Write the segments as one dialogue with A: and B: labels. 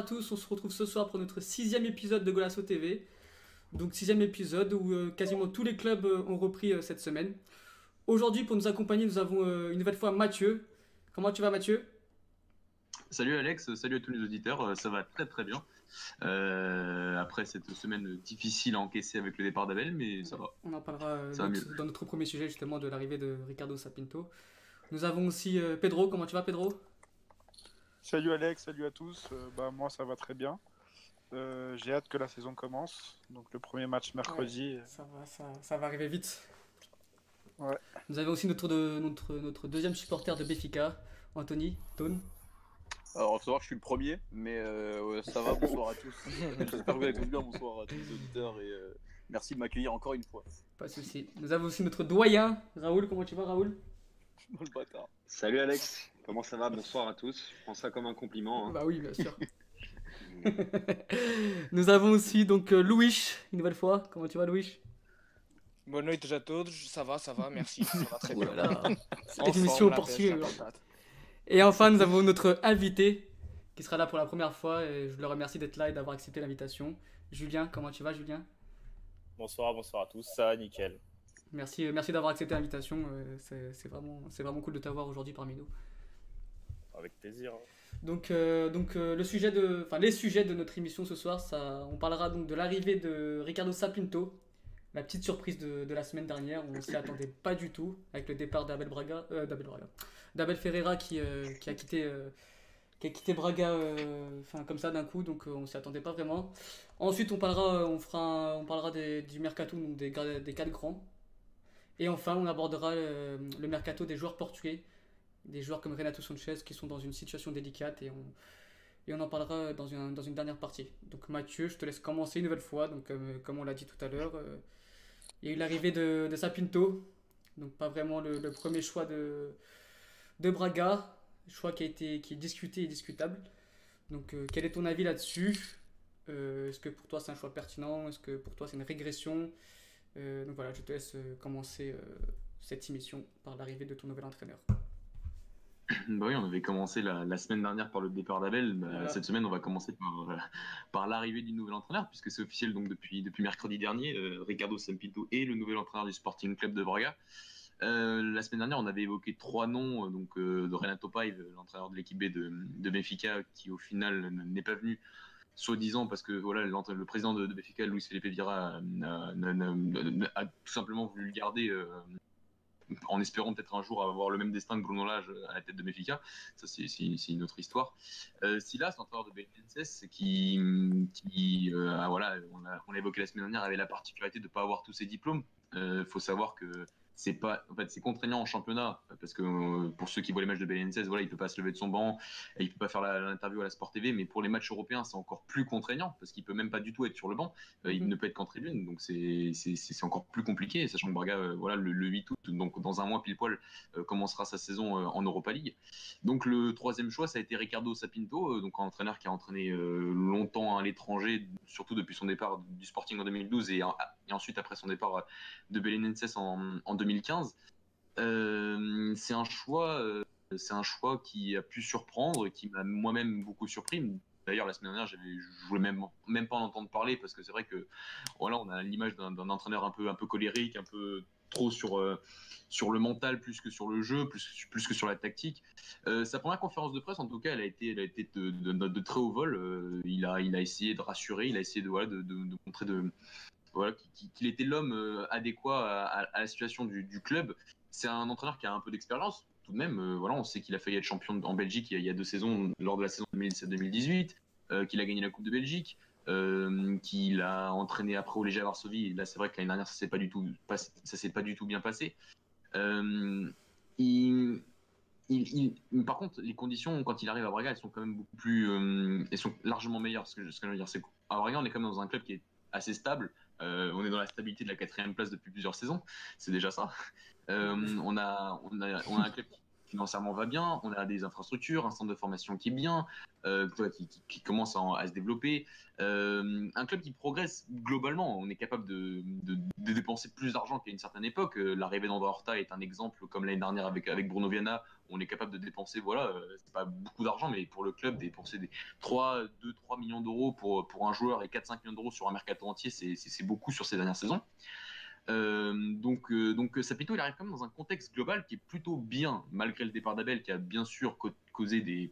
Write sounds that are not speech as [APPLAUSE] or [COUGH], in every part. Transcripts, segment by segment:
A: À tous, on se retrouve ce soir pour notre sixième épisode de Golasso TV. Donc sixième épisode où euh, quasiment tous les clubs euh, ont repris euh, cette semaine. Aujourd'hui pour nous accompagner nous avons une nouvelle fois Mathieu. Comment tu vas Mathieu?
B: Salut Alex, salut à tous les auditeurs, ça va très très bien. après cette semaine difficile à encaisser avec le départ d'Abel, mais ça va.
A: On en parlera dans notre premier sujet justement de l'arrivée de Ricardo Sapinto. Nous avons aussi Pedro, comment tu vas Pedro?
C: Salut Alex, salut à tous. Euh, bah, moi, ça va très bien. Euh, j'ai hâte que la saison commence. Donc, le premier match mercredi.
A: ça, va, ça, va arriver vite. Ouais. Nous avons aussi notre, notre, notre deuxième supporter de Béfica, Anthony, Tone.
D: Alors, il faut savoir que je suis le premier, mais euh, ça va, bonsoir à tous. [LAUGHS] J'espère que vous allez bien, bonsoir à tous les auditeurs et merci de m'accueillir encore une fois.
A: Pas de soucis. Nous avons aussi notre doyen, Raoul. Comment tu vas, Raoul? [LAUGHS]
E: Salut Alex, comment ça va? Bonsoir à tous. Je prends ça comme un compliment. Hein.
A: Bah oui, bien sûr. [LAUGHS] Nous avons aussi donc euh, Louis, une nouvelle fois. Comment tu vas, Louis?
F: Bonne nuit à tous. Ça va, ça va, merci. Ça va très bien. [LAUGHS]
A: Cette émission poursuit. Et enfin, nous avons notre invité qui sera là pour la première fois. Et je le remercie d'être là et d'avoir accepté l'invitation. Julien, comment tu vas, Julien?
G: Bonsoir, bonsoir à tous. Ça va, nickel.
A: Merci, euh, merci d'avoir accepté l'invitation. Euh, c'est vraiment, vraiment cool de t'avoir aujourd'hui parmi nous.
G: Avec plaisir.
A: Donc, euh, donc le sujet de, les sujets de notre émission ce soir, ça, on parlera donc de l'arrivée de Ricardo Sapinto, la petite surprise de, de la semaine dernière. On s'y attendait pas du tout avec le départ d'Abel Braga, d'Abel Braga, d'Abel Ferreira qui, qui a quitté qui a quitté Braga enfin comme ça d'un coup donc on s'y attendait pas vraiment ensuite on parlera on fera on parlera des, du mercato donc des, des quatre grands et enfin, on abordera le, mercato des joueurs portugais, des joueurs comme Renato Sanchez qui sont dans une situation délicate et on, et on en parlera dans une, dans une dernière partie. Donc Mathieu, je te laisse commencer une nouvelle fois. Donc comme on l'a dit tout à l'heure, euh, il y a eu l'arrivée de, de, Sapinto, donc pas vraiment le, premier choix de, de Braga, choix qui a été qui est discuté et discutable. Donc euh, quel est ton avis là-dessus? Euh, Est-ce que pour toi c'est un choix pertinent? Est-ce que pour toi c'est une régression? euh, donc voilà, je te laisse euh, commencer euh, cette émission par l'arrivée de ton nouvel entraîneur.
B: Bah oui, on avait commencé la, semaine dernière par le départ d'Abel. Bah, cette semaine, on va commencer par, par l'arrivée du nouvel entraîneur, puisque c'est officiel donc depuis, depuis mercredi dernier. Ricardo Sampito est le nouvel entraîneur du Sporting Club de Braga. la semaine dernière, on avait évoqué trois noms, donc de Renato Paiva, l'entraîneur de l'équipe B de, de Benfica, qui au final n'est pas venu soi-disant parce que voilà le président de, de Benfica, Luis Felipe Vieira, a, tout simplement voulu le garder euh, en espérant peut-être un jour avoir le même destin que Bruno Lage à la tête de Benfica. Ça, c'est une autre histoire. Euh, Silas, l'entraîneur de Belenenses, qui, euh, voilà, on l'a évoqué la semaine dernière, avait la particularité de ne pas avoir tous ses diplômes. Il faut savoir que c'est pas en fait c'est contraignant en championnat parce que euh, pour ceux qui voient les matchs de Belenenses voilà il peut pas se lever de son banc et il peut pas faire l'interview à la Sport TV mais pour les matchs européens c'est encore plus contraignant parce qu'il peut même pas du tout être sur le banc euh, il mhm. ne peut être qu'en tribune donc c'est c'est encore plus compliqué sachant que Braga euh, voilà le, 8 août donc dans un mois pile poil commencera sa saison en Europa League donc le troisième choix ça a été Ricardo Sapinto donc un entraîneur qui a entraîné longtemps à l'étranger surtout depuis son départ du Sporting en 2012 et, ensuite après son départ de Belenenses en, en 2012 2015. Euh, c'est un choix, euh, c'est un choix qui a pu surprendre, qui m'a moi-même beaucoup surpris. D'ailleurs, la semaine dernière, je voulais même, pas en entendre parler parce que c'est vrai que voilà, on a l'image d'un entraîneur un peu, colérique, un peu trop sur, euh, sur le mental plus que sur le jeu, plus, que sur la tactique. sa première conférence de presse, en tout cas, elle a été, de, très haut vol. il, a, essayé de rassurer, il a essayé de montrer de, qu'il était l'homme euh, adéquat à, la situation du, club. C'est un entraîneur qui a un peu d'expérience, tout de même. Euh, voilà, on sait qu'il a failli être champion en Belgique il y a, deux saisons, lors de la saison 2017-2018, euh, qu'il a gagné la Coupe de Belgique, qu'il a entraîné après au Léger à Varsovie. Là, c'est vrai que l'année dernière, ça s'est pas du tout, ça s'est pas du tout bien passé. Par contre, les conditions quand il arrive à Braga, elles sont quand même beaucoup plus, elles sont largement meilleures. Ce que, ce que je veux dire, c'est qu'à Braga, on est quand même dans un club qui est assez stable. Euh, on est dans la stabilité de la quatrième place depuis plusieurs saisons. C'est déjà ça. Euh, on, a, on, a, on a un club qui financièrement va bien, on a des infrastructures, un centre de formation qui est bien, euh, qui, commence à, se développer, un club qui progresse globalement. On est capable de, dépenser plus d'argent qu'à une certaine époque. L'arrivée d'André Horta est un exemple, comme l'année dernière avec, avec Bruno Viana, on est capable de dépenser, voilà, c'est pas beaucoup d'argent, mais pour le club, dépenser des 3, 2, 3 millions d'euros pour, pour un joueur et 4-5 millions d'euros sur un mercato entier, c'est beaucoup sur ces dernières saisons. Euh, donc, euh, donc Sapito, il arrive quand même dans un contexte global qui est plutôt bien, malgré le départ d'Abel, qui a bien sûr causé des,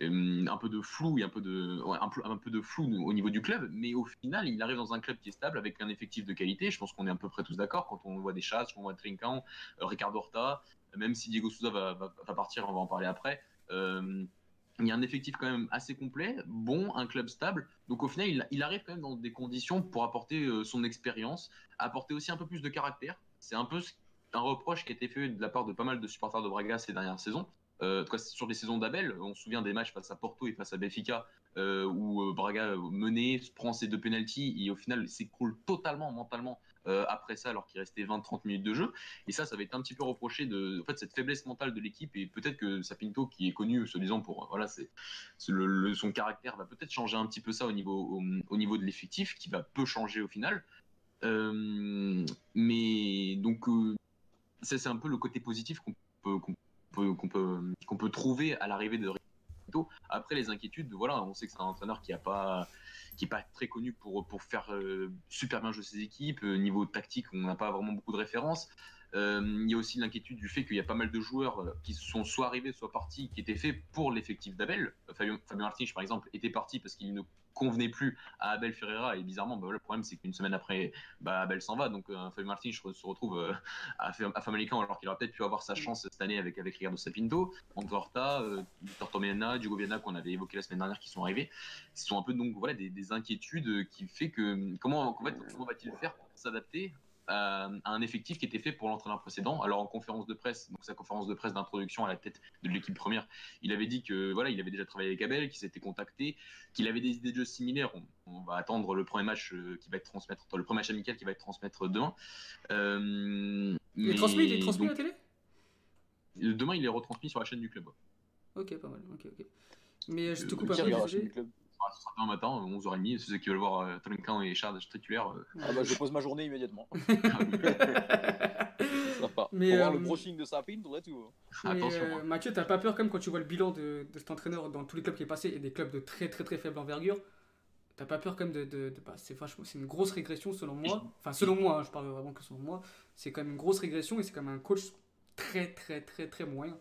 B: euh, un peu de flou et un peu de, un, peu de flou au niveau du club. Mais au final, il arrive dans un club qui est stable avec un effectif de qualité. Je pense qu'on est à peu près tous d'accord quand on voit des chasses, quand on voit Trinkan, Ricardo Horta, même si Diego Souza va, partir, on va en parler après il y a un effectif quand même assez complet, bon, un club stable. Donc au final, il, arrive quand même dans des conditions pour apporter euh, son expérience, apporter aussi un peu plus de caractère. C'est un peu un reproche qui a été fait de la part de pas mal de supporters de Braga ces dernières saisons. Euh, sur les saisons d'Abel, on se souvient des matchs face à Porto et face à Benfica euh, où euh, Braga menait, prend ses deux penalties et au final s'écroule totalement mentalement après ça alors qu'il restait 20-30 minutes de jeu. Et ça, ça va être un petit peu reproché de en fait, cette faiblesse mentale de l'équipe et peut-être que Sapinto, qui est connu, se disant pour voilà, son caractère va peut-être changer un petit peu ça au niveau, au, niveau de l'effectif, qui va peu changer au final. mais donc, ça, c'est un peu le côté positif qu'on peut, qu'on peut, qu'on peut trouver à l'arrivée de après, les inquiétudes, voilà, on sait que c'est un entraîneur qui pas qui est pas très connu pour pour faire euh, super bien jouer ses équipes. Euh, niveau tactique, on n'a pas vraiment beaucoup de références. Euh, il y a aussi l'inquiétude du fait qu'il y a pas mal de joueurs qui sont soit arrivés, soit partis, qui étaient faits pour l'effectif d'Abel. Fabien, Fabien Martins, par exemple, était parti parce qu'il ne convenait plus à Abel Ferreira. Et bizarrement, bah, le problème, c'est qu'une semaine après, bah, Abel s'en va. Donc, euh, Fabio Martin se retrouve euh, à, à Famalicão alors qu'il aurait peut-être pu avoir sa chance cette année avec, avec Ricardo Sapinto. André Horta, euh, Torto Mena, Diogo Viana, qu'on avait évoqué la semaine dernière, qui sont arrivés. Ce sont un peu donc, voilà, des, des inquiétudes qui fait que comment, en fait, comment va-t-il faire pour s'adapter à un effectif qui était fait pour l'entraîneur précédent. Alors en conférence de presse, donc sa conférence de presse d'introduction à la tête de l'équipe première, il avait dit que voilà, il avait déjà travaillé avec Abel, qu'il s'était contacté, qu'il avait des idées de jeu similaires. On, va attendre le premier match euh, qui va être transmettre, le premier match amical qui va être transmettre demain.
A: Euh, il est transmis, il est transmis à la télé?
B: Demain, il est retransmis sur la chaîne du club.
A: Ok, pas mal. Ok, ok. Mais je te coupe un
B: ce sera demain matin, 11h30. C'est ceux qui veulent voir euh, et Chard titulaires. Euh.
D: Ah bah je pose ma journée immédiatement. [LAUGHS] sympa. Mais, Pour voir le euh, brushing de Sapin, tout.
A: Hein. Attention. Euh, Mathieu, t'as pas peur comme quand tu vois le bilan de, de, cet entraîneur dans tous les clubs qui est passé et des clubs de très très très faible envergure? T'as pas peur comme de, de, de bah, c'est franchement c'est une grosse régression selon moi. Enfin selon moi, hein, je parle vraiment que selon moi, c'est quand même une grosse régression et c'est quand même un coach très très très très moyen.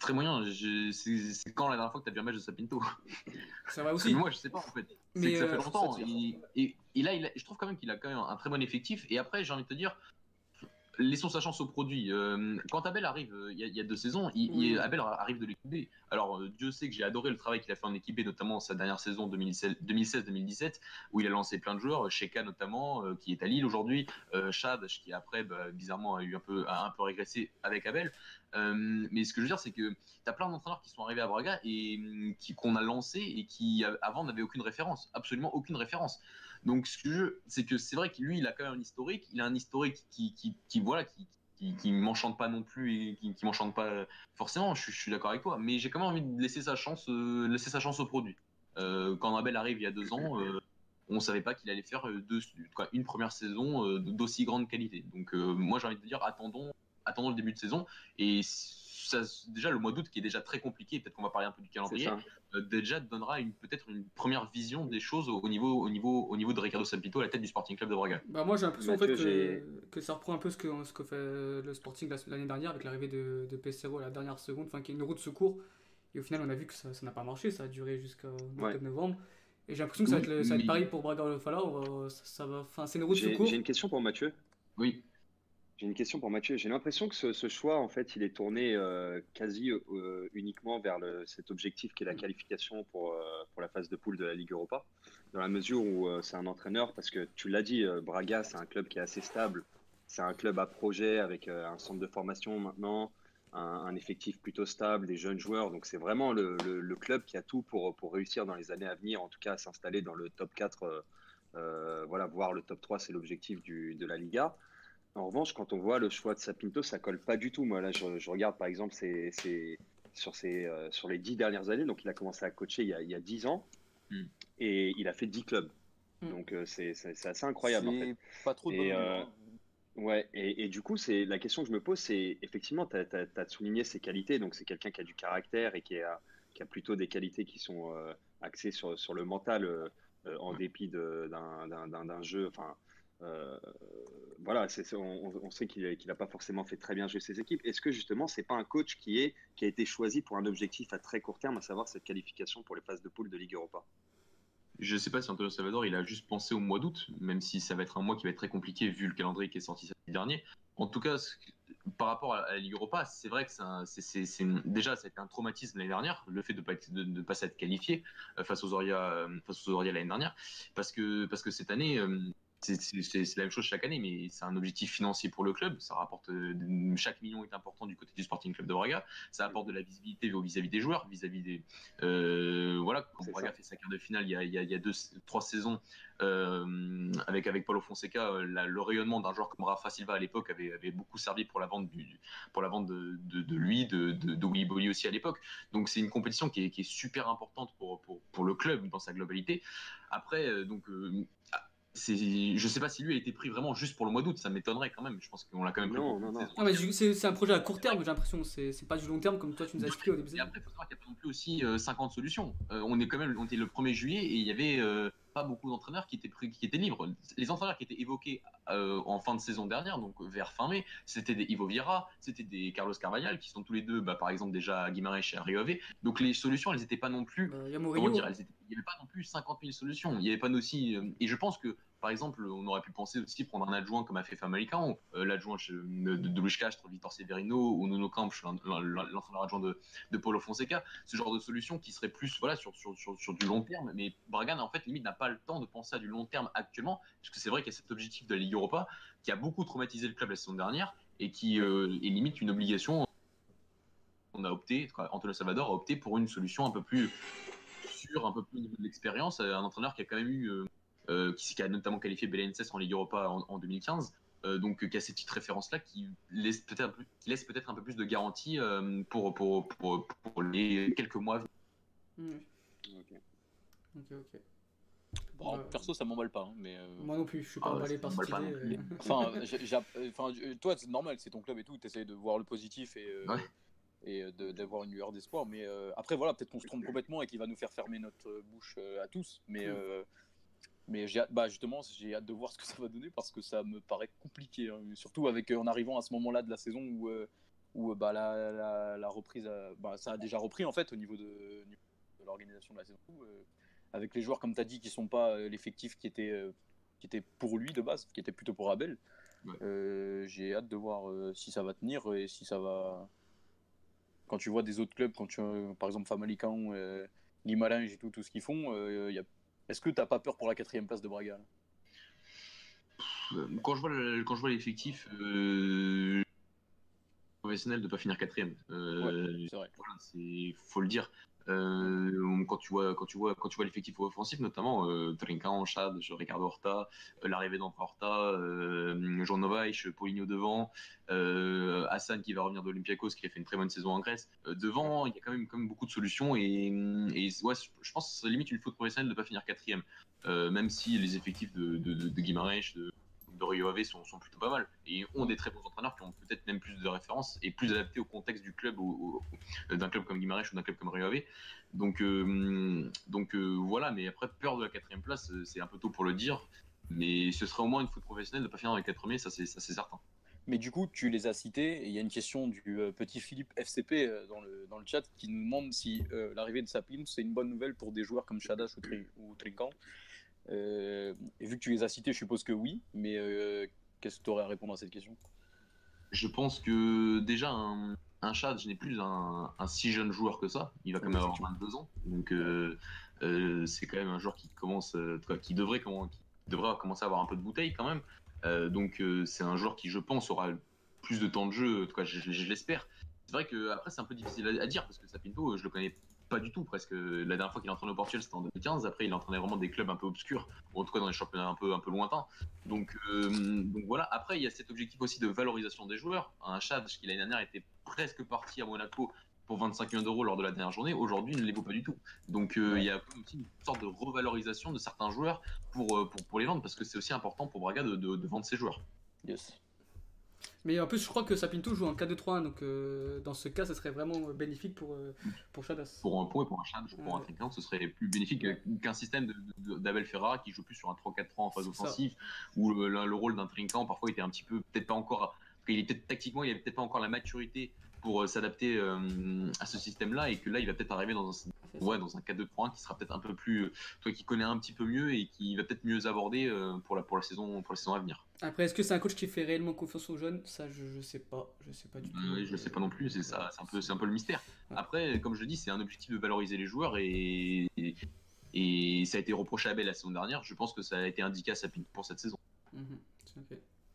B: Très moyen. C'est quand la dernière fois que tu as vu un match de Sapinto? [LAUGHS]
A: Ça va aussi.
B: moi, je sais pas en fait. Mais que ça fait euh, longtemps. Et, là, il je trouve quand même qu'il a quand même un très bon effectif. Et après, j'ai envie de te dire, laissons sa chance au produit. Euh, quand Abel arrive, euh, il y, a deux saisons, il, Abel arrive de l'équipe B. Alors, euh, Dieu sait que j'ai adoré le travail qu'il a fait en équipe B, notamment sa dernière saison 2016-2017, où il a lancé plein de joueurs, Sheka notamment, qui est à Lille aujourd'hui, Chad, qui après, bah, bizarrement, a eu un peu, un peu régressé avec Abel. mais ce que je veux dire, c'est que tu as plein d'entraîneurs qui sont arrivés à Braga et qui qu'on a lancé et qui avant n'avaient aucune référence, absolument aucune référence. Donc, ce que je c'est que c'est vrai que lui, il a quand même un historique. Il a un historique qui, qui, voilà, qui, qui, m'enchante pas non plus et qui, qui m'enchante pas forcément. Je, suis d'accord avec toi, mais j'ai quand même envie de laisser sa chance, euh, laisser sa chance au produit. Euh, quand Abel arrive il y a deux ans, euh, on savait pas qu'il allait faire quoi, une première saison d'aussi grande qualité. Donc, moi, j'ai envie de dire, attendons, attendons le début de saison et déjà le mois d'août qui est déjà très compliqué, peut-être qu'on va parler un peu du calendrier, euh, déjà donnera une, peut-être une première vision des choses au niveau, au niveau, au niveau de Ricardo Sampito à la tête du Sporting Club de Braga.
A: Bah moi j'ai l'impression en fait que, que, ça reprend un peu ce que, ce que fait le Sporting l'année dernière avec l'arrivée de, de Pesero à la dernière seconde, enfin qui est une route de secours. Et au final on a vu que ça n'a pas marché, ça a duré jusqu'au mois de novembre. Et j'ai l'impression que ça va être, pareil pour Braga Fala, ça, ça va, enfin c'est une route de secours.
E: J'ai une question pour Mathieu.
B: Oui.
E: J'ai une question pour Mathieu. J'ai l'impression que ce, choix, en fait, il est tourné euh, quasi euh, uniquement vers le, cet objectif qui est la mm. qualification pour, euh, pour la phase de poule de la Ligue Europa. Dans la mesure où c'est un entraîneur, parce que tu l'as dit, Braga, c'est un club qui est assez stable. C'est un club à projet avec un centre de formation maintenant, un, effectif plutôt stable, des jeunes joueurs. Donc c'est vraiment le, le, club qui a tout pour, pour réussir dans les années à venir, en tout cas à s'installer dans le top 4. voilà, voire le top 3, c'est l'objectif de la Liga. En revanche, quand on voit le choix de Sapinto, ça colle pas du tout. Moi, là, je, regarde par exemple sur, euh, sur les dix dernières années. Donc, il a commencé à coacher il y a, il dix ans hmm. et il a fait dix clubs. Hmm. Donc, euh, c'est assez incroyable. En fait.
D: Pas trop de
E: et, euh, Ouais, et, et du coup, c'est la question que je me pose, c'est effectivement, tu as, souligné ses qualités, donc c'est quelqu'un qui a du caractère et qui a, qui a plutôt des qualités qui sont euh, axées sur, sur le mental en dépit de- d'un d'un- d'un- d'un jeu. Enfin, euh, voilà, on, sait qu'il n'a pas forcément fait très bien jouer ses équipes. Est-ce que justement, c'est pas un coach qui, a été choisi pour un objectif à très court terme, à savoir cette qualification pour les phases de poule de Ligue Europa?
B: Je sais pas si Antonio Salvador, il a juste pensé au mois d'août, même si ça va être un mois qui va être très compliqué vu le calendrier qui est sorti samedi dernier. En tout cas, par rapport à la Ligue Europa, c'est vrai que déjà ça a été un traumatisme l'année dernière, le fait de de ne pas s'être qualifié euh, face aux Oria euh, face aux l'année dernière, parce que parce que cette année c'est la même chose chaque année, mais c'est un objectif financier pour le club. Ça rapporte euh, chaque million est important du côté du Sporting Club de Braga. Ça apporte de la visibilité vis-à-vis des joueurs, vis-à-vis des euh, voilà. Quand Braga
E: ça.
B: fait sa quart de finale il y a, il y a- deux, trois saisons euh, avec avec Paulo Fonseca, la- le rayonnement d'un joueur comme Rafa Silva à l'époque avait, avait beaucoup servi pour la vente du, pour la vente de, de, de lui, de, de, de Willy Bolly aussi à l'époque. Donc c'est une compétition qui est, qui est super importante pour, pour, pour le club dans sa globalité. Après, donc euh, c'est, je sais pas si lui a été pris vraiment juste pour le mois d'août, ça m'étonnerait quand même. Je pense qu'on l'a quand même pris
E: Non, non, non.
A: Ah, mais c'est c'est un projet à court terme, j'ai l'impression. C'est c'est pas du long terme comme toi tu nous as expliqué au début.
B: Et après, il faut savoir qu'il n'y a pas non plus aussi euh, 50 solutions. Euh, on est quand même, on était le 1er juillet et il y avait euh, pas beaucoup d'entraîneurs qui étaient qui étaient libres. Les entraîneurs qui étaient évoqués euh, en fin de saison dernière, donc vers fin mai, c'était des Ivo Vieira, c'était des Carlos Carvalhal, qui sont tous les deux, bah, par exemple déjà Guimarães et à Rio Ave. Donc les solutions, elles n'étaient pas non plus
A: Bah, Il y
B: n'y avait pas non plus 50 000 solutions. Il n'y avait pas aussi. euh, et je pense que, par exemple, on aurait pu penser aussi prendre un adjoint comme a fait Famalicão, euh, l'adjoint de, de Luis Castro, Vitor Severino ou Nuno Campos, l'en- l'en- l'entraîneur adjoint de, de Paulo Fonseca. Ce genre de solution qui serait plus voilà, sur, du long terme. Mais Braga, en fait, limite, n'a pas le temps de penser à du long terme actuellement, parce que c'est vrai qu'il y a cet objectif de la Ligue Europa qui a beaucoup traumatisé le club la saison dernière et qui euh, est limite une obligation on a opté, Antonio Salvador a opté pour une solution un peu plus sûre, un peu plus au niveau de l'expérience. Un entraîneur qui a quand même eu, euh, qui, qui a notamment qualifié Belenenses en Ligue Europa en, en 2015. euh, donc, euh, qui a ces petites références-là qui laissent peut-être un, peu- qui laissent peut-être un peu plus de garantie euh, pour, pour, pour, pour les quelques mois. à venir.
A: Mmh.
E: Ok.
A: Ok, ok.
D: Bon,
A: Ouais.
D: perso, ça m'emballe pas, hein, mais. euh,
A: Moi non plus, je suis pas
B: Ah
A: emballé par cette idée. euh.
D: Enfin, [LAUGHS] euh, toi, c'est normal, c'est ton club et tout, tu de voir le positif et, euh,
B: Ouais.
D: et euh, de- d'avoir une lueur d'espoir. Mais euh, après, voilà, peut-être qu'on se trompe complètement et qu'il va nous faire fermer notre euh, bouche euh, à tous. Mais,
A: Mm.
D: Mais j'ai hâte, bah, justement, j'ai hâte de voir ce que ça va donner parce que ça me paraît compliqué. hein. Surtout avec, euh, en arrivant à ce moment-là de la saison où, euh, où euh, bah, la, la, la reprise, a- bah, ça a déjà repris en fait au niveau de, de l'organisation de la saison. euh, avec les joueurs, comme tu as dit, qui sont pas l'effectif qui était, euh, qui était pour lui de base, qui était plutôt pour Abel.
B: Ouais.
D: J'ai hâte de voir si ça va tenir et si ça va. Quand tu vois des autres clubs, quand tu, par exemple Famalicão, Guimarães et tout, tout ce qu'ils font, euh, y a... est-ce que t'as pas peur pour la quatrième place de Braga
B: Quand je vois le- quand je vois l'effectif euh, professionnel de pas finir quatrième, euh,
D: C'est vrai.
B: voilà, c'est faut le dire. Euh, quand tu vois quand tu vois quand tu vois l'effectif offensif notamment euh, Trincão, Chad, Ricardo Horta, euh, l'arrivée d'André Horta, euh, Jean Paulinho devant, euh, Hassan qui va revenir de Olympiakos qui a fait une très bonne saison en Grèce. Devant, il y a quand même beaucoup de solutions et, je pense que c'est limite une faute professionnelle de pas finir quatrième, même si les effectifs de, de, de, de Rio Ave sont, plutôt pas mal et ont des très bons entraîneurs qui ont peut-être même plus de références et plus adaptés au contexte du club ou au- d'un club comme Guimarães ou d'un club comme Rio Ave. Donc, euh, donc euh, voilà, mais après, peur de la quatrième place, euh, c'est un peu tôt pour le dire. Mais ce serait au moins une faute professionnelle de ne pas finir dans les premiers, ça c'est certain.
D: Mais du coup, tu les as cités, et il y a une question du euh, petit Philippe FCP euh, dans, le, dans le chat qui nous demande si euh, l'arrivée de Sapin, c'est une bonne nouvelle pour des joueurs comme Shadas ou, Tri- ou Trinkan. Euh, et vu que tu les as cités, je suppose que oui, mais euh, qu'est-ce que tu aurais à répondre à cette question?
B: Je pense que déjà, un, un Chad, je n'ai plus un, un si jeune joueur que ça. Il va quand même avoir 22 ans. Donc euh, euh, c'est quand même un joueur qui commence, euh, qui devrait, comment, qui devrait commencer à avoir un peu de bouteille quand même. Euh, donc euh, c'est un joueur qui, je pense, aura plus de temps de jeu, en tout cas, je, je- je l'espère. C'est vrai que après c'est un peu difficile à, à dire parce que Sapinto, euh, je le connais pas du tout presque. La dernière fois qu'il a entraîné au Portugal, c'était en 2015. Après, il a entraîné vraiment des clubs un peu obscurs, ou en tout cas dans les championnats un peu, un peu lointains. Donc, euh, donc voilà. Après, il y a cet objectif aussi de valorisation des joueurs. Un Chad qui l'année dernière était presque parti à Monaco pour 25 millions d'euros lors de la dernière journée, aujourd'hui il ne les vaut pas du tout. Donc euh, il y a aussi une sorte de revalorisation de certains joueurs pour, euh, pour, pour les vendre, parce que c'est aussi important pour Braga de, de, de vendre ses joueurs.
D: Yes.
A: Mais en plus, je crois que Sapinto joue en 4-2-3-1, donc euh, dans ce cas, ça serait vraiment bénéfique pour, euh, pour Chadas.
B: Pour un, pour, pour un Chad, pour un. Trinquant, ce serait plus bénéfique qu'un système d'Abel Ferrara qui joue plus sur un 3-4-3 en phase
A: ça.
B: offensive, où le, le- le rôle d'un Trinquant parfois était un petit peu, peut-être pas encore, il était tactiquement, il avait peut-être pas encore la maturité pour euh, s'adapter euh, à ce système-là, et que là, il va peut-être arriver dans un, ouais, dans un 4-2-3-1 qui sera peut-être un peu plus, euh, toi qui connais un petit peu mieux et qui va peut-être mieux aborder euh, pour la pour la saison pour la saison à venir.
A: Après, est-ce que c'est un coach qui fait réellement confiance aux jeunes? Ça, je, je sais pas. Je sais pas du tout.
B: Euh, je le sais pas non plus, c'est ça, c'est un peu, c'est un peu le mystère.
A: Ouais.
B: Après, comme je le dis, c'est un objectif de valoriser les joueurs et, et, et ça a été reproché à Abel la saison dernière. Je pense que ça a été indiqué à Sapin pour cette saison.
A: Mhm.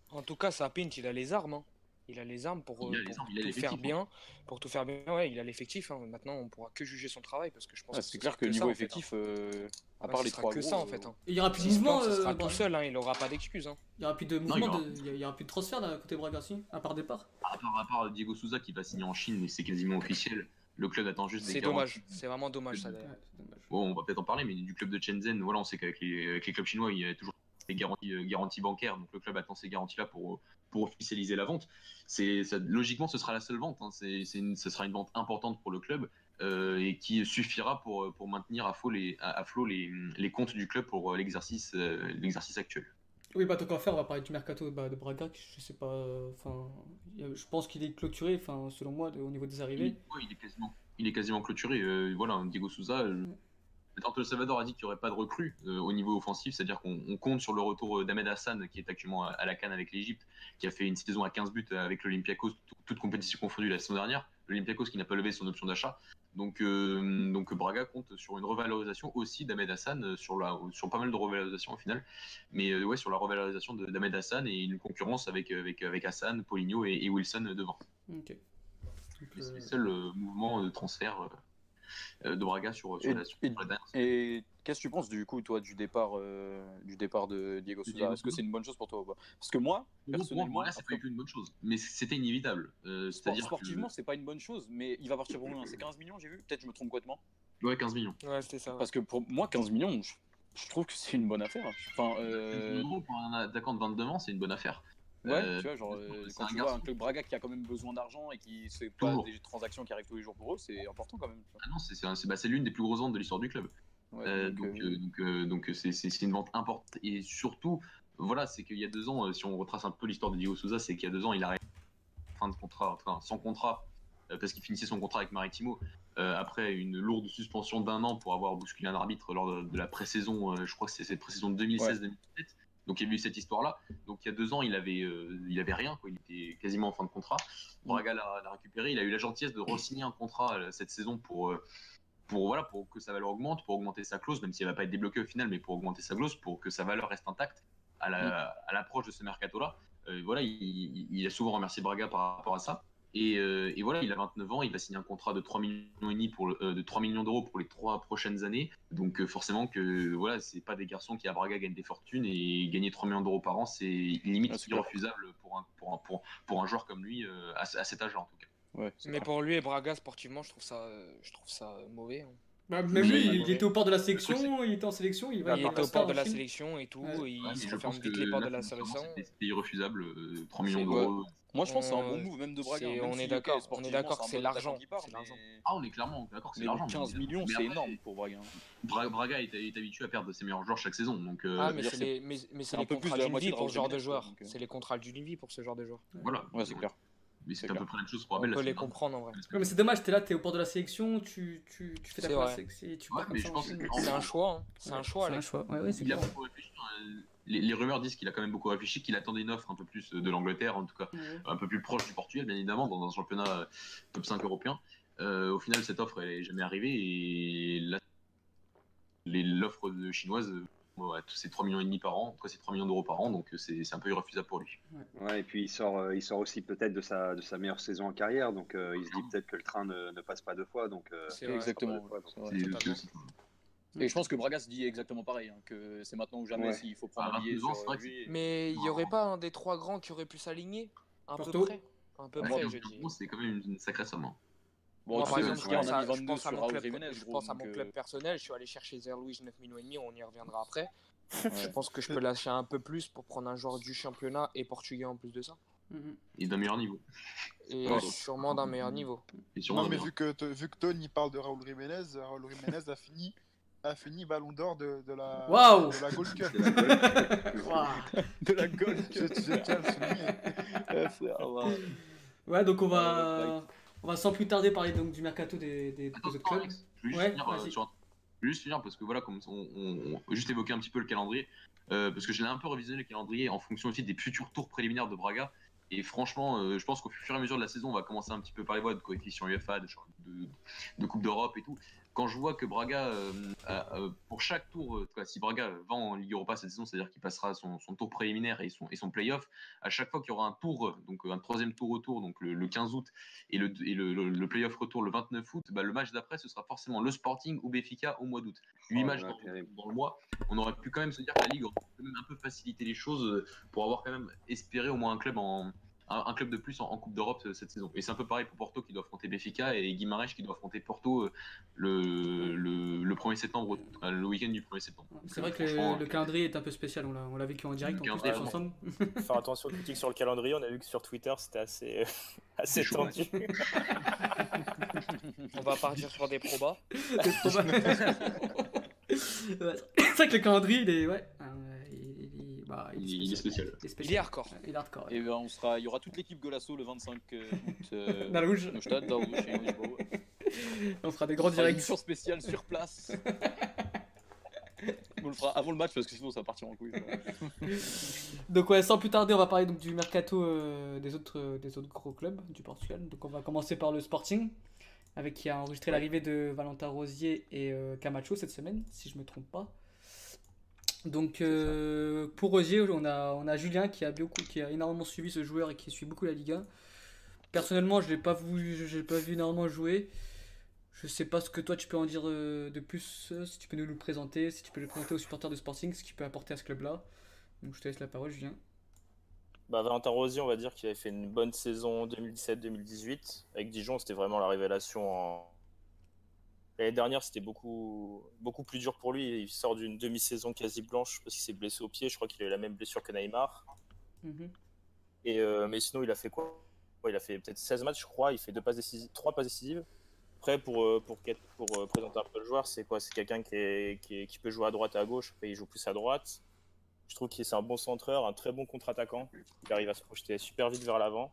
F: En tout cas, Sapint, il a les armes. hein. Il a les armes pour,
B: Il a
F: euh,
B: les
F: pour
B: armes, il a
F: tout faire
B: hein.
F: bien. Pour tout faire bien, ouais, il a l'effectif. hein. Maintenant, on pourra que juger son travail parce que je pense que
D: c'est
F: ce
D: clair que
F: ça,
D: niveau
F: en fait, hein.
D: effectif, euh, à
F: Ouais,
D: part
F: ce
D: les trois
F: que
D: gros,
F: ça en
D: euh,
F: fait. hein.
A: Il y aura plus de mouvement. euh,
F: sera
A: Bra-
F: tout seul, hein, il aura pas d'excuses. hein.
A: Il y aura plus de
B: il y
A: mouvement.
B: aura-
A: de- Il y, aura plus de transfert là, côté Bragassi, à part départ.
B: À part, à part Diego Souza qui va signer en Chine, mais c'est quasiment officiel. Le club attend juste des
F: C'est dommage. C'est vraiment dommage ça
A: Ouais, dommage.
B: Bon, on va peut-être en parler, mais du club de Shenzhen, voilà, on sait qu'avec les, avec les clubs chinois, il y a toujours des garanties, euh, garanties bancaires, donc le club attend ces garanties-là pour, pour officialiser la vente. C'est, ça- logiquement, ce sera la seule vente. hein. C'est, ce sera une vente importante pour le club euh, et qui suffira pour, pour maintenir à flot les, à, à flot les, les comptes du club pour euh, l'exercice, euh, l'exercice actuel.
A: Oui, bah tant qu'à faire, on va parler du mercato bah, de Braga. Je sais pas. euh, Enfin, je pense qu'il est clôturé. Enfin, selon moi, au niveau des
B: Il,
A: arrivées.
B: ouais, il est quasiment, il est quasiment clôturé. Euh, voilà, Diego Souza. euh, Antonio Salvador a dit qu'il n'y aurait pas de recrue euh, au niveau offensif, c'est-à-dire qu'on on compte sur le retour euh, d'Ahmed Hassan, qui est actuellement à, à la Cannes avec l'Égypte, qui a fait une saison à 15 buts avec l'Olympiakos, tout- toute compétition confondue la saison dernière. L'Olympiakos qui n'a pas levé son option d'achat. Donc, euh, donc Braga compte sur une revalorisation aussi d'Ahmed Hassan, euh, sur, la, sur pas mal de revalorisations au final. Mais euh, ouais, sur la revalorisation d'Ahmed Hassan et une concurrence avec, avec, avec Hassan, Poligno et, et Wilson devant. C'est le seul mouvement de transfert de Braga sur, sur
D: Et-
B: la, sur
D: et-
B: la dernière
D: Et qu'est-ce que tu penses du coup, toi, du départ, euh, du départ de Diego Souza? Est-ce que c'est une bonne chose pour toi ou pas? Parce que moi,
B: Pour moi,
D: personnellement,
B: là, c'est pas une bonne chose. Mais c'était inévitable. Euh,
D: sport-
B: C'est-à-dire
D: sportivement,
B: que...
D: c'est pas une bonne chose, mais il va partir pour combien C'est 15 millions, j'ai vu? Peut-être je me trompe complètement.
B: Ouais, 15 millions.
F: Ouais, c'était ça. ouais.
D: Parce que pour moi, 15 millions, je, je trouve que c'est une bonne affaire. Enfin,
B: 15
D: euh,
B: pour un attaquant de 22 ans, c'est une bonne affaire.
D: Ouais,
B: Euh,
D: tu vois, genre, euh,
B: un
D: quand tu vois un club Braga qui a quand même besoin d'argent et qui c'est pas des transactions qui arrivent tous les jours pour eux, c'est important quand même.
B: Ah non, c'est bah, c'est l'une des plus grosses ventes de l'histoire du club.
D: Donc,
B: donc, donc, donc, c'est une vente importante. Et surtout, voilà, c'est qu'il y a deux ans, euh, si on retrace un peu l'histoire de Diego Souza, c'est qu'il y a deux ans, il a fin de contrat, enfin, sans contrat, parce qu'il finissait son contrat avec Maritimo. euh, après une lourde suspension d'un an pour avoir bousculé un arbitre lors de, de la pré-saison, euh, je crois que c'est cette pré-saison de 2016-2017. Donc il y a eu cette histoire-là. Donc il y a deux ans, il avait, euh, il avait rien, quoi. il était quasiment en fin de contrat. Braga l'a récupéré. Il a eu la gentillesse de re-signer un contrat euh, cette saison pour, euh, pour, voilà, pour que sa valeur augmente, pour augmenter sa clause, même si elle va pas être débloquée au final, mais pour augmenter sa clause, pour que sa valeur reste intacte à la- à l'approche de ce mercato-là. Voilà, il, il- il a souvent remercié Braga par rapport à ça. Et, euh, et voilà, il a 29 ans, il va signer un contrat de 3 millions et demi pour le- euh, de 3 millions d'euros pour les trois prochaines années. Donc euh, forcément que voilà, c'est pas des garçons qui à Braga gagnent des fortunes et gagner 3 millions d'euros par an, c'est limite
D: Ah,
B: irrefusable pour un, pour un, pour, pour un joueur comme lui euh, à, ce- à cet âge-là en tout cas.
D: ouais,
F: Mais pour lui et Braga, sportivement, je trouve ça, euh, je trouve ça mauvais. hein.
A: bah, même lui, il
F: Ouais.
A: était au port de la sélection, il était en sélection. Il, va,
F: il
A: va
F: était au port de la sélection et tout,
A: Ouais.
F: et
B: Ouais,
F: il se
B: je
F: referme
B: pense
F: vite
B: que
F: les portes
B: là,
F: de la sélection.
B: c'était- irrefusable, euh, 3 millions d'euros.
D: Moi, je pense que c'est un
F: Euh,
D: bon move, même de Braga.
F: c'est-
D: même
F: on
D: si,
F: est d'accord, on est d'accord
D: un
F: que c'est l'argent, c'est.
B: Ah, on est clairement d'accord, c'est
D: Mais
B: l'argent.
D: 15
B: mais-
D: millions, c'est énorme pour Braga.
B: Bra- Braga est, est habitué à perdre ses meilleurs joueurs chaque saison. Donc, euh,
F: Ah, mais c'est
D: c'est-
F: les, mais, mais
D: c'est
F: c'est
D: un
F: les
D: peu plus
F: contrats d'une vie pour ce genre de joueur.
D: Euh.
F: C'est les contrats d'une vie pour ce genre de joueur.
B: voilà.
D: Ouais, c'est clair.
B: Mais c'est
D: C'est
B: à peu près la même chose pour
F: On
B: Abel.
F: peut
B: la
F: les comprendre en vrai.
A: Mais c'est dommage, t'es là, t'es au port de la sélection, tu, tu, tu fais ta
F: C'est
A: place et tu
B: que-
F: C'est un choix, hein. c'est un choix,
A: C'est un choix, ouais, ouais, c'est
B: Il a
A: clair.
B: beaucoup réfléchi. Les, les rumeurs disent qu'il a quand même beaucoup réfléchi, qu'il attendait une offre un peu plus de l'Angleterre, en tout cas un peu plus proche du Portugal, bien évidemment, dans un championnat euh, top 5 européen. Euh, au final, cette offre elle est jamais arrivée et l'offre chinoise, euh, ouais, c'est 3 millions et demi par an, en tout cas c'est 3 millions d'euros par an, donc euh, c'est un peu irrefusable pour lui.
E: Ouais, et puis il sort, euh, il sort aussi peut-être de sa, de sa meilleure saison en carrière, donc euh, il se dit peut-être que le train ne, ne passe pas deux fois, donc euh,
F: C'est.
D: Exactement.
E: fois, donc.
D: Et je pense que Braga se dit exactement pareil, hein, que c'est maintenant ou jamais
E: Ouais.
D: s'il faut prendre un billet
B: 22 ans,
D: sur lui.
F: Mais il y aurait pas un des trois grands qui aurait pu s'aligner À peu près. Un peu
D: Ah,
F: près, je dis.
B: c'est quand même une, une sacrée somme. hein.
D: Bon,
F: Moi, par exemple,
D: on
F: je
D: a
F: pense, à, je
D: 22
F: pense à
D: sur
F: mon club,
D: Jiménez,
F: je pense à mon
D: euh,
F: club personnel. Je suis allé chercher Zerlouis 9 millions et demi. On y reviendra après.
D: ouais.
F: Je pense que je peux lâcher un peu plus pour prendre un joueur du championnat et portugais en plus de ça.
A: Mhm.
B: Et d'un meilleur niveau.
F: Et
E: Ouais.
F: sûrement d'un meilleur niveau.
C: Non, mais vu que, vu que Tony parle de Raúl Jiménez, Raúl Jiménez a fini, a fini ballon d'or de, de la,
A: Waouh
C: de la Gold Cup. [LAUGHS]
D: De la gueule. [LAUGHS]
C: je, je tiens à le souligner. [LAUGHS]
D: Ouais,
A: donc on va, on va sans plus tarder parler donc du mercato des, des, autres clubs.
B: Je juste
A: Ouais,
B: finir, euh, sur juste finir parce que voilà, comme on, on- on- juste évoquer un petit peu le calendrier, euh, parce que j'ai un peu révisé le calendrier en fonction aussi des futurs tours préliminaires de Braga. Et franchement, euh, je pense qu'au fur et à mesure de la saison, on va commencer un petit peu par les voies de coefficient UEFA, de, de, de Coupe d'Europe et tout. Quand je vois que Braga, euh, a- euh, pour chaque tour, euh, si Braga va en Ligue Europa cette saison, c'est-à-dire qu'il passera son, son tour préliminaire et son, et son play-off, à chaque fois qu'il y aura un tour, donc un troisième tour retour, donc le, le 15 août, et le, et le, le- le play-off retour le 29 août, bah, le match d'après, ce sera forcément le Sporting ou Béfica au mois d'août. 8
E: Oh
B: matchs dans, le mois. On aurait pu quand même se dire que la Ligue aurait quand même un peu facilité les choses euh, pour avoir quand même espéré au moins un club en un, un club de plus en, en Coupe d'Europe euh, cette saison. Et c'est un peu pareil pour Porto qui doit affronter Béfica et Guimarães qui doit affronter Porto euh, le, le, le 1er septembre, euh, le week-end du 1er septembre.
A: C'est vrai que le, le calendrier est un peu spécial, on l'a, on l'a vécu en direct, tous
B: calendrier,
A: tous ensemble. [LAUGHS]
G: Faire attention aux critiques sur le calendrier. On a vu que sur Twitter, c'était assez, [LAUGHS] assez
B: chaud,
G: tendu. [LAUGHS]
F: On va partir sur des probas.
A: C'est vrai que le calendrier, il est. Ouais. Euh, bah,
B: il, il est spécial.
A: Il est
F: Il
A: spécial.
F: est hardcore.
A: Il est hardcore. ouais.
D: Et ben, on sera, il y aura toute l'équipe Golasso le 25 août. Euh, [LAUGHS]
A: Dans rouge. [LAUGHS] On fera des grands
D: une
A: directs.
D: spéciale sur place. [LAUGHS] on le fera avant le match parce que sinon ça va partir en couille.
A: Donc ouais, sans plus tarder, on va parler donc du mercato euh, des autres euh, des autres gros clubs du Portugal. Donc on va commencer par le Sporting, avec qui a enregistré l'arrivée de Valentin Rosier et euh, Camacho cette semaine, si je me trompe pas. Donc euh, pour Rosier, on a on a Julien qui a beaucoup qui a énormément suivi ce joueur et qui suit beaucoup la Ligue 1. Personnellement, je l'ai pas vu je l'ai pas vu énormément jouer. Je sais pas ce que toi tu peux en dire euh, de plus, euh, si tu peux nous le présenter, si tu peux le présenter aux supporters de Sporting, ce qu'il peut apporter à ce club-là. Donc je te laisse la parole, Julien.
G: Bah, Valentin Rosier, on va dire qu'il avait fait une bonne saison 2017-2018. Avec Dijon, c'était vraiment la révélation. En... L'année dernière, c'était beaucoup, beaucoup plus dur pour lui. Il sort d'une demi-saison quasi blanche parce qu'il s'est blessé au pied. Je crois qu'il a eu la même blessure que Neymar.
A: Mhm.
G: Et, euh, mais sinon, il a fait quoi? Ouais, Il a fait peut-être 16 matchs, je crois. Il fait deux passes décisives, trois passes décisives. Après, pour, euh, pour, euh, présenter un peu le joueur, c'est quoi? C'est quelqu'un qui, est- qui, est- qui peut jouer à droite et à gauche. Après, il joue plus à droite. Je trouve qu'il c'est un bon centreur, un très bon contre-attaquant. Il arrive à se projeter super vite vers l'avant.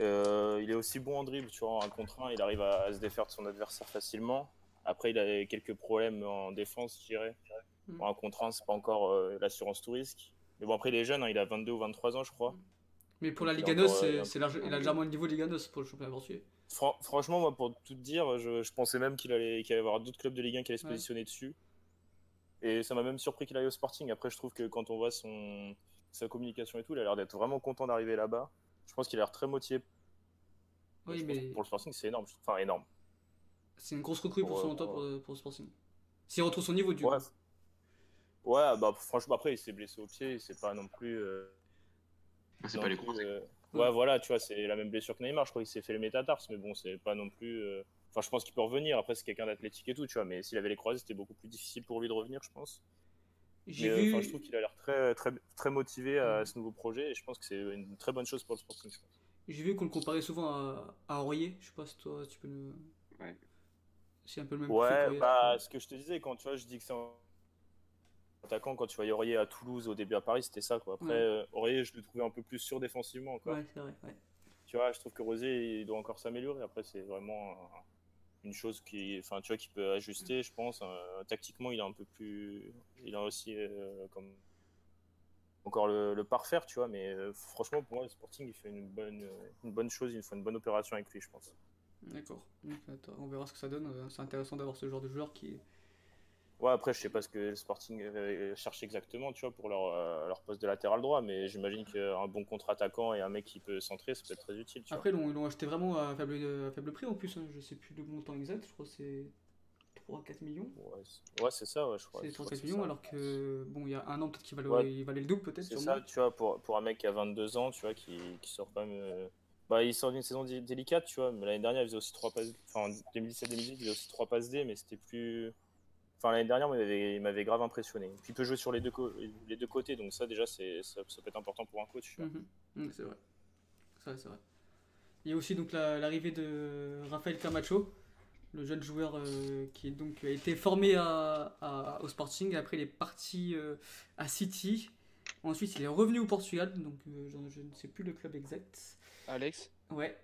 G: Euh, il est aussi bon en dribble, tu vois, en un contre un, il arrive à, à se défaire de son adversaire facilement. Après, il a quelques problèmes en défense, je dirais.
A: Mm.
G: En un contre un, c'est pas encore euh, l'assurance tout risque. Mais bon, après, il est jeune, hein, il a 22 ou 23 ans, je crois.
A: Mais pour la Liga c'est,
G: euh,
A: c'est large- il a légèrement le niveau de Liga pour le championnat portugais.
G: Franchement, moi, pour tout te dire, je, je pensais même qu'il allait, y avoir d'autres clubs de Ligue 1 qui allaient se
A: Ouais.
G: positionner dessus. Et ça m'a même surpris qu'il aille au Sporting. Après, je trouve que quand on voit son, sa communication et tout, il a l'air d'être vraiment content d'arriver là-bas. Je pense qu'il a l'air très motivé.
A: Oui, mais
G: Pour le Sporting, c'est énorme. Enfin, énorme.
A: c'est une grosse recrue pour,
G: Pour,
A: son
G: euh,
A: toi,
G: pour-
A: le Sporting. S'il retrouve son niveau, du
G: Ouais.
A: coup.
G: Ouais, bah franchement, après, il s'est blessé au pied. C'est pas non plus. euh,
B: C'est
G: non
B: pas les
G: euh, Ouais, voilà, tu vois, c'est la même blessure que Neymar. Je crois qu'il s'est fait le métatarse, mais bon, c'est pas non plus. euh, Enfin, je pense qu'il peut revenir. Après, c'est quelqu'un d'athlétique et tout, tu vois. Mais s'il avait les croisés, c'était beaucoup plus difficile pour lui de revenir, je pense.
A: J'ai
G: Mais, euh,
A: vu.
G: enfin, je trouve qu'il a l'air très, très, très motivé à ce nouveau projet et je pense que c'est une très bonne chose pour le Sporting.
A: J'ai vu qu'on le comparait souvent à, à Aurier. Je sais pas si toi tu peux nous.
E: Ouais.
A: C'est un peu le même
G: Ouais, bah, ce que je te disais, quand tu vois, je dis que c'est un attaquant, quand tu voyais Aurier à Toulouse au début à Paris, c'était ça, quoi. Après,
A: Ouais.
G: euh, Aurier, je le trouvais un peu plus sûr défensivement, quoi.
A: Ouais, c'est vrai. Ouais.
G: Tu vois, je trouve que Rosier, il doit encore s'améliorer. Après, c'est vraiment euh, une chose qui, enfin, tu vois, qui peut ajuster, je pense. Euh, tactiquement, il est un peu plus, il a aussi euh, comme encore le, parfaire, tu vois. Mais euh, franchement, pour moi, le Sporting, il fait une bonne, une bonne chose, il fait une bonne opération avec lui, je pense.
A: D'accord. On verra ce que ça donne. C'est intéressant d'avoir ce genre de joueur qui.
G: Ouais, après, je sais pas ce que le Sporting euh, cherche exactement, tu vois, pour leur, euh, leur poste de latéral droit, mais j'imagine qu'un bon contre-attaquant et un mec qui peut centrer, ça peut être très utile, tu vois.
A: Après, ils l'ont ils l'ont acheté vraiment à faible, à faible prix en plus. hein. Je sais plus le montant exact. Je crois que c'est 3-4 millions.
G: Ouais, c'est- ouais, c'est ça, ouais, je crois.
A: c'est
G: je crois
A: 3-4
G: que c'est
A: millions,
G: ça.
A: alors que bon, il y a un an, peut-être qu'il valait,
G: Ouais.
A: il valait le double, peut-être.
G: C'est ça, tu vois, pour, pour un mec qui a 22 ans, tu vois, qui, qui sort quand même. euh, Bah, il sort d'une saison dé- délicate, tu vois. Mais l'année dernière, il faisait aussi 3 passes. Enfin, en 2017-2018, il faisait aussi 3 passes D, mais c'était plus. Enfin, l'année dernière, il m'avait- grave impressionné. Puis il peut jouer sur les deux, co- les deux côtés, donc ça, déjà, ça, ça peut être important pour un coach.
A: Mhm. Mhm, c'est vrai. C'est vrai, c'est vrai. Il y a aussi donc la- l'arrivée de Rafael Camacho, le jeune joueur euh, qui est donc, a été formé à, à- au Sporting. Après, il est parti euh, à City. Ensuite, il est revenu au Portugal, donc euh, je, je ne sais plus le club exact.
F: Alex,
A: Ouais,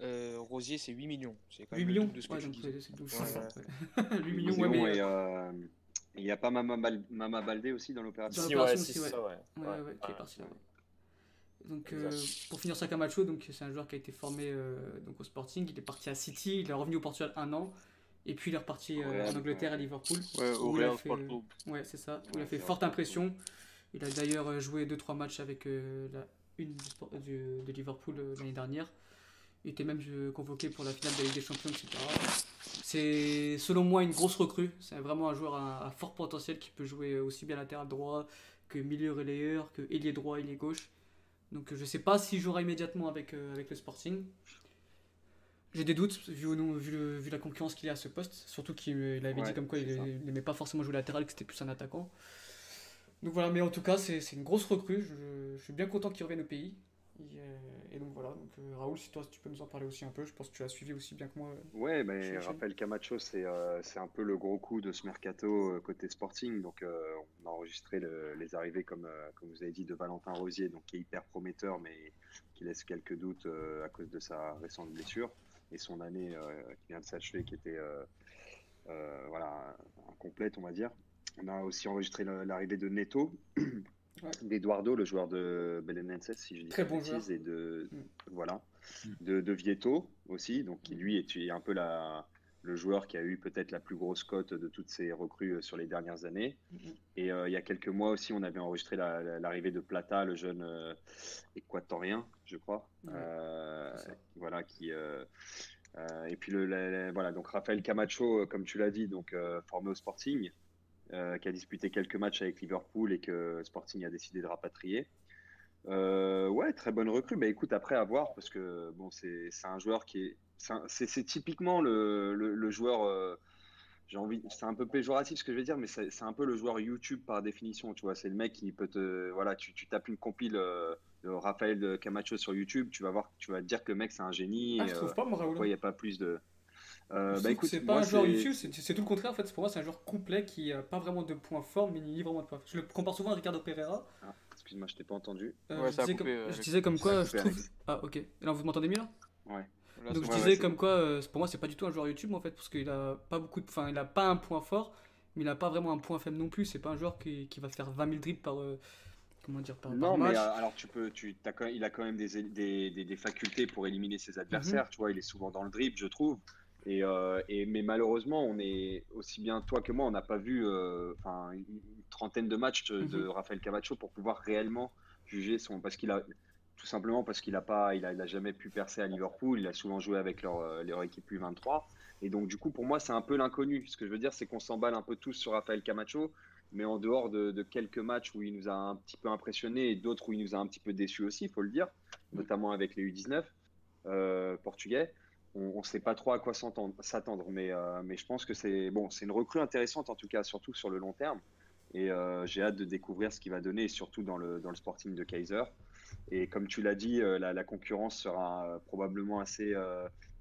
F: euh, Rosier, c'est 8 millions. C'est quand
A: 8
F: même le
A: millions
F: de ce que
A: Ouais, donc c'est c'est.
F: Ouais,
A: Ouais. [LAUGHS] 8 millions, ouais, mais.
E: et, euh, il n'y a pas Mama, Bal- Mama Baldé aussi dans l'opération
G: Si, ouais,
A: aussi,
G: si,
A: ouais.
G: ça, ouais.
A: Ouais, ouais, qui est
G: Ouais.
A: parti là. Donc, euh, pour finir sur Camacho, donc c'est un joueur qui a été formé euh, donc au Sporting. Il est parti à City, il est revenu au Portugal un an, et puis il est reparti euh, en Angleterre à Liverpool.
D: Ouais, au
A: Où il a
D: Real
A: fait-
D: Club.
A: Ouais, c'est ça. Où il a fait
E: c'est
A: forte impression. Il a d'ailleurs euh, joué 2-3 matchs avec euh, la une du sport- du- de Liverpool euh, l'année dernière. Il était même convoqué pour la finale de la Ligue des Champions, etc. C'est selon moi une grosse recrue. C'est vraiment un joueur à, à fort potentiel qui peut jouer aussi bien latéral droit que milieu relayeur, que ailier droit, ailier gauche. Donc je sais pas s'il jouera immédiatement avec, euh, avec le Sporting. J'ai des doutes vu, nom- vu, le- vu la concurrence qu'il y a à ce poste. Surtout qu'il euh, avait
E: Ouais,
A: dit comme quoi il n'aimait pas forcément jouer latéral, que c'était plus un attaquant. Donc voilà, mais en tout cas, c'est c'est une grosse recrue. Je, je suis bien content qu'il revienne au pays. Et, donc voilà, donc, euh, Raoul, si toi tu peux nous en parler aussi un peu, je pense que tu l'as suivi aussi bien que moi. euh.
E: Ouais, mais
A: chez-
E: Raphaël Camacho, c'est euh, c'est un peu le gros coup de ce mercato côté Sporting. Donc, euh, on a enregistré le- les arrivées, comme, euh, comme vous avez dit, de Valentin Rosier, donc, qui est hyper prometteur, mais qui laisse quelques doutes à cause de sa récente blessure et son année qui vient de s'achever, qui était voilà, incomplète, on va dire. On a aussi enregistré l'arrivée de Neto, [CLEARS THROAT] d'Eduardo, le joueur de Belenenses, si je dis
A: Très bon
E: et de
A: Mm.
E: voilà, de, de Vieto aussi, donc qui lui est un peu la, le joueur qui a eu peut-être la plus grosse cote de toutes ces recrues euh, sur les dernières années.
A: Mhm.
E: Et euh, il y a quelques mois aussi, on avait enregistré la- la- l'arrivée de Plata, le jeune euh, équatorien, je crois, Euh, voilà qui. euh, euh, et puis le, voilà donc Rafael Camacho, comme tu l'as dit, donc euh, formé au Sporting, euh, qui a disputé quelques matchs avec Liverpool et que Sporting a décidé de rapatrier. Euh, ouais, très bonne recrue. Bah écoute, après à voir, parce que bon, c'est un joueur qui est. c'est typiquement le, le, le joueur. euh, j'ai envie. C'est un peu péjoratif ce que je vais dire, mais c'est un peu le joueur YouTube par définition. Tu vois, c'est le mec qui peut te. Voilà, tu, tu tapes une compile de Raphaël Camacho sur YouTube, tu vas voir, tu vas te dire que le mec c'est un génie.
A: Ah,
E: et,
A: je
E: euh,
A: trouve pas, moi, Raoul.
E: il n'y a pas plus de. Euh, bah écoute,
A: c'est pas
E: moi,
A: un joueur YouTube, c'est tout le contraire en fait. Pour moi, c'est un joueur complet qui a pas vraiment de points forts, mais ni vraiment de points. Je le compare souvent à Ricardo Pereira.
E: Ah, excuse-moi, je t'ai pas entendu.
A: Euh,
D: Ouais,
A: je, disais
D: coupé,
A: comme,
D: euh,
A: je disais quoi,
E: coupé,
A: je trouve.
E: Alex.
A: Ah, ok. Là, vous m'entendez mieux là?
E: Ouais.
D: Là,
A: Donc je disais
E: ouais,
A: comme quoi, euh, pour moi, c'est pas du tout un joueur YouTube en fait, parce qu'il a pas beaucoup de. Enfin, il a pas un point fort, mais il a pas vraiment un point faible non plus. C'est pas un joueur qui, qui va faire 20 000 dribbles par. euh, comment dire Par, par
E: Non, mais
A: match.
E: euh, alors tu peux, tu, t'as quand même- il a quand même des, des, des, des facultés pour éliminer ses adversaires.
A: Mhm.
E: Tu vois, il est souvent dans le dribble, je trouve. Et, euh, et mais malheureusement, on est aussi bien toi que moi, on n'a pas vu, euh, une, une trentaine de matchs de, de
A: Mhm.
E: Rafael Camacho pour pouvoir réellement juger son, parce qu'il a tout simplement parce qu'il a pas, il a, il a jamais pu percer à Liverpool. Il a souvent joué avec leur, euh, leur équipe U23. Et donc du coup, pour moi, c'est un peu l'inconnu. Ce que je veux dire, c'est qu'on s'emballe un peu tous sur Rafael Camacho mais en dehors de, de quelques matchs où il nous a un petit peu impressionné et d'autres où il nous a un petit peu déçus aussi, il faut le dire, notamment avec les U19 euh, portugais, on ne sait pas trop à quoi s'attendre. Mais, euh, mais je pense que c'est bon, une recrue intéressante en tout cas, surtout sur le long terme. Et euh, j'ai hâte de découvrir ce qu'il va donner, surtout dans le, dans le Sporting de Kaiser. Et comme tu l'as dit, euh, la, la concurrence sera probablement assez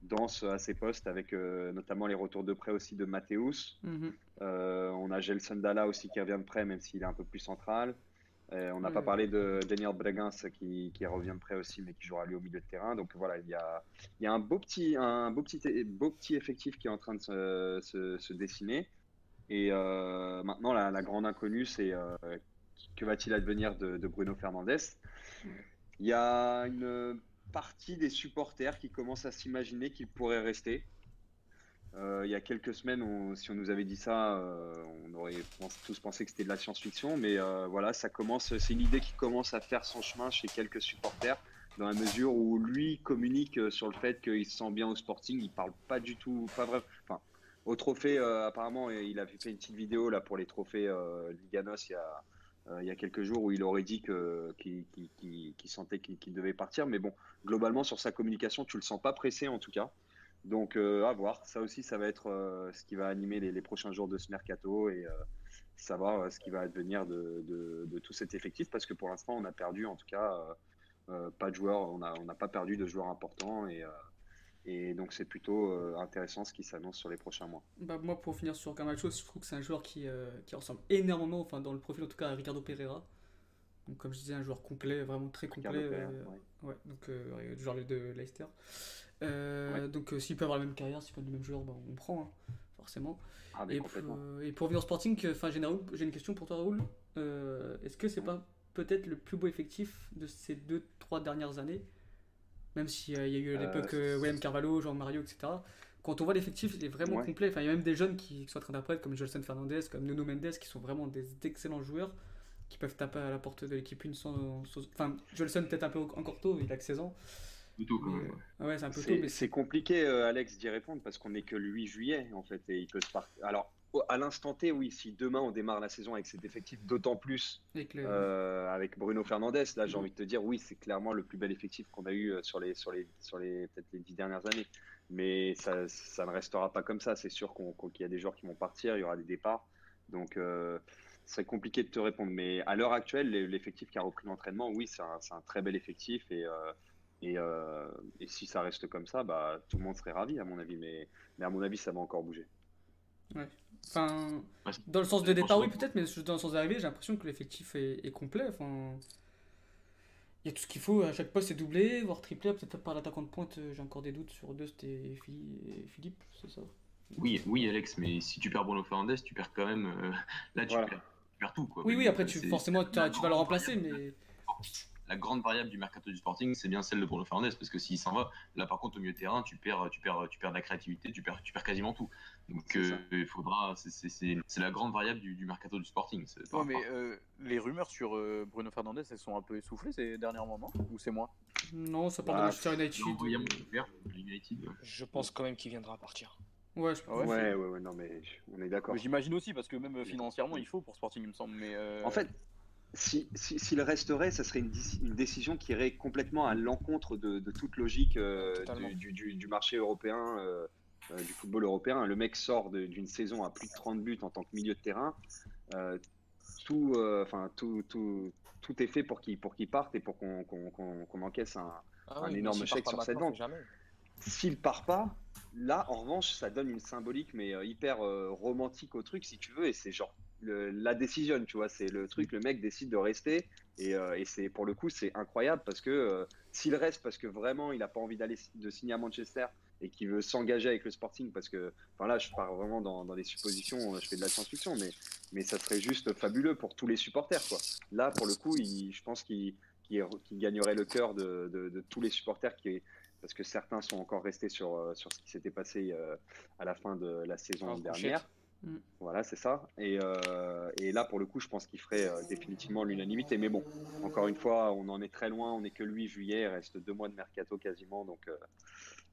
E: dense à ces postes, avec notamment les retours de prêt aussi de Mathéus.
A: Mhm.
E: Euh, on a Gelson Dalla aussi qui revient de près, même s'il est un peu plus central. Euh, on n'a pas parlé de Daniel Bragans qui, qui revient de près aussi, mais qui jouera lui au milieu de terrain. Donc voilà, il y a, il y a un, beau petit, un beau, petit, beau petit effectif qui est en train de se, se- se dessiner. Et euh, maintenant, la, la grande inconnue, c'est euh, que va-t-il advenir de, de Bruno Fernandes? Il y a une partie des supporters qui commencent à s'imaginer qu'il pourrait rester. Euh, il y a quelques semaines, si on nous avait dit ça, euh, on aurait tous pensé que c'était de la science-fiction. Mais euh, voilà, ça commence. C'est une idée qui commence à faire son chemin chez quelques supporters, dans la mesure où lui communique sur le fait qu'il se sent bien au Sporting. Il parle pas du tout, pas vrai. Enfin, au trophée, apparemment, il avait fait une petite vidéo là pour les trophées Liganos il y a. a quelques jours où il aurait dit qu'il sentait qu'il devait partir, mais bon, globalement sur sa communication, tu le sens pas pressé en tout cas. Donc euh, à voir. Ça aussi, ça va être euh, ce qui va animer les, les prochains jours de ce mercato et euh, savoir ce qui va advenir de, de- de tout cet effectif parce que pour l'instant, on a perdu en tout cas pas de joueurs, on n'a on pas perdu de joueurs importants et, et donc c'est plutôt euh, intéressant ce qui s'annonce sur les prochains mois.
A: Bah, moi, pour finir sur Camacho, je trouve que c'est un joueur qui, euh, qui ressemble énormément, enfin dans le profil en tout cas, à Ricardo Pereira. Donc, comme je disais, un joueur complet, vraiment très complet.
E: Ricardo Pereira,
A: euh,
E: ouais.
A: Ouais, donc euh, genre de Leicester. Euh,
E: Ouais.
A: Donc, euh, s'il peut avoir la même carrière, s'il peut être le même joueur, bah, on prend, hein, forcément.
E: Ah,
A: Et pour, et pour revenir au Sporting, enfin, j'ai une question pour toi, Raoul. Euh, Est-ce que c'est pas peut-être le plus beau effectif de ces deux, trois dernières années? Même s'il y a eu à
E: Euh,
A: l'époque euh, William Carvalho, Jean Mario, etc. Quand on voit l'effectif, il est vraiment
E: Ouais.
A: complet. Enfin, il y a même des jeunes qui, qui sont en train d'apparaître, comme Jolson Fernandez, comme Nuno Mendes, qui sont vraiment des excellents joueurs, qui peuvent taper à la porte de l'équipe une sans, sans- Enfin, Jolson peut-être un peu encore tôt, il a que 16 ans.
B: Quand même. ouais.
A: euh, ouais, c'est un peu tôt, mais
E: c'est compliqué, euh, Alex, d'y répondre parce qu'on n'est que le 8 juillet, en fait, et il peut se partir. Alors, à l'instant T, oui, si demain on démarre la saison avec cet effectif, d'autant plus
A: avec le-
E: euh, avec Bruno Fernandez, là, j'ai envie de te dire, oui, c'est clairement le plus bel effectif qu'on a eu euh, sur les, sur les, sur les peut-être les dix dernières années. Mais ça, ça ne restera pas comme ça. C'est sûr qu'il y a des joueurs qui vont partir, il y aura des départs. Donc, euh, c'est compliqué de te répondre. Mais à l'heure actuelle, l'effectif qui a repris l'entraînement, oui, c'est un, très bel effectif. Et, euh, et, euh, et si ça reste comme ça, bah, tout le monde serait ravi, à mon avis. Mais, mais à mon avis, ça va encore bouger.
A: Enfin,
B: Ouais, c'est-
A: dans le sens de départ, oui, peut-être, mais dans le sens d'arrivée, j'ai l'impression que l'effectif est, est complet. Enfin, il y a tout ce qu'il faut. À chaque poste, c'est doublé, voire triplé. Peut-être par l'attaquant de pointe, euh, j'ai encore des doutes sur Dust et Phili- et Philippe, c'est ça?
B: Oui, oui, Alex, mais si tu perds Bruno Fernandez, tu perds quand même. euh, là, tu,
E: Voilà.
B: perds, tu perds tout. Quoi.
A: Oui, oui, après, tu, forcément, tu, vas le remplacer, mais.
B: La grande variable du mercato du Sporting, c'est bien celle de Bruno Fernandez, parce que s'il s'en va, là, par contre, au milieu de terrain, tu perds, tu perds, tu perds de la créativité, tu perds, tu perds quasiment tout. Donc, euh, il faudra. c'est- c'est- C'est c'est la grande variable du, du mercato du Sporting.
D: Ouais, mais euh, les rumeurs sur euh, Bruno Fernandez, elles sont un peu essoufflées ces dernièrement, non Ou c'est moi
A: Non, ça parle
E: Bah,
A: de Manchester United.
F: Je pense quand même qu'il viendra partir.
A: Ouais, je
D: Ah ouais,
E: Ouais, ouais, non, mais on est d'accord.
D: J'imagine aussi, parce que même euh, financièrement, il faut pour Sporting, il me semble. Mais, euh,
E: En fait, si- si- s'il resterait, ça serait une, déci- une décision qui irait complètement à l'encontre de, de toute logique euh, du, du- du- du marché européen, euh, euh, du football européen. Le mec sort d'une saison à plus de 30 buts en tant que milieu de terrain. Euh, tout, euh, enfin, tout, tout, tout est fait pour qu'il pour qu'il parte et pour qu'on qu'on- qu'on- qu'on encaisse un,
F: Ah
E: Un
F: oui, mais
E: énorme
F: s'il
E: chèque sur cette vente.
F: jamais.
E: S'il part pas, là, en revanche, ça donne une symbolique, mais euh, hyper euh, romantique au truc, si tu veux, et c'est genre la décision, tu vois, c'est le truc, le mec décide de rester, et, euh, c'est pour le coup, c'est incroyable parce que s'il reste parce que vraiment il n'a pas envie d'aller de signer à Manchester et qu'il veut s'engager avec le Sporting, parce que, enfin là, je pars vraiment dans, dans des suppositions, je fais de la science-fiction, mais, mais ça serait juste fabuleux pour tous les supporters, quoi. Là, pour le coup, je pense qu'il gagnerait le cœur de, de- de tous les supporters qui, parce que certains sont encore restés sur, euh, sur ce qui s'était passé euh, à la fin de la saison
F: Alors,
E: dernière.
A: Mm.
E: Voilà, c'est ça. Et, euh, et là, pour le coup, je pense qu'il ferait euh, définitivement l'unanimité. Mais bon, encore une fois, on en est très loin. On n'est que le 8 juillet. Il reste deux mois de mercato quasiment. Donc, euh,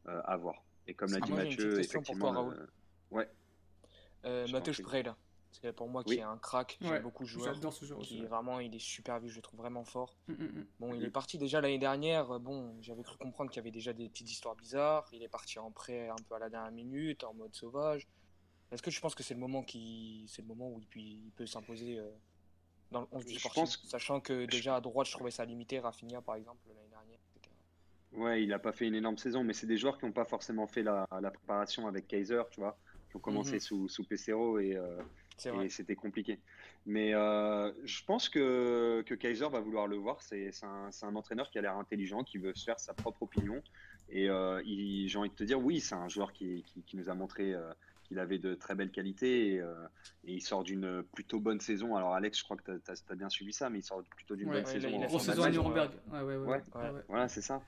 E: euh, à voir. Et comme l'a
F: Ah,
E: dit Mathieu,
F: toi,
E: effectivement.
F: Raoul.
E: Ouais,
F: Euh,
E: Je prie.
F: Breda, c'est pour moi qui est un crack.
A: Ouais,
F: J'aime beaucoup ce joueur.
A: J'adore ce joueur aussi.
F: Qui est
A: ouais.
F: vraiment, il est super vu, je le trouve vraiment fort.
A: Mm, mm, mm.
F: Bon, il est parti déjà l'année dernière. Bon, j'avais cru comprendre qu'il y avait déjà des petites histoires bizarres. Il est parti en prêt un peu à la dernière minute, en mode sauvage. Est-ce que je pense que c'est le moment qui, c'est le moment où il, peut- il peut s'imposer euh, dans le 11 du Sporting,
E: pense-
F: sachant que déjà à droite, je trouvais ça limité. Rafinha, par exemple, l'année dernière, etc.
E: ouais, il n'a pas fait une énorme saison. Mais c'est des joueurs qui n'ont pas forcément fait la, la préparation avec Kaiser, tu vois, qui ont commencé
F: Mhm.
E: sous, sous Pesero. Et, euh, et
F: vrai.
E: c'était compliqué. Mais euh, je pense que, que Kaiser va vouloir le voir. C'est c'est un, c'est un entraîneur qui a l'air intelligent, qui veut se faire sa propre opinion. Et euh, il- j'ai envie de te dire, oui, c'est un joueur qui, qui, qui nous a montré euh, qu'il avait de très belles qualités. Et, euh, et il sort d'une plutôt bonne saison. Alors, Alex, je crois que tu as, bien suivi ça, mais il sort plutôt d'une
A: Ouais,
E: bonne
F: ouais,
E: saison.
F: il a- il a
E: en-
F: fait
A: Grosse saison à. Nuremberg. Ouais, ouais, ouais.
E: Ouais.
A: ouais, ouais.
E: Voilà, c'est ça.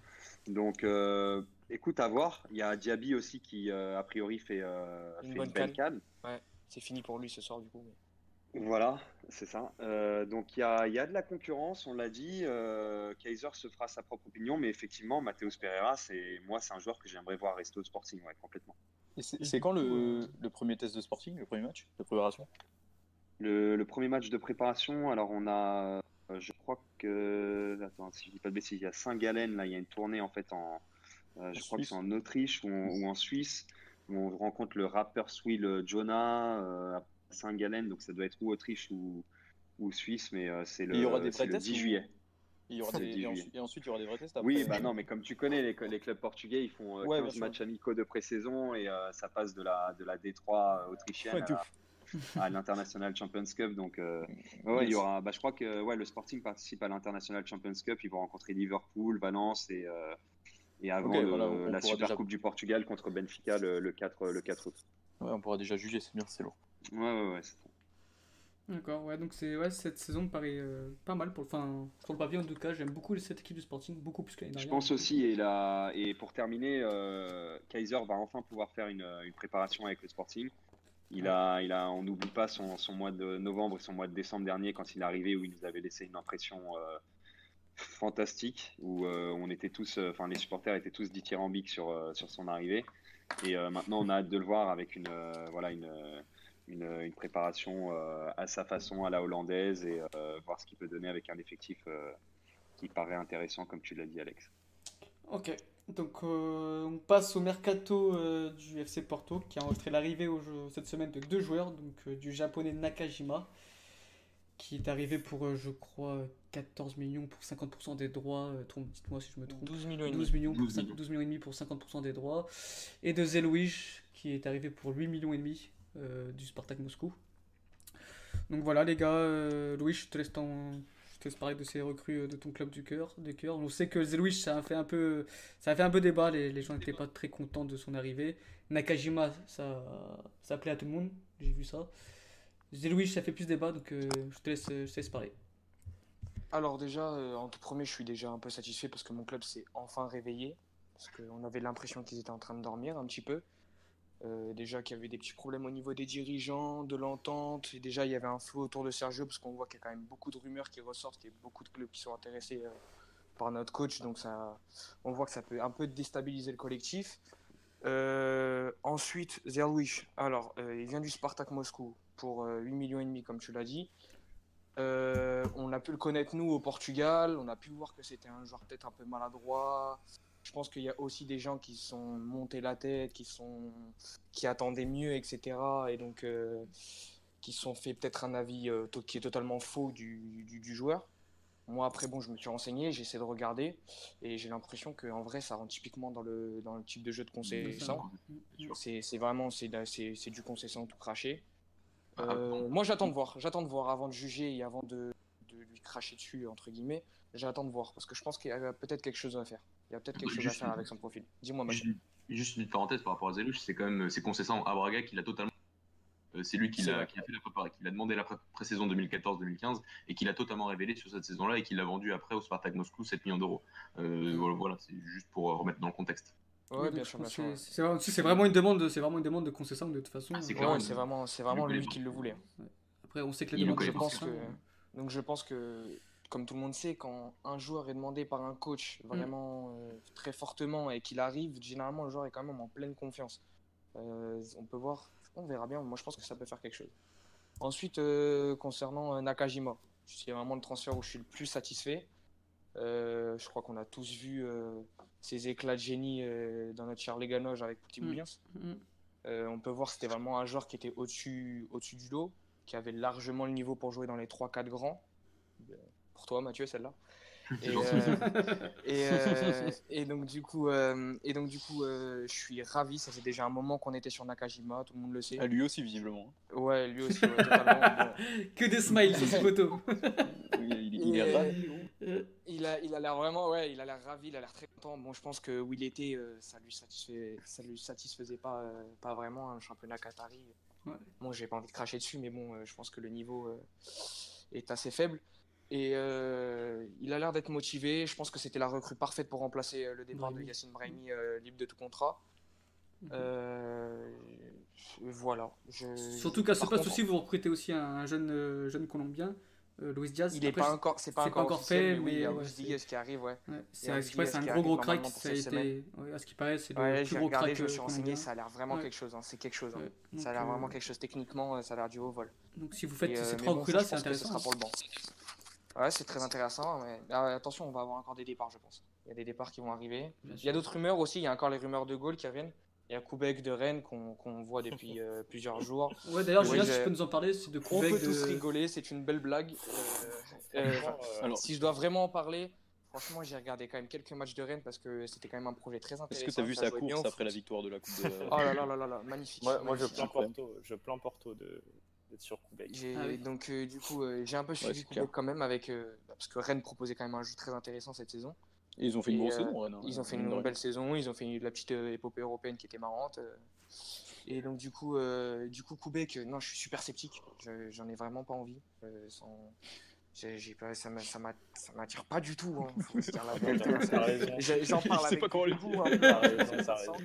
E: Donc, euh, écoute, à voir. Il y a Diaby aussi qui, euh, a priori, fait, euh,
F: Une
E: fait
F: bonne
E: une belle
F: canne.
E: canne.
F: C'est fini pour lui ce soir, du coup. mais-
E: Voilà, c'est ça. Euh, donc il y a, il y a de la concurrence, on l'a dit. Euh, Kaiser se fera sa propre opinion, mais effectivement, Matheus Pereira, c'est moi, c'est un joueur que j'aimerais voir rester au Sporting, ouais, complètement.
D: Et c'est quand le, le premier test de Sporting, le premier match de préparation?
E: Le, le premier match de préparation, alors on a, euh, je crois que, attends, si je dis pas de bêtises, il y a Saint-Gallen, là, il y a une tournée en fait en, euh, je
D: En
E: crois que c'est en Autriche ou en, ou en Suisse, où on rencontre le rappeur Swill Jonah euh, à Saint-Gallen, donc ça doit être ou Autriche ou, ou Suisse, mais euh, c'est le,
D: Il y aura des
E: le
D: pré-tests
E: 10
D: ou-
E: juillet.
D: Il y aura des...
E: le 10
D: et, ensuite, et ensuite, il y aura des vrais tests. Après.
E: Oui, bah non, mais comme tu connais, les, les clubs portugais, ils font euh,
D: Ouais, bien
E: 15
D: sûr.
E: matchs amicaux de pré-saison et euh, ça passe de la, de la D3 autrichienne
D: Ouais,
E: à, à l'International Champions Cup. Donc, ouais, il y aura, bah, je crois que ouais, le Sporting participe à l'International Champions Cup. Ils vont rencontrer Liverpool, Valence et, et avant
D: Ok,
E: le-
D: voilà, on
E: la Super
D: déjà-
E: Coupe du Portugal contre Benfica le, le 4, le 4 août.
D: Ouais, on pourra déjà juger, c'est bien, c'est lourd.
E: Ouais, ouais, ouais. c'est.
A: D'accord, ouais, donc c'est ouais, cette saison me paraît euh, pas mal pour le enfin sur le papier en tout cas, j'aime beaucoup cette équipe du Sporting, beaucoup plus que l'année
E: Je
A: dernière.
E: pense aussi, et, la, et pour terminer, euh, Kaiser va enfin pouvoir faire une, une préparation avec le Sporting. Il a, il a, on n'oublie pas son, son mois de novembre et son mois de décembre dernier quand il est arrivé où il nous avait laissé une impression euh, fantastique où euh, on était tous, euh, enfin les supporters étaient tous dithyrambiques sur, euh, sur son arrivée. Et maintenant on a hâte de le voir avec une, voilà une, une, préparation à sa façon, à la hollandaise et voir ce qu'il peut donner avec un effectif qui paraît intéressant comme tu l'as dit Alex.
A: Ok, donc on passe au mercato du FC Porto qui a enregistré l'arrivée cette semaine de deux joueurs, donc du japonais Nakajima qui est arrivé pour euh, je crois 14 millions pour 50% des droits, euh, dites-moi si je me trompe.
F: 12 millions et
A: 12
F: demi.
A: millions, pour
B: 12
A: cinq-
B: millions.
A: 12 millions et demi pour 50% des droits. Et de Zelouich qui est arrivé pour 8 millions et demi euh, du Spartak Moscou. Donc voilà les gars, euh, Louis, je te laisse je te laisse parler de ces recrues de ton club du cœur, des cœurs. On sait que Zelouich ça a fait un peu ça a fait un peu débat, les, les gens n'étaient pas très contents de son arrivée. Nakajima ça ça plaît à tout le monde, j'ai vu ça. Zelouich ça fait plus débat donc euh, je te laisse je te laisse parler.
F: Alors déjà, euh, en tout premier, je suis déjà un peu satisfait parce que mon club s'est enfin réveillé. Parce qu'on avait l'impression qu'ils étaient en train de dormir un petit peu. Euh, déjà qu'il y avait des petits problèmes au niveau des dirigeants, de l'entente. Et déjà, il y avait un flou autour de Sergio parce qu'on voit qu'il y a quand même beaucoup de rumeurs qui ressortent, qu'il y a beaucoup de clubs qui sont intéressés euh, par notre coach. Donc ça, on voit que ça peut un peu déstabiliser le collectif. Euh, ensuite, Zerwish. Alors, euh, il vient du Spartak Moscou pour euh, 8 millions et demi, comme tu l'as dit. Euh, on a pu le connaître nous au Portugal, on a pu voir que c'était un joueur peut-être un peu maladroit. Je pense qu'il y a aussi des gens qui se sont montés la tête, qui sont qui attendaient mieux, etc. Et donc euh, qui se sont fait peut-être un avis euh, qui est totalement faux du, du, du joueur. Moi après bon, je me suis renseigné, j'ai essayé de regarder et j'ai l'impression qu'en vrai ça rentre typiquement dans le dans le type de jeu de concessant. C'est c'est vraiment c'est du concessant tout craché.
B: Ah,
F: Euh, moi, j'attends de voir. J'attends de voir avant de juger et avant de, de lui cracher dessus, entre guillemets. J'attends de voir parce que je pense qu'il y a peut-être quelque chose à faire. Il y a peut-être quelque chose à faire avec son profil. Dis-moi, Mathieu.
B: Juste, juste une parenthèse par rapport à Zelouch, c'est quand même c'est concessant à Braga qui l'a totalement. euh, c'est lui qui l'a qui a fait la prépa- qui l'a demandé la pré- pré-saison 2014-2015 et qui l'a totalement révélé sur cette saison-là et qui l'a vendu après au Spartak Moscou 7 millions d'euros. Euh, voilà, voilà, c'est juste pour remettre dans le contexte.
F: Ouais, bien sûr, bien sûr.
A: C'est vraiment, une demande, de- c'est vraiment une demande de concession de toute façon.
B: Ah, c'est
F: Ouais, vraiment, c'est vraiment lui qui le voulait.
A: Après, on sait que demandes
B: connaît
A: de
F: je
B: pas.
F: pense que,
A: concession,
F: donc je pense que, comme tout le monde sait, quand un joueur est demandé par un coach vraiment euh, très fortement et qu'il arrive, généralement le joueur est quand même en pleine confiance. Euh, on peut voir, on verra bien. Moi, je pense que ça peut faire quelque chose. Ensuite, euh, concernant euh, Nakajima, c'est vraiment le transfert où je suis le plus satisfait. Euh, je crois qu'on a tous vu euh, ces éclats de génie euh, dans notre cher Leganoge avec Petit
A: Mm.
F: Williams.
A: Mm.
F: Euh, on peut voir que c'était vraiment un joueur qui était au-dessus du lot, qui avait largement le niveau pour jouer dans les 3-4 grands. Pour toi, Mathieu, celle-là.
B: C'est [LAUGHS]
F: Et,
B: gentil.
F: euh, et, euh, et donc du coup, euh, et donc du coup, euh, je suis ravi. Ça fait déjà un moment qu'on était sur Nakajima, tout le monde le sait.
D: Ah, lui aussi, visiblement.
F: Ouais, lui aussi, ouais, [LAUGHS] totalement. Bon.
A: Que des smiles sur ces photos. [LAUGHS]
D: Il, il- il
F: Et,
D: est ravi.
F: Il a, il a l'air vraiment, ouais, il a l'air ravi, il a l'air très content. Bon, je pense que où il était, euh, ça lui satisfait, ça lui satisfaisait pas, euh, pas vraiment un championnat qatari.
A: Ouais.
F: Bon, j'ai pas envie de cracher dessus, mais bon, euh, je pense que le niveau est assez faible. Et euh, il a l'air d'être motivé. Je pense que c'était la recrue parfaite pour remplacer le départ de. Yacine Brahimi, euh, libre de tout contrat. Euh, voilà. Je-
A: Surtout qu'à ce poste
F: contre,
A: aussi, vous recrutez aussi un, un jeune, jeune Colombien, euh, Luis Diaz.
F: Il est
A: Après,
F: pas encore, c'est pas
A: pas
F: encore, officiel,
A: fait,
F: mais, oui, il y a
A: ouais,
F: Diaz qui arrive, ouais.
A: C'est un gros gros crack.
F: normalement pour
A: Ça a
F: cette
A: été, ouais, à ce qui paraît, c'est le plus gros
F: regardé,
A: crack
F: je me suis
A: euh,
F: renseigné,
A: colombien.
F: ça a l'air vraiment quelque chose, hein, c'est quelque chose. hein.
A: Donc,
F: Ça a l'air vraiment
A: euh,
F: quelque chose techniquement, euh, ça a l'air du haut vol.
A: Donc si vous faites
F: Et,
A: ces trois
F: ça, je
A: c'est intéressant.
F: sera pour le banc. Ouais, c'est très intéressant, mais ah, attention, on va avoir encore des départs, je pense. Il y a des départs qui vont arriver. Il y a d'autres rumeurs aussi, il y a encore les rumeurs de Gaulle qui reviennent. Il y a Koubek de Rennes qu'on voit depuis [LAUGHS] euh, plusieurs jours.
A: Ouais, d'ailleurs,
F: Ouais,
A: Julien, si tu peux nous en parler, c'est de
F: On
A: Koubek
F: peut tous rigoler, c'est une belle blague. Euh, euh,
G: Franchement,
D: Alors,
F: si je dois vraiment en parler, franchement, j'ai regardé quand même quelques matchs de Rennes parce que c'était quand même un projet très
D: Est-ce
F: intéressant.
D: que tu as vu
F: ça
D: sa course après la victoire de la Coupe de [LAUGHS]
F: Oh là là là là là, magnifique.
G: moi, moi, je
F: magnifique.
G: plains. Porto, je plains Porto de- d'être sur
A: Ah oui.
F: Donc euh, du coup, euh, j'ai un peu suivi Koubek
D: clair.
F: quand même avec euh, parce que Rennes proposait quand même un jeu très intéressant cette saison.
D: Et ils ont fait une grosse
F: euh,
D: saison, Rennes,
F: Ils ont fait une belle saison, ils ont fait la petite euh, épopée européenne qui était marrante. euh. Et donc du coup, euh, du coup Koubek, non, je suis super sceptique. Je- J'en ai vraiment pas envie. euh, sans- j'ai- j'ai pas- ça m'a- ça m'a- ça m'attire pas du tout. hein, [LAUGHS] J'en parle avec
D: pas comment le
F: goût,
D: dire.
F: un peu,
G: T'as
F: hein,
G: raison.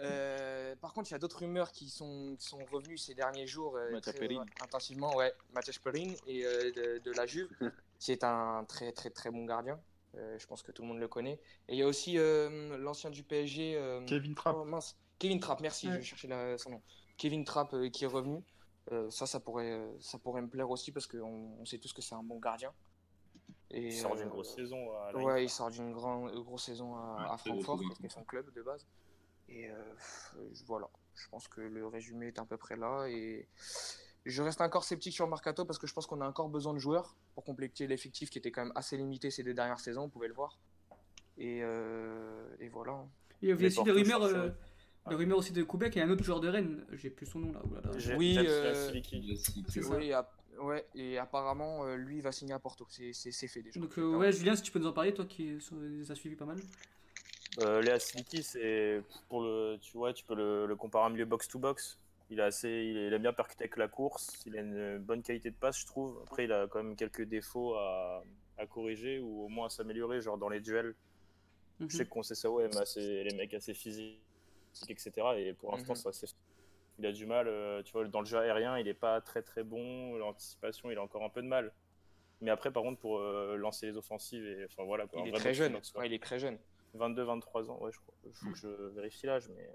F: Euh, par contre, il y a d'autres rumeurs qui sont, qui sont revenues ces derniers jours euh,
D: Mathias
F: très,
D: Perrin.
F: euh, intensivement. Ouais, Mathias Perrin et euh, de, de la Juve, [LAUGHS] qui est un très très très bon gardien. Euh, je pense que tout le monde le connaît. Et il y a aussi euh, l'ancien du PSG, euh,
C: Kevin Trapp.
F: oh, mince, Kevin Trapp. Merci,
A: Ouais.
F: je cherchais la- son nom. Kevin Trapp euh, qui est revenu. Euh, ça, ça pourrait, euh, ça pourrait me plaire aussi parce qu'on on sait tous que c'est un bon gardien. Et,
G: Il sort
F: euh,
G: d'une grosse saison à la
F: Ouais, il sort d'une grande grosse saison à,
B: Ouais,
F: à Francfort, qui est son club de base. Et pff, voilà, je pense que le résumé est à peu près là. Et je reste encore sceptique sur le Mercato parce que je pense qu'on a encore besoin de joueurs pour compléter l'effectif qui était quand même assez limité ces deux dernières saisons, on pouvait le voir. Et, euh, et voilà.
A: Il y avait aussi des rumeurs,
G: cherchent,
A: euh,
G: ouais.
A: des rumeurs aussi de Koubek et un autre joueur de Rennes. J'ai plus son nom là. oulala.
G: J'ai-
F: Oui,
G: James
F: euh,
G: Siliki.
A: C'est ça.
F: Oui, ouais, et apparemment, euh, lui il va signer à Porto. C'est fait déjà.
A: Donc, euh, ouais, Julien, si tu peux nous en parler, toi qui les as suivis pas mal.
G: Euh, Léa Siliki, c'est pour le, tu vois, tu peux le, le comparer à un milieu box to box. Il a assez, il, aime bien percuter avec la course. Il a une bonne qualité de passe, je trouve. Après, il a quand même quelques défauts à, à corriger ou au moins à s'améliorer, genre dans les duels.
A: Mhm.
G: Je sais que Conceição aime assez, les mecs assez physiques, etc. Et pour l'instant,
F: Mhm.
G: c'est assez- Il a du mal, euh, tu vois, dans le jeu aérien, il est pas très très bon. L'anticipation, il a encore un peu de mal. Mais après, par contre, pour euh, lancer les offensives, et enfin voilà. Quoi,
F: Il est très jeune. Ouais, il est très jeune.
G: 22-23 ans, ouais, je crois. Il faut que je vérifie l'âge, mais.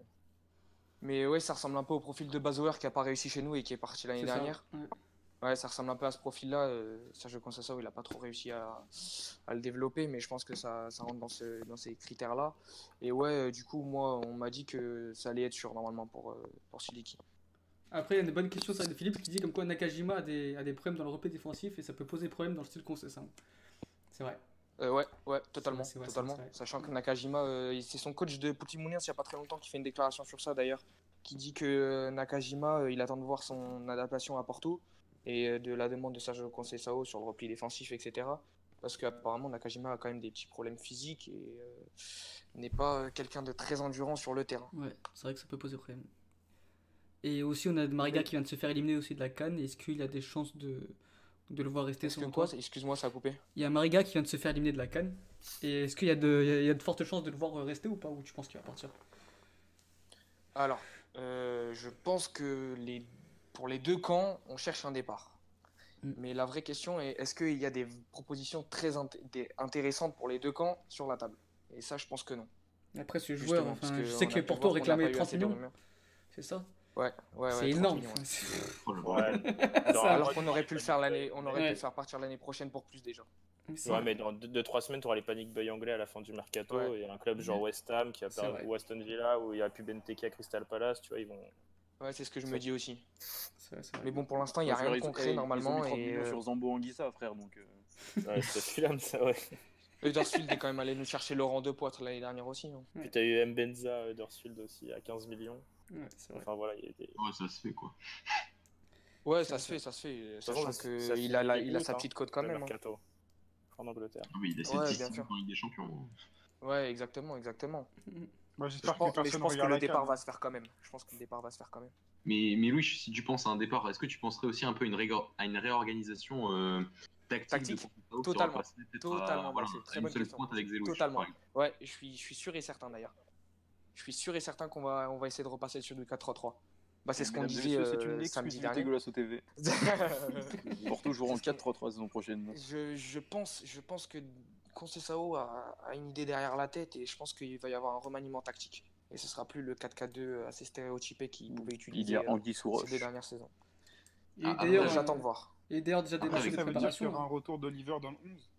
F: Mais ouais, ça ressemble un peu au profil de Bazouer qui a pas réussi chez nous et qui est parti l'année
A: C'est ça.
F: dernière.
A: Ouais.
F: Ouais, ça ressemble un peu à ce profil-là. Euh, Sergio Conceição, il a pas trop réussi à, à le développer, mais je pense que ça, ça rentre dans, ce, dans ces critères-là. Et ouais, euh, du coup, moi, on m'a dit que ça allait être sûr normalement pour, euh, pour Siliki.
A: Après, il y a une bonne question ça, de Philippe qui dit comme quoi Nakajima a des, a des problèmes dans le repli défensif et ça peut poser problème dans le style Conceição. C'est vrai.
F: Euh, ouais, ouais, totalement.
A: Vrai,
F: totalement.
A: vrai.
F: Sachant que Nakajima, euh, c'est son coach de Petit Moulins il n'y a pas très longtemps qui fait une déclaration sur ça d'ailleurs, qui dit que euh, Nakajima, euh, il attend de voir son adaptation à Porto et euh, de la demande de Sergio Conceição sur le repli défensif, etc. Parce qu'apparemment, Nakajima a quand même des petits problèmes physiques et euh, n'est pas euh, quelqu'un de très endurant sur le terrain.
A: Ouais, c'est vrai que ça peut poser problème. Et aussi, on a Mariga qui vient de se faire éliminer aussi de la Cannes. Est-ce qu'il a des chances de, de le voir rester
F: que
A: selon
F: quoi
A: toi
F: Excuse-moi, ça a coupé.
A: Il y a Mariga qui vient de se faire éliminer de la Cannes. Et est-ce qu'il y, a de- il y a- il y a de fortes chances de le voir rester ou pas Ou tu penses qu'il va partir?
F: Alors, euh, je pense que les... pour les deux camps, on cherche un départ.
A: Mm.
F: Mais la vraie question est est-ce qu'il y a des propositions très int- des- intéressantes pour les deux camps sur la table? Et ça, je pense que non.
A: Après, ce joueur,
F: parce
A: enfin,
F: que
A: je sais que Porto
F: eu
A: 30
F: assez de
A: millions. C'est ça?
F: Ouais, ouais, ouais,
A: C'est
F: 30
A: énorme. [LAUGHS]
F: Alors qu'on aurait pu le faire l'année, on aurait pu le faire partir l'année prochaine pour plus déjà.
G: Ouais, mais dans 2-3 semaines, tu auras les panic buy anglais à la fin du mercato.
F: Ouais.
G: Et un club genre West Ham qui a perdu ou Aston Villa où il y a plus Benteke à Crystal Palace, tu vois, ils vont.
F: Ouais, c'est ce que je me dis aussi.
A: Vrai.
F: Mais bon, pour l'instant, il n'y a rien de concret
D: ils ont
F: normalement.
D: mis 30
F: Et euh,
D: sur Zambo Anguissa, frère, donc. euh,
G: Ouais, c'est ça, ouais. [LAUGHS]
F: Huddersfield est quand même allé nous chercher Laurent De Poitre l'année dernière aussi. hein.
G: Puis t'as eu Mbenza Huddersfield aussi à 15 millions.
A: Ouais, c'est vrai.
G: Enfin voilà, il y a des.
B: Ouais, ça se fait quoi.
F: Ouais, ça se fait, ça se fait. Sachant qu'il a, la- il a sa
G: hein,
F: petite cote quand
G: le
F: même. hein.
G: en Angleterre.
B: Ah oui, il a
F: Ouais, bien
B: ouais,
F: sûr.
B: en Ligue des Champions.
F: Ouais, personne exactement.
C: Moi,
F: Je
C: j'espère
F: pense,
C: que
F: mais je pense que le départ va se faire quand même. Je pense que le départ va se faire quand même.
B: Mais, mais Louis, si tu penses à un départ, est-ce que tu penserais aussi un peu une à une réorganisation euh, tactique,
F: Tactique, totalement, totalement,
B: à, voilà, une seule
F: question.
B: pointe avec Zelouch,
F: Totalement. Ouais, je suis, je suis sûr et certain d'ailleurs. Je suis sûr et certain qu'on va, on va essayer de repasser sur du 4-3-3. Bah, c'est ce qu'on disait
D: c'est
F: euh,
D: une
F: samedi
D: exclusivité
F: dernier.
D: Golasso TV. [LAUGHS] Porto jouera en 4-3-3 saison prochaine.
F: je, je pense, je pense que Conceição a, a une idée derrière la tête et je pense qu'il va y avoir un remaniement tactique. Et ce sera plus le 4-4-2 assez stéréotypé qu'il pouvait utiliser
D: Il y a
F: euh,
D: Anguille
F: ces deux dernières saisons.
A: Et
B: Ah,
A: d'ailleurs,
F: J'attends
A: euh,
F: de voir.
A: et d'ailleurs, déjà des
B: Après,
A: matchs de
C: Ça veut dire qu'il y
A: préparation.
C: aura un retour d'Oliver dans le 11.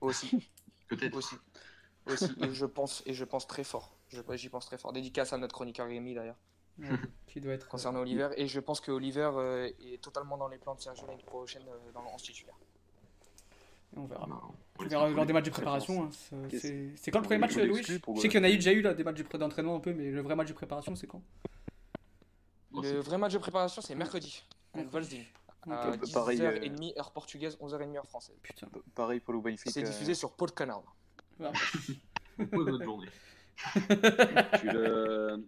F: Aussi, [LAUGHS]
B: Peut-être.
F: aussi. Aussi, et je pense, et je pense très fort. J'y pense très fort. Dédicace à notre chroniqueur Rémi d'ailleurs,
A: Ouais, qui doit être.
F: concernant Oliver. Et je pense que Oliver euh, est totalement dans les plans de Sergio l'année prochaine euh, dans le 11 titulaire.
A: On verra.
B: On
A: On
B: laisse
A: verra lors des matchs de préparation. hein, c'est- quand le premier match, Louis? Je sais
E: euh,
A: qu'il y en a eu déjà eu là, des matchs d'entraînement un peu, mais le vrai match de préparation, c'est quand?
F: Le vrai match de préparation, c'est mercredi contre Volsding. À
D: Euh, pareil,
F: 10h30 heure portugaise, 11h30 heure française.
A: Putain.
D: Pareil pour le Benfica.
F: C'est diffusé sur Paul Canal.
A: Voilà.
B: On pose notre journée. [LAUGHS]
E: Tu le...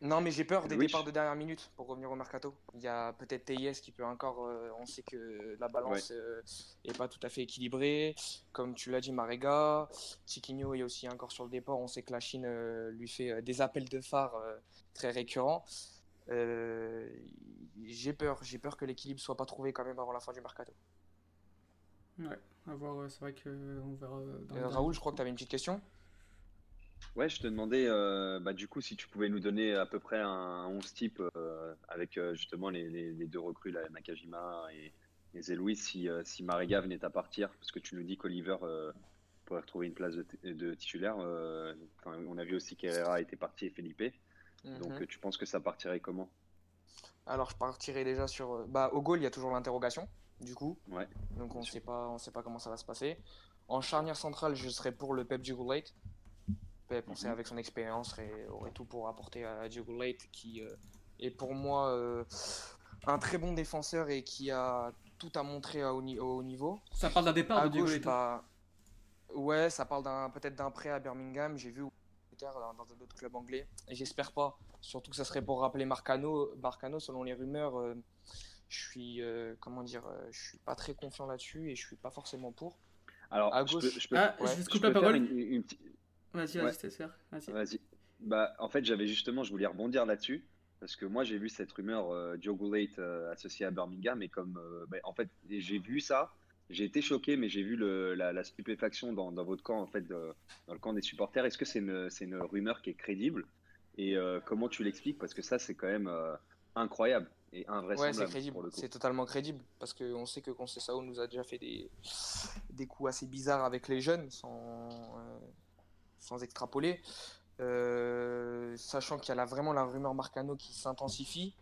F: Non, mais j'ai peur des
E: Louis.
F: départs de dernière minute pour revenir au mercato. Il y a peut-être TIS qui peut encore. euh, on sait que la balance euh, est pas tout à fait équilibrée. Comme tu l'as dit, Marega. Chiquinho est aussi encore sur le départ. On sait que la Chine euh, lui fait euh, des appels de phare euh, très récurrents. Euh, j'ai peur. J'ai peur que l'équilibre soit pas trouvé quand même avant la fin du mercato.
A: Ouais, à voir, ouais, c'est vrai qu'on verra. euh, dans
F: Euh, Raoul, je crois que tu avais une petite question.
E: Ouais, je te demandais, euh, bah, du coup, si tu pouvais nous donner à peu près un 11 type euh, avec euh, justement les, les- les deux recrues, là, Nakajima et, et Zeloui, si, euh, si Marega venait à partir, parce que tu nous dis qu'Oliver euh, pourrait retrouver une place de, titulaire. euh, enfin, on a vu aussi qu'Herrera était parti et Felipe. Donc,
F: Mhm.
E: euh, tu penses que ça partirait comment?
F: Alors, je partirai déjà sur. euh, Bah, au goal, il y a toujours l'interrogation, du coup.
E: Ouais.
F: Donc, on sait pas, on sait pas comment ça va se passer. En charnière centrale, je serais pour le Pep Jugulate. Pep, on sait
E: Mhm.
F: avec son expérience, aurait tout pour apporter à Jugulate, qui euh, est pour moi euh, un très bon défenseur et qui a tout à montrer à haut, au haut niveau.
A: Ça parle d'un départ
F: À
A: de
F: gauche,
A: Leto.
F: bah, ouais, ça parle d'un peut-être d'un prêt à Birmingham. J'ai vu dans, dans un autre club anglais. Et j'espère pas. Surtout que ça serait pour rappeler Marcano. Marcano, selon les rumeurs, euh, je suis euh, comment dire, euh, je suis pas très confiant là-dessus et je suis pas forcément pour.
E: Alors,
F: À
E: je
F: gauche.
E: peux, je peux-
A: Ah,
F: Ouais,
A: je
E: peux
A: la
E: faire
A: parole.
E: une- une- une petite-
A: Vas-y,
E: Ouais.
A: vas-y, Tesser. Vas-y.
E: Vas-y. Bah, en fait, j'avais justement, je voulais rebondir là-dessus, parce que moi, j'ai vu cette rumeur euh, Diogo Late euh, associé à Birmingham, et comme, euh, bah, en fait, j'ai vu ça, j'ai été choqué, mais j'ai vu le, la, la stupéfaction dans, dans votre camp, en fait, de- dans le camp des supporters. Est-ce que c'est une, rumeur qui est crédible? Et euh, comment tu l'expliques? Parce que ça, c'est quand même euh, incroyable et
F: Ouais,
E: invraisemblable
F: c'est crédible. C'est totalement crédible parce qu'on sait que Conceição nous a déjà fait des, des coups assez bizarres avec les jeunes, sans, euh, sans extrapoler. Euh, sachant qu'il y a là vraiment la rumeur Marcano qui s'intensifie,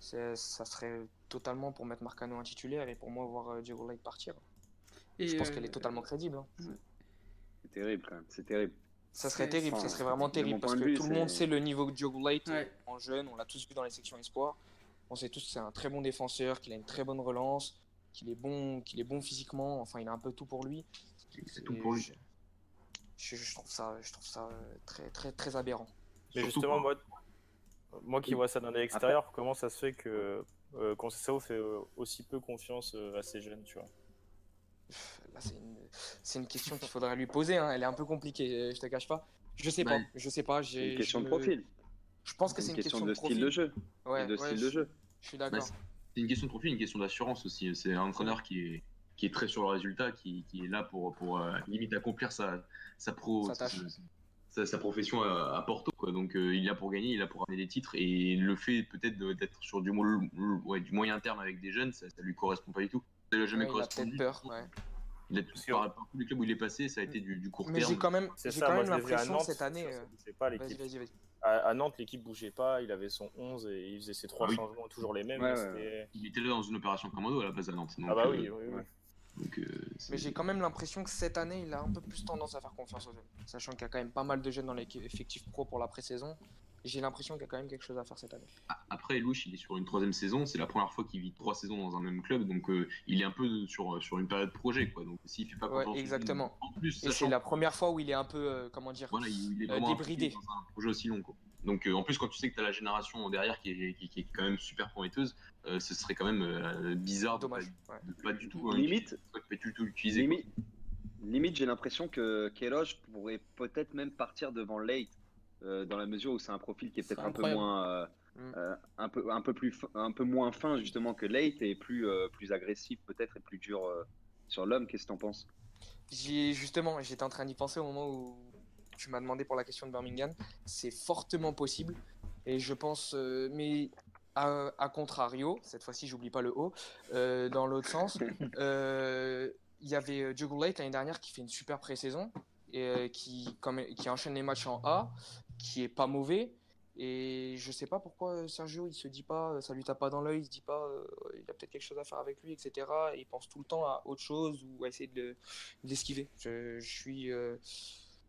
F: ça serait totalement pour mettre Marcano en titulaire et pour moi voir euh, Diego Light partir.
A: Et,
F: Je pense
A: euh,
F: qu'elle est totalement crédible. hein.
E: C'est terrible quand même, c'est terrible.
F: Ça serait terrible,
E: enfin,
F: ça serait vraiment terrible parce que
E: vue,
F: tout le monde sait le niveau de Diogo Light
A: Ouais.
F: en jeune, on l'a tous vu dans les sections espoirs. On sait tous que c'est un très bon défenseur, qu'il a une très bonne relance, qu'il est bon, qu'il est bon physiquement, enfin il a un peu tout pour lui.
B: C'est tout pour lui.
F: Je, je- je trouve ça, je trouve ça euh, très très très aberrant.
G: Mais
B: Surtout
G: justement, moi, moi qui vois ça d'un extérieur, comment ça se fait que euh, Conceição fait euh, aussi peu confiance euh, à ces jeunes, tu vois?
F: C'est une, c'est une question qu'il faudrait lui poser, hein. elle est un peu compliquée, je te cache pas. Je sais pas,
B: Ouais.
F: je sais pas.
E: Une question
F: je
E: de profil,
F: Je pense que
E: c'est
F: c'est
E: une question de
F: profil.
E: style de jeu.
F: Ouais,
E: et de
F: ouais,
E: style
F: je,
E: de jeu.
F: je suis
B: Bah,
F: d'accord.
B: c'est une question de profil, une question d'assurance aussi. C'est un entraîneur qui est, qui est très sur le résultat, qui, qui est là pour, pour euh, limite accomplir sa, sa, pro,
F: Sa
B: sa, sa profession à, à Porto. Quoi. Donc euh, il est là pour gagner, il est là pour ramener des titres. Et le fait peut-être de- d'être sur du, ouais, du moyen terme avec des jeunes, ça, ça lui correspond pas du tout. Ça lui a jamais
F: Ouais, il a
B: correspondu.
F: peur. ouais.
B: Il a tout,
G: que-
B: par, par tous les clubs où il est passé, ça a été du, du court
F: Mais
B: terme.
F: j'ai quand même,
G: C'est
F: j'ai quand même l'impression cette année. euh,
G: bougeait pas
F: Vas-y,
G: l'équipe. À, à Nantes, l'équipe bougeait pas, il avait son 11 et il faisait ses trois
B: Ah oui.
G: changements toujours les mêmes.
E: Ouais, ouais,
B: Il était là dans une opération commando à la base à Nantes. Donc,
G: Ah bah
B: euh,
G: oui, oui, oui.
E: ouais.
B: donc, euh,
F: Mais j'ai quand même l'impression que cette année, il a un peu plus tendance à faire confiance aux jeunes. Sachant qu'il y a quand même pas mal de jeunes dans l'effectif pro pour la pré-saison. J'ai l'impression qu'il y a quand même quelque chose à faire cette année.
B: Après, Louis, il est sur une troisième saison. C'est la première fois qu'il vit trois saisons dans un même club. Donc, euh, il est un peu sur, sur une période projet. Quoi. Donc, s'il fait pas
F: Ouais, exactement.
B: En plus,
F: Et c'est la première fois où il est un peu, euh, comment dire,
B: voilà, il, il est
F: euh, débridé.
B: dans un projet aussi long. Quoi. Donc, euh, en plus, quand tu sais que tu as la génération derrière qui est, qui, qui est quand même super prometteuse, euh, ce serait quand même euh, bizarre de pas,
F: dommage. ouais.
B: de pas du tout. hein,
E: Limite-
B: pas du tout l'utiliser.
E: Limite, limite j'ai l'impression que Keloche pourrait peut-être même partir devant Late, dans la mesure où c'est un profil qui est peut-être un peu moins, euh,
F: Mm.
E: euh, un peu, un peu plus, fin- un peu moins fin justement que Late et plus, euh, plus agressif peut-être et plus dur euh, sur l'homme. Qu'est-ce que t'en penses?
F: J'y- justement, j'étais en train d'y penser au moment où tu m'as demandé pour la question de Birmingham. C'est fortement possible. Et je pense, euh, mais à, à contrario, cette fois-ci, j'oublie pas le haut, euh, dans l'autre sens, [LAUGHS] euh, il y avait euh, Diogo Light l'année dernière qui fait une super pré-saison. et, euh, qui, comme, qui enchaîne les matchs en A, qui est pas mauvais. Et je sais pas pourquoi Sergio il se dit pas, ça lui tape pas dans l'œil, il se dit pas, euh, il y a peut-être quelque chose à faire avec lui, etc. Et il pense tout le temps à autre chose ou à essayer de le- de l'esquiver. Je, je suis, euh,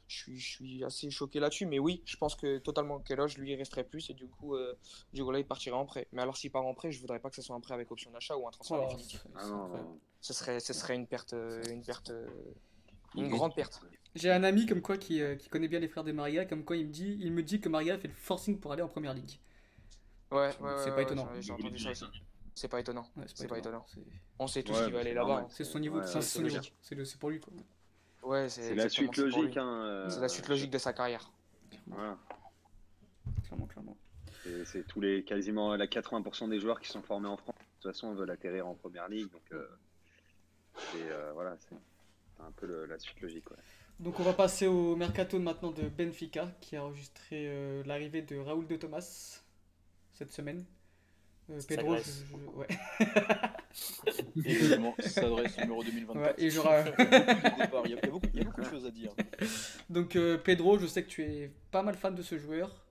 F: je suis, je suis assez choqué là-dessus, mais oui, je pense que totalement Keloge lui il resterait plus et du coup, euh, du coup là il partirait en prêt. Mais alors s'il part en prêt, je voudrais pas que ce soit un prêt avec option d'achat ou un transfert
A: Oh,
F: définitif.
E: Ah.
F: Ce serait, ce serait une perte, euh, une perte, euh, une grande perte.
A: J'ai un ami comme quoi qui, euh, qui connaît bien les frères de Maria, comme quoi il me dit, il me dit que Maria fait le forcing pour aller en première ligue.
F: Ouais, ouais,
A: C'est
F: ouais,
A: pas étonnant.
F: j'ai- J'ai entendu ça aussi. C'est pas étonnant.
A: Ouais,
F: C'est pas étonnant. On sait tous
E: Ouais,
F: qu'il va aller là-bas.
A: C'est son niveau,
E: Ouais,
A: c'est pour lui quoi.
F: Ouais,
E: C'est la suite logique. Hein, euh,
F: C'est la suite logique de sa carrière.
E: Voilà.
A: Clairement, clairement.
E: C'est tous les quasiment la 80% des joueurs qui sont formés en France. De toute façon, veulent atterrir en première ligue. Donc, euh, c'est euh, voilà, c'est un peu le- la suite logique. Ouais.
A: Donc on va passer au mercato maintenant de Benfica qui a enregistré euh, l'arrivée de Raoul de Thomas cette semaine. Euh, Pedro, je- je- ouais. [LAUGHS]
D: Ça s'adresse numéro 2024.
A: Ouais, et j'aurai- [LAUGHS]
D: Il y a beaucoup il y a- beaucoup- de choses à dire.
A: Donc euh, Pedro, je sais que tu es pas mal fan de ce joueur.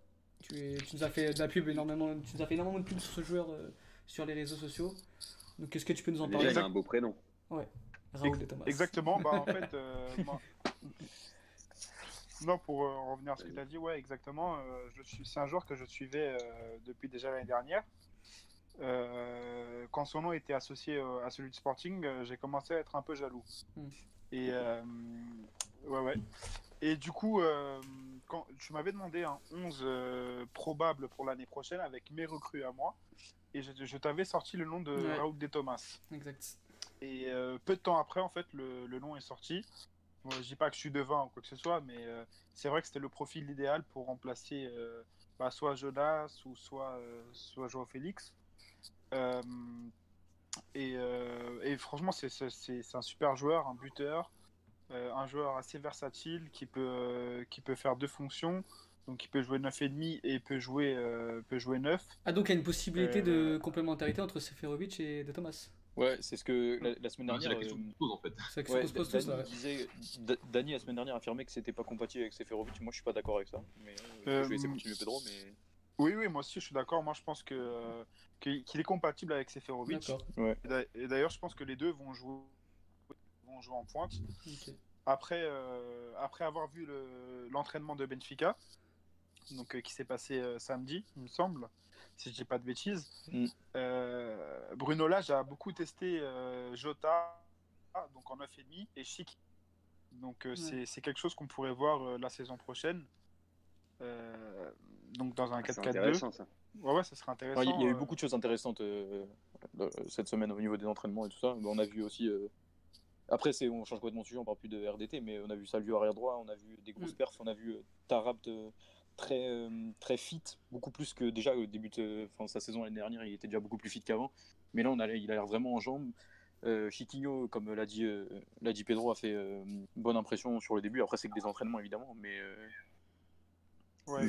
A: Tu, es, tu nous as fait de la pub énormément, tu nous as fait énormément de pub sur ce joueur euh, sur les réseaux sociaux. Donc est-ce que tu peux nous en
E: Déjà,
A: parler?
E: il a un beau prénom.
A: Raoul de Thomas.
C: Exactement, bah en fait, euh, moi- non, pour euh, en revenir à ce que tu as dit, ouais, exactement. euh, je suis, c'est un joueur que je suivais euh, depuis déjà l'année dernière. Euh, quand son nom était associé euh, à celui de Sporting, euh, j'ai commencé à être un peu jaloux.
A: Mm.
C: Et euh, ouais, ouais. Et du coup, euh, quand tu m'avais demandé un 11 euh, probable pour l'année prochaine avec mes recrues à moi, et je, je t'avais sorti le nom de
A: Ouais.
C: Raoul De Thomas.
A: Exact.
C: Et euh, peu de temps après, en fait, le, le nom est sorti. Bon, je dis pas que je suis devin ou quoi que ce soit, mais euh, c'est vrai que c'était le profil idéal pour remplacer euh, bah, soit Jonas ou soit, euh, soit Joao Félix. Et, et franchement, c'est un super joueur, un buteur, un joueur assez versatile qui peut, qui peut faire deux fonctions. Donc, il peut jouer 9,5 et peut jouer, euh, peut jouer 9.
A: Ah donc il y a une possibilité
C: Euh,
A: de complémentarité entre Seferovic et de Thomas?
D: Ouais, c'est ce que la, la semaine
B: Non, C'est
D: dernière.
B: la question
D: euh,
B: pose en fait.
A: C'est que
D: Ouais,
A: pose
D: Da-
A: tous là.
D: Dani, disait, Da- Dani la semaine dernière affirmait que c'était pas compatible avec Seferovic. Moi, je suis pas d'accord avec ça. Mais euh,
C: Euh,
D: je vais essayer de continuer Pedro, mais
C: Oui, oui, moi aussi, je suis d'accord. Moi, je pense que euh, qu'il est compatible avec Seferovic.
A: D'accord.
C: Et d'a- Et d'ailleurs, je pense que les deux vont jouer, vont jouer en pointe. Après, euh, après avoir vu le- l'entraînement de Benfica, donc, euh, qui s'est passé euh, samedi, il me semble, si je dis pas de bêtises,
D: Mm.
C: euh, Bruno Lage a beaucoup testé euh, Jota, donc en 9,5, et Chic. Donc, euh, c'est- c'est quelque chose qu'on pourrait voir euh, la saison prochaine. Euh, donc, dans un
E: Ah, C'est
C: 4-4-2.
E: intéressant ça.
C: Ouais, ouais, ça serait intéressant.
D: Ouais, Il y a eu
C: euh,
D: beaucoup de choses intéressantes cette semaine au niveau des entraînements et tout ça. Mais on a vu aussi. euh, Après, c'est on change complètement de sujet, on parle plus de RDT, mais on a vu Salvio arrière droit, on a vu des grosses
A: Mm.
D: perfs, on a vu Tarabt euh, très, euh, très fit, beaucoup plus que déjà au début de enfin, sa saison l'année dernière, il était déjà beaucoup plus fit qu'avant. Mais là, on a, il a l'air vraiment en jambes. Euh, Chiquinho, comme l'a dit, euh, l'a dit Pedro, a fait euh, bonne impression sur le début. Après, c'est que des entraînements évidemment, mais.
C: ouais,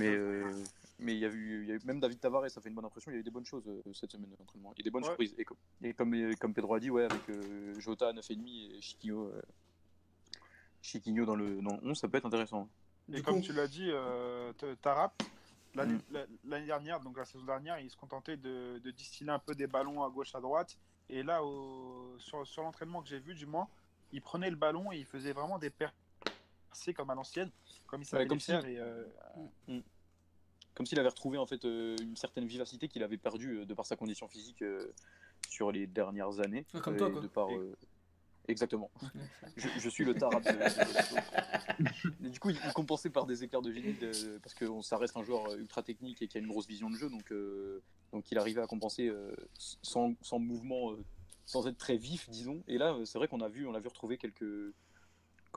D: mais il y a eu, il y a eu- même David Tavares, ça fait une bonne impression. Il y a eu des bonnes choses cette semaine d'entraînement. Il y a des bonnes
C: Ouais.
D: surprises. Et, comme, et comme, comme Pedro a dit, ouais, avec Jota à 9,5 et Chiquinho, Chiquinho dans le, dans le 11, ça peut être intéressant.
C: Et
A: Du
C: comme
A: coup-
C: tu l'as dit, euh, Tarap, l'année
D: Mm.
C: la- l'année dernière, donc la saison dernière, il se contentait de, de distiller un peu des ballons à gauche, à droite. Et là, au- sur, sur l'entraînement que j'ai vu, du moins, il prenait le ballon et il faisait vraiment des percées comme à l'ancienne, comme il savait
D: comme
C: le faire.
D: si-
C: Et, euh,
D: Comme s'il avait retrouvé en fait euh, une certaine vivacité qu'il avait perdue euh, de par sa condition physique euh, sur les dernières années.
A: Comme toi, quoi.
D: De par,
C: Et-
D: Exactement. Je, je suis le tarab. de- du coup, il, il compensait par des éclairs de génie de- parce que on- ça reste un joueur euh, ultra technique et qui a une grosse vision de jeu, donc euh, donc il arrivait à compenser euh, sans, sans mouvement, euh, sans être très vif, disons. Et là, c'est vrai qu'on a vu, on a vu retrouver quelques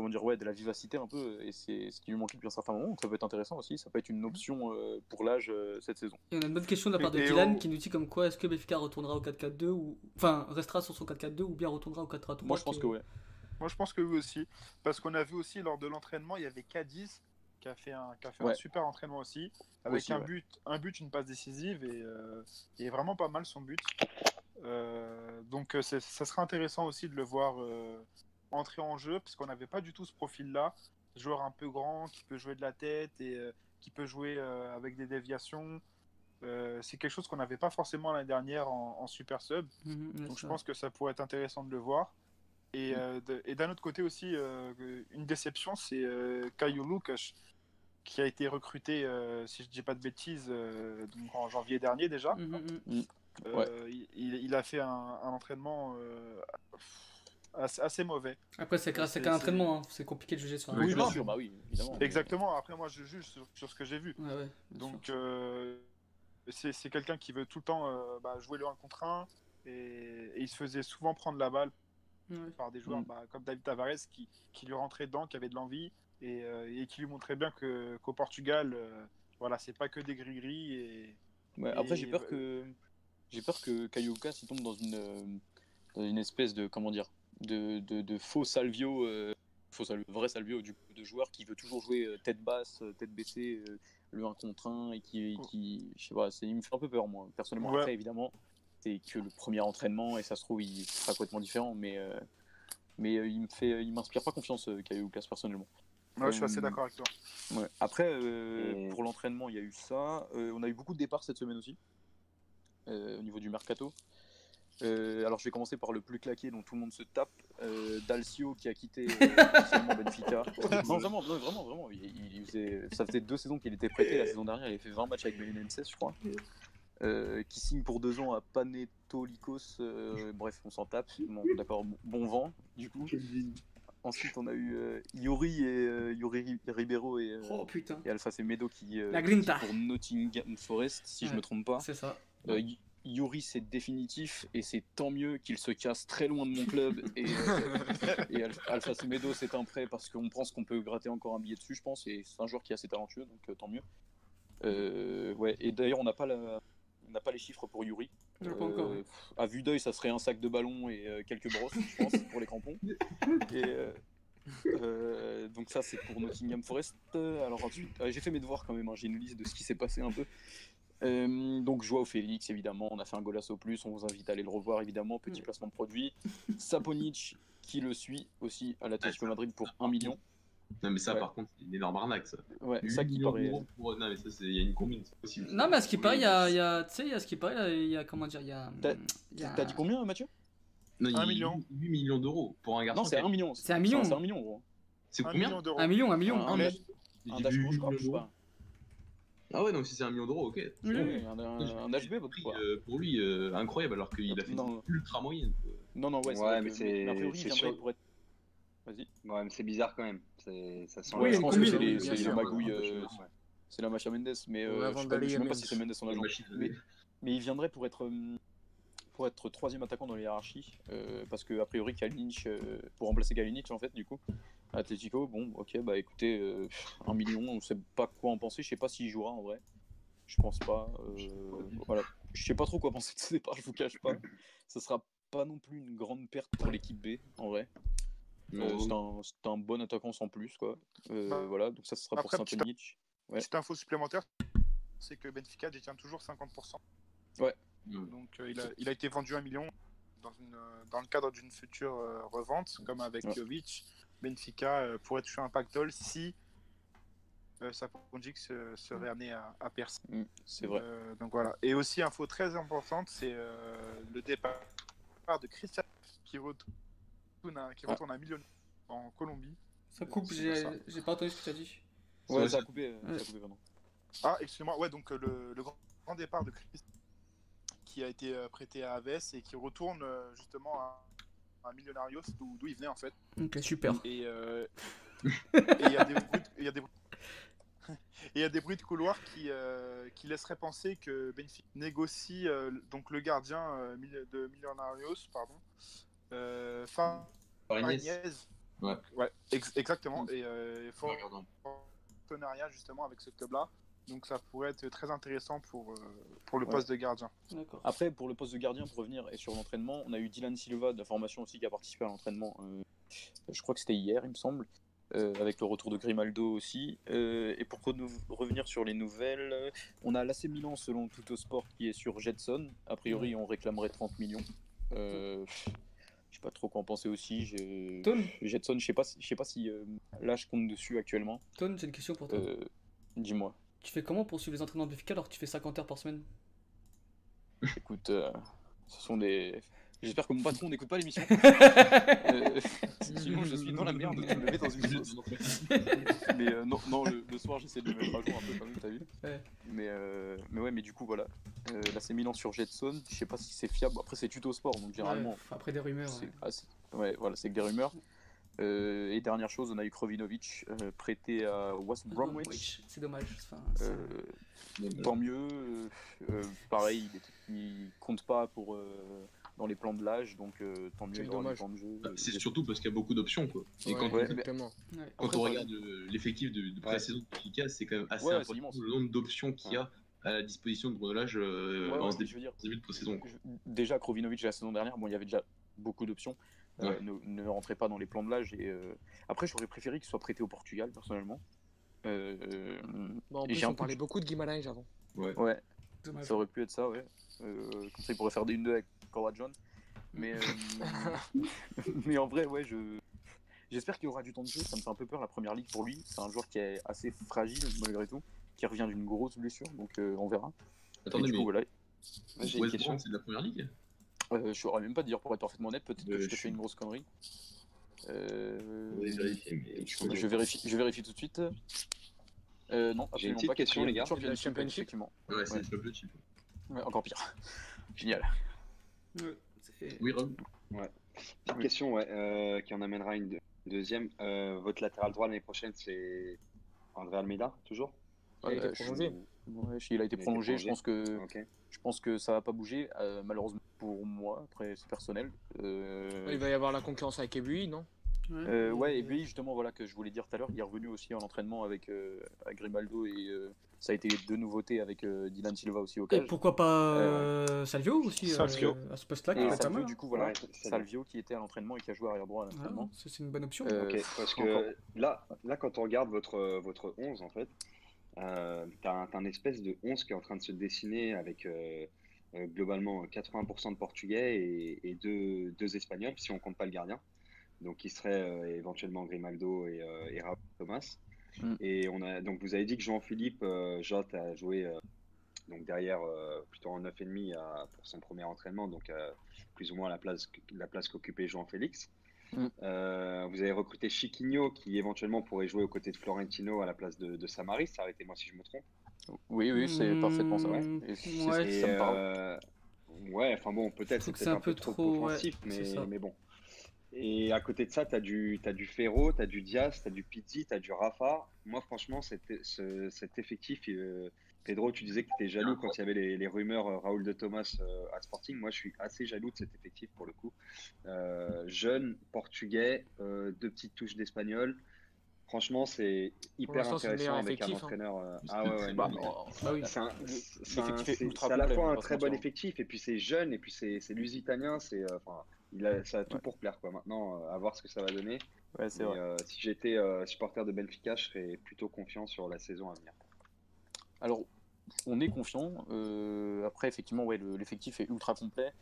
D: comment dire ouais de la vivacité un peu et c'est ce qui lui manquait depuis un certain moment donc ça peut être intéressant aussi ça peut être une option euh, pour l'âge euh, cette saison
A: Et on a une bonne question de la part de
C: Et- et
A: Dylan qui nous dit comme quoi est-ce que Benfica retournera au 4-4-2 ou enfin restera sur son 4-4-2 ou bien retournera au 4-3-3
D: moi je pense que ouais
C: moi, je pense que oui aussi. Parce qu'on a vu aussi lors de l'entraînement, il y avait Cadiz qui a fait un, qui a fait un super entraînement aussi, avec
D: Aussi,
C: un,
D: ouais.
C: but, un but, une passe décisive, et euh, est vraiment pas mal son but. Euh, donc euh, ça serait intéressant aussi de le voir euh, entrer en jeu, parce qu'on n'avait pas du tout ce profil-là. joueur un peu grand, qui peut jouer de la tête et euh, qui peut jouer euh, avec des déviations. Euh, c'est quelque chose qu'on n'avait pas forcément l'année dernière en, en Super Sub.
A: Mhm,
C: Donc je pense que ça pourrait être intéressant de le voir. Et, euh, de- et d'un autre côté aussi, euh, une déception, c'est euh, Caillou Lucas, qui a été recruté, euh, si je ne dis pas de bêtises, euh, donc en janvier dernier déjà.
A: Mhm, mhm.
C: Euh,
D: Ouais.
C: il, il- il a fait un, un entraînement euh, assez, assez mauvais.
A: Après, c'est grâce à qu'un entraînement, hein. c'est compliqué de juger sur un
B: Oui,
D: bien sûr, bah oui, évidemment.
C: Exactement, après moi je juge sur, sur ce que j'ai vu.
A: Ouais, ouais, bien
C: Donc euh, c'est quelqu'un qui veut tout le temps euh, bah, jouer le 1 contre 1 et, et il se faisait souvent prendre la balle
A: Ouais.
C: par des joueurs
D: Mm.
C: bah, comme David Tavares qui, qui lui rentraient dedans, qui avaient de l'envie et, euh, et qui lui montraient bien que- qu'au Portugal, euh, voilà, c'est pas que des gris-gris. Et...
D: Après, j'ai peur que j'ai peur que Caio Lucas il tombe dans une euh, dans une espèce de comment dire de, de, de faux salvio, euh, faux salvio, vrai salvio du de joueur qui veut toujours jouer euh, tête basse, euh, tête baissée, euh, le 1 contre 1 et qui qui je sais pas, il me fait un peu peur moi personnellement.
C: Ouais.
D: Après évidemment c'est que le premier entraînement et ça se trouve il sera complètement différent, mais euh, mais euh, il me fait il m'inspire pas confiance euh, Lucas personnellement.
C: Ouais, je suis assez d'accord avec toi.
D: Ouais. Après, euh,
E: Et-
D: pour l'entraînement, il y a eu ça. Euh, on a eu beaucoup de départs cette semaine aussi, euh, au niveau du mercato. Euh, alors, je vais commencer par le plus claqué dont tout le monde se tape. Euh, Dalcio qui a quitté euh, [LAUGHS] Benfica. non, vraiment, non, vraiment, vraiment. Il, il faisait- ça faisait deux saisons qu'il était prêté. La saison dernière, il avait fait 20 matchs avec Belenenses, je crois. Euh, qui signe pour deux ans à Panetolikos. euh, bref, on s'en tape. Bon, D'accord, bon, bon vent, du coup. Ensuite, on a eu euh, Yuri et euh, Yuri Ri- Ribeiro et, euh,
A: Oh putain,
D: et Alpha Semedo qui, euh,
A: La
D: qui pour Nottingham Forest, si je
A: Ouais.
D: me trompe pas.
A: c'est ça.
D: Euh, Yuri, c'est définitif et c'est tant mieux qu'il se casse très loin de mon club. Et, euh, [LAUGHS] et Al- Alpha Semedo, c'est un prêt parce qu'on pense qu'on peut gratter encore un billet dessus, je pense. Et c'est un joueur qui est assez talentueux, donc euh, tant mieux. Euh, ouais, et d'ailleurs, on n'a pas, la... on n'a pas les chiffres pour Yuri.
A: Pas encore.
D: Euh, à vue d'œil, ça serait un sac de ballon et quelques brosses, je pense, [LAUGHS] pour les crampons. Et, euh, donc ça, c'est pour Nottingham Forest. Alors ensuite, j'ai fait mes devoirs quand même. hein, J'ai une liste de ce qui s'est passé un peu. Euh, donc Joao Félix, évidemment, on a fait un golasso plus. On vous invite à aller le revoir, évidemment. Petit
A: Mm.
D: placement de produit. [LAUGHS] Saponic qui le suit aussi à l'Atlético Madrid pour 1 million.
B: Non, mais ça,
D: Ouais.
B: par contre, c'est une énorme arnaque, ça.
D: Ouais,
B: 8
D: ça qui paraît.
B: pour- Non, mais ça, c'est- il y a une combine, c'est possible.
A: Non, mais à ce qui paraît, il y a, il y a- tu sais, il y a ce qui paraît, il y a, comment dire, il y a...
D: T'as-
A: a-
D: dit combien, Mathieu?
B: Non, il y a
C: Un million.
B: 8 millions d'euros pour un garçon.
D: Non, c'est
B: qui a-
D: 1 million.
A: C'est un million.
D: C'est un million, gros.
B: C'est
C: Un
B: combien
C: million d'euros.
A: Un million, un million.
D: Un,
A: un million.
B: J'ai
D: un
B: vu
D: dash
B: 8
D: rouge, je crois,
B: millions
D: je sais
B: d'euros.
D: pas.
B: Ah ouais, donc si c'est un million d'euros, ok.
A: Oui,
D: Ouais,
A: oui.
D: un, un,
B: J'ai
D: un HB, votre
B: euh, pour lui, euh, incroyable, alors qu'il a fait
D: Non.
B: une ultra moyenne.
D: Non, non, ouais, c'est
E: Ouais, mais c'est-
D: a priori, il
E: sûr.
D: pour être. Vas-y.
E: Ouais, mais c'est bizarre quand même. C'est- Ça sent
A: Oui,
D: je
A: a
D: pense que c'est les, les magouilles, euh, c'est la Macha Mendes, mais euh,
F: Ouais,
D: je, sais pas,
F: d'aller
D: je sais même pas
F: Mendes.
D: si c'est Mendes son agent. Mais, mais il viendrait pour être, pour être troisième attaquant dans la hiérarchie, euh, parce que a priori Kalinic, euh, pour remplacer Kalinic en fait, du coup, Atletico, bon, ok, bah écoutez, euh, un million, on sait pas quoi en penser, je sais pas s'il jouera en vrai, je pense pas, euh, voilà, je sais pas trop quoi penser de ce départ, je vous cache pas, ça sera pas non plus une grande perte pour l'équipe B en vrai.
B: Non,
D: Euh, c'est un, c'est un bon attaquant sans plus, quoi. Euh,
C: Bah,
D: voilà, donc ça ce sera
C: après,
D: pour Samponic. Ouais.
C: Petite info supplémentaire, c'est que Benfica détient toujours 50%.
B: Ouais.
C: Donc euh, il, a, il a été vendu 1 million dans, une, euh, dans le cadre d'une future euh, revente, comme avec
D: Ouais.
C: Jovic. Benfica euh, pourrait toucher un pactole si euh, Saponic se- serait amené à, à percer.
D: Mm, c'est vrai.
C: Euh, donc voilà. Et aussi, info très importante, c'est euh, le départ de Christian qui retourne à, qui
D: Ah.
C: retourne à Millon en Colombie.
A: Ça coupe, j'ai pas entendu ce que tu as dit.
D: Ouais,
B: Ouais,
D: ça a coupé, euh,
A: Ouais.
D: ça a coupé, pardon.
C: Ah, excusez-moi, ouais, donc euh, le, le grand, grand départ de Chris qui a été euh, prêté à Aves et qui retourne euh, justement à, à Millonarios d'où il venait en fait.
A: Ok, super.
C: Et euh, et il y a des bruits, de- il y a des bruits- et [LAUGHS] il y a des bruits de couloir qui, euh, qui laisseraient penser que Benfica négocie euh, donc le gardien euh, de Millonarios, pardon, euh, Fa-
B: Fariñez.
C: Fariñez.
B: Ouais.
C: Ouais, ex- exactement. Et euh, il faut
B: Regardons.
C: partenariat justement avec ce club-là. Donc ça pourrait être très intéressant pour, euh, pour le
D: Ouais.
C: poste de gardien.
A: D'accord.
D: Après, pour le poste de gardien, pour revenir et sur l'entraînement, on a eu Dylan Silva de la formation aussi qui a participé à l'entraînement. euh, je crois que c'était hier, il me semble. euh, avec le retour de Grimaldo aussi. Euh, et pour revenir sur les nouvelles, euh, on a l'AC Milan selon Tutto Sport qui est sur Jetson. A priori, on réclamerait 30 millions. Euh, Je sais pas trop quoi en penser aussi. Jetson, je sais pas, je sais pas si euh, là je compte dessus actuellement.
A: Tone, j'ai une question pour toi.
D: Euh, Dis-moi.
A: Tu fais comment pour suivre les entraînements de Benfica alors que tu fais 50 heures par semaine?
D: Écoute, euh, ce sont des. J'espère que mon patron n'écoute pas l'émission. [LAUGHS] Euh, [LAUGHS] sinon, je suis dans la merde de me mettre dans une sauce. Mais euh, non, non le, le soir, j'essaie de me mettre à jour un peu quand même, t'as vu
A: Ouais.
D: mais, euh, mais ouais, mais du coup, voilà. Euh, là, c'est Milan sur Jetson. Je sais pas si c'est fiable. Après, c'est tuto sport, donc généralement,
A: Ouais, après des rumeurs.
D: c'est
A: ouais.
D: assez- ouais, voilà, c'est que des rumeurs. Euh, et dernière chose, on a eu Krovinovic euh, prêté à West Bromwich.
A: C'est dommage. Enfin, c'est-
D: Euh, tant mieux. pareil, il, est- il compte pas pour euh, dans les plans de l'âge, donc euh, tant mieux.
F: Dommage.
D: du temps de jeu.
B: Bah, C'est surtout parce qu'il y a beaucoup d'options. quoi. Et
F: Ouais,
B: quand,
D: ouais,
F: exactement.
A: ouais.
B: quand
D: Après,
B: on regarde euh, l'effectif de, de pré-saison efficace, c'est quand même assez
D: Ouais,
B: important
D: immense.
B: le nombre d'options qu'il y a à la disposition de Grenolage euh,
D: Ouais,
B: en
D: ouais,
B: début,
D: je veux dire,
B: en ce début de pré-saison.
D: déjà Krovinovic la saison dernière, bon, il y avait déjà beaucoup d'options. Euh,
B: Ouais.
D: ne, ne rentrait pas dans les plans de l'âge. Et euh, après, j'aurais préféré qu'il soit prêté au Portugal, personnellement. Euh,
F: Bon, en plus, on parlait
D: de-
F: beaucoup de Guimaraes avant.
B: Ouais.
D: ouais,
A: Dommage.
D: ça aurait pu être ça, ouais. Euh, comme ça, il pourrait faire des 1-2 avec Cora John. Mais, euh, [LAUGHS] mais en vrai, ouais, je. J'espère qu'il aura du temps de jeu. Ça me fait un peu peur la première ligue pour lui. C'est un joueur qui est assez fragile malgré tout, qui revient d'une grosse blessure, donc euh, on verra.
B: Attendez,
D: du
B: mais
D: coup, voilà.
E: J'ai une
B: West
E: question.
B: Brom, c'est de la première ligue?
D: Euh, je saurais même pas dire pour être parfaitement honnête. Peut-être que
B: Euh,
D: je
B: je
D: te
B: suis-
D: fais une grosse connerie. Euh,
B: vérifier, mais je
D: je, vérifie, je vérifie tout de suite. Euh, non,
E: J'ai une
D: absolument
E: petite
D: pas.
E: question, les gars.
D: Championship,
F: Championship
D: effectivement.
B: Ouais, c'est
D: Ouais.
B: le Championship.
D: Ouais, encore pire. [LAUGHS] Génial.
A: Ouais,
B: Oui, Rob
E: Petite
D: Oui.
E: question, ouais, euh, qui en amènera une deux- deuxième. Euh, votre latéral droit l'année prochaine, c'est André Almeida, toujours?
F: Il a été
D: Euh, je-
F: prolongé.
D: Ouais, je- il a été prolongé. Je pense que. Je pense que ça va pas bouger. euh, malheureusement pour moi, après c'est personnel. Euh,
F: Il va y avoir la concurrence avec Ebui, non?
D: Euh, ouais, et puis justement, voilà que je voulais dire tout à l'heure, il est revenu aussi en entraînement avec, euh, avec Grimaldo et euh, ça a été deux nouveautés avec euh, Dylan Silva aussi au
A: Et
D: cage.
A: pourquoi pas euh, Salvio aussi euh,
C: Salvio.
A: à ce poste-là qui
D: Et Salvio,
A: mal.
D: du coup, voilà,
E: Ouais,
D: Salvio qui était à l'entraînement et qui a joué arrière droit à l'entraînement.
A: ça, c'est une bonne option.
D: Euh,
E: parce que là, là, quand on regarde votre, votre 11, en fait, euh, t'as un, t'as un espèce de 11 qui est en train de se dessiner avec euh, euh, globalement 80% de Portugais et, et deux, deux Espagnols, si on compte pas le gardien. Donc, qui serait euh, éventuellement Grimaldo et, et Raúl Thomas.
D: Mm.
E: Et on a, donc, vous avez dit que Jean-Philippe euh, Jot a joué donc derrière, euh, plutôt en 9,5 à- pour son premier entraînement, donc euh, plus ou moins la place, la place qu'occupait Jean-Félix.
D: Mm.
E: Euh, vous avez recruté Chiquinho qui éventuellement pourrait jouer aux côtés de Florentino à la place de, de Samaris. Arrêtez-moi si je me trompe.
D: Oui, oui, c'est
A: Hmm,
D: parfaitement ça.
A: ouais.
D: Et c'est-
A: Ouais.
E: Et,
D: ça me parle.
E: euh, ouais, enfin bon, peut-être c'est un peu trop,
A: trop, ouais,
E: offensif,
A: c'est
E: mais, mais bon. Et à côté de ça, tu as du, t'as du Ferro, tu as du Diaz, tu as du Pizzi, tu as du Rafa. Moi, franchement, cet, ce- cet effectif, euh, Pedro, tu disais que tu étais jaloux quand il y avait les, les rumeurs euh, Raoul de Thomas euh, à Sporting. Moi, je suis assez jaloux de cet effectif pour le coup. Euh, jeune, portugais, euh, deux petites touches d'espagnol. Franchement, c'est hyper intéressant avec un
F: effectif, hein.
E: entraîneur.
B: C'est
E: Ah ouais,
B: très
E: ouais,
A: Bah oui.
E: c'est à la fois
D: va
E: un très bon effectif et puis c'est jeune et puis c'est lusitanien, c'est euh, enfin il a ça a tout
D: Ouais.
E: pour plaire quoi. Maintenant euh, à voir ce que ça va donner.
D: Ouais, c'est
E: Mais,
D: vrai.
E: euh, si j'étais euh, supporter de Benfica, je serais plutôt confiant sur la saison à venir.
D: Alors, on est confiant. Euh, après, effectivement, ouais, le- l'effectif est ultra complet.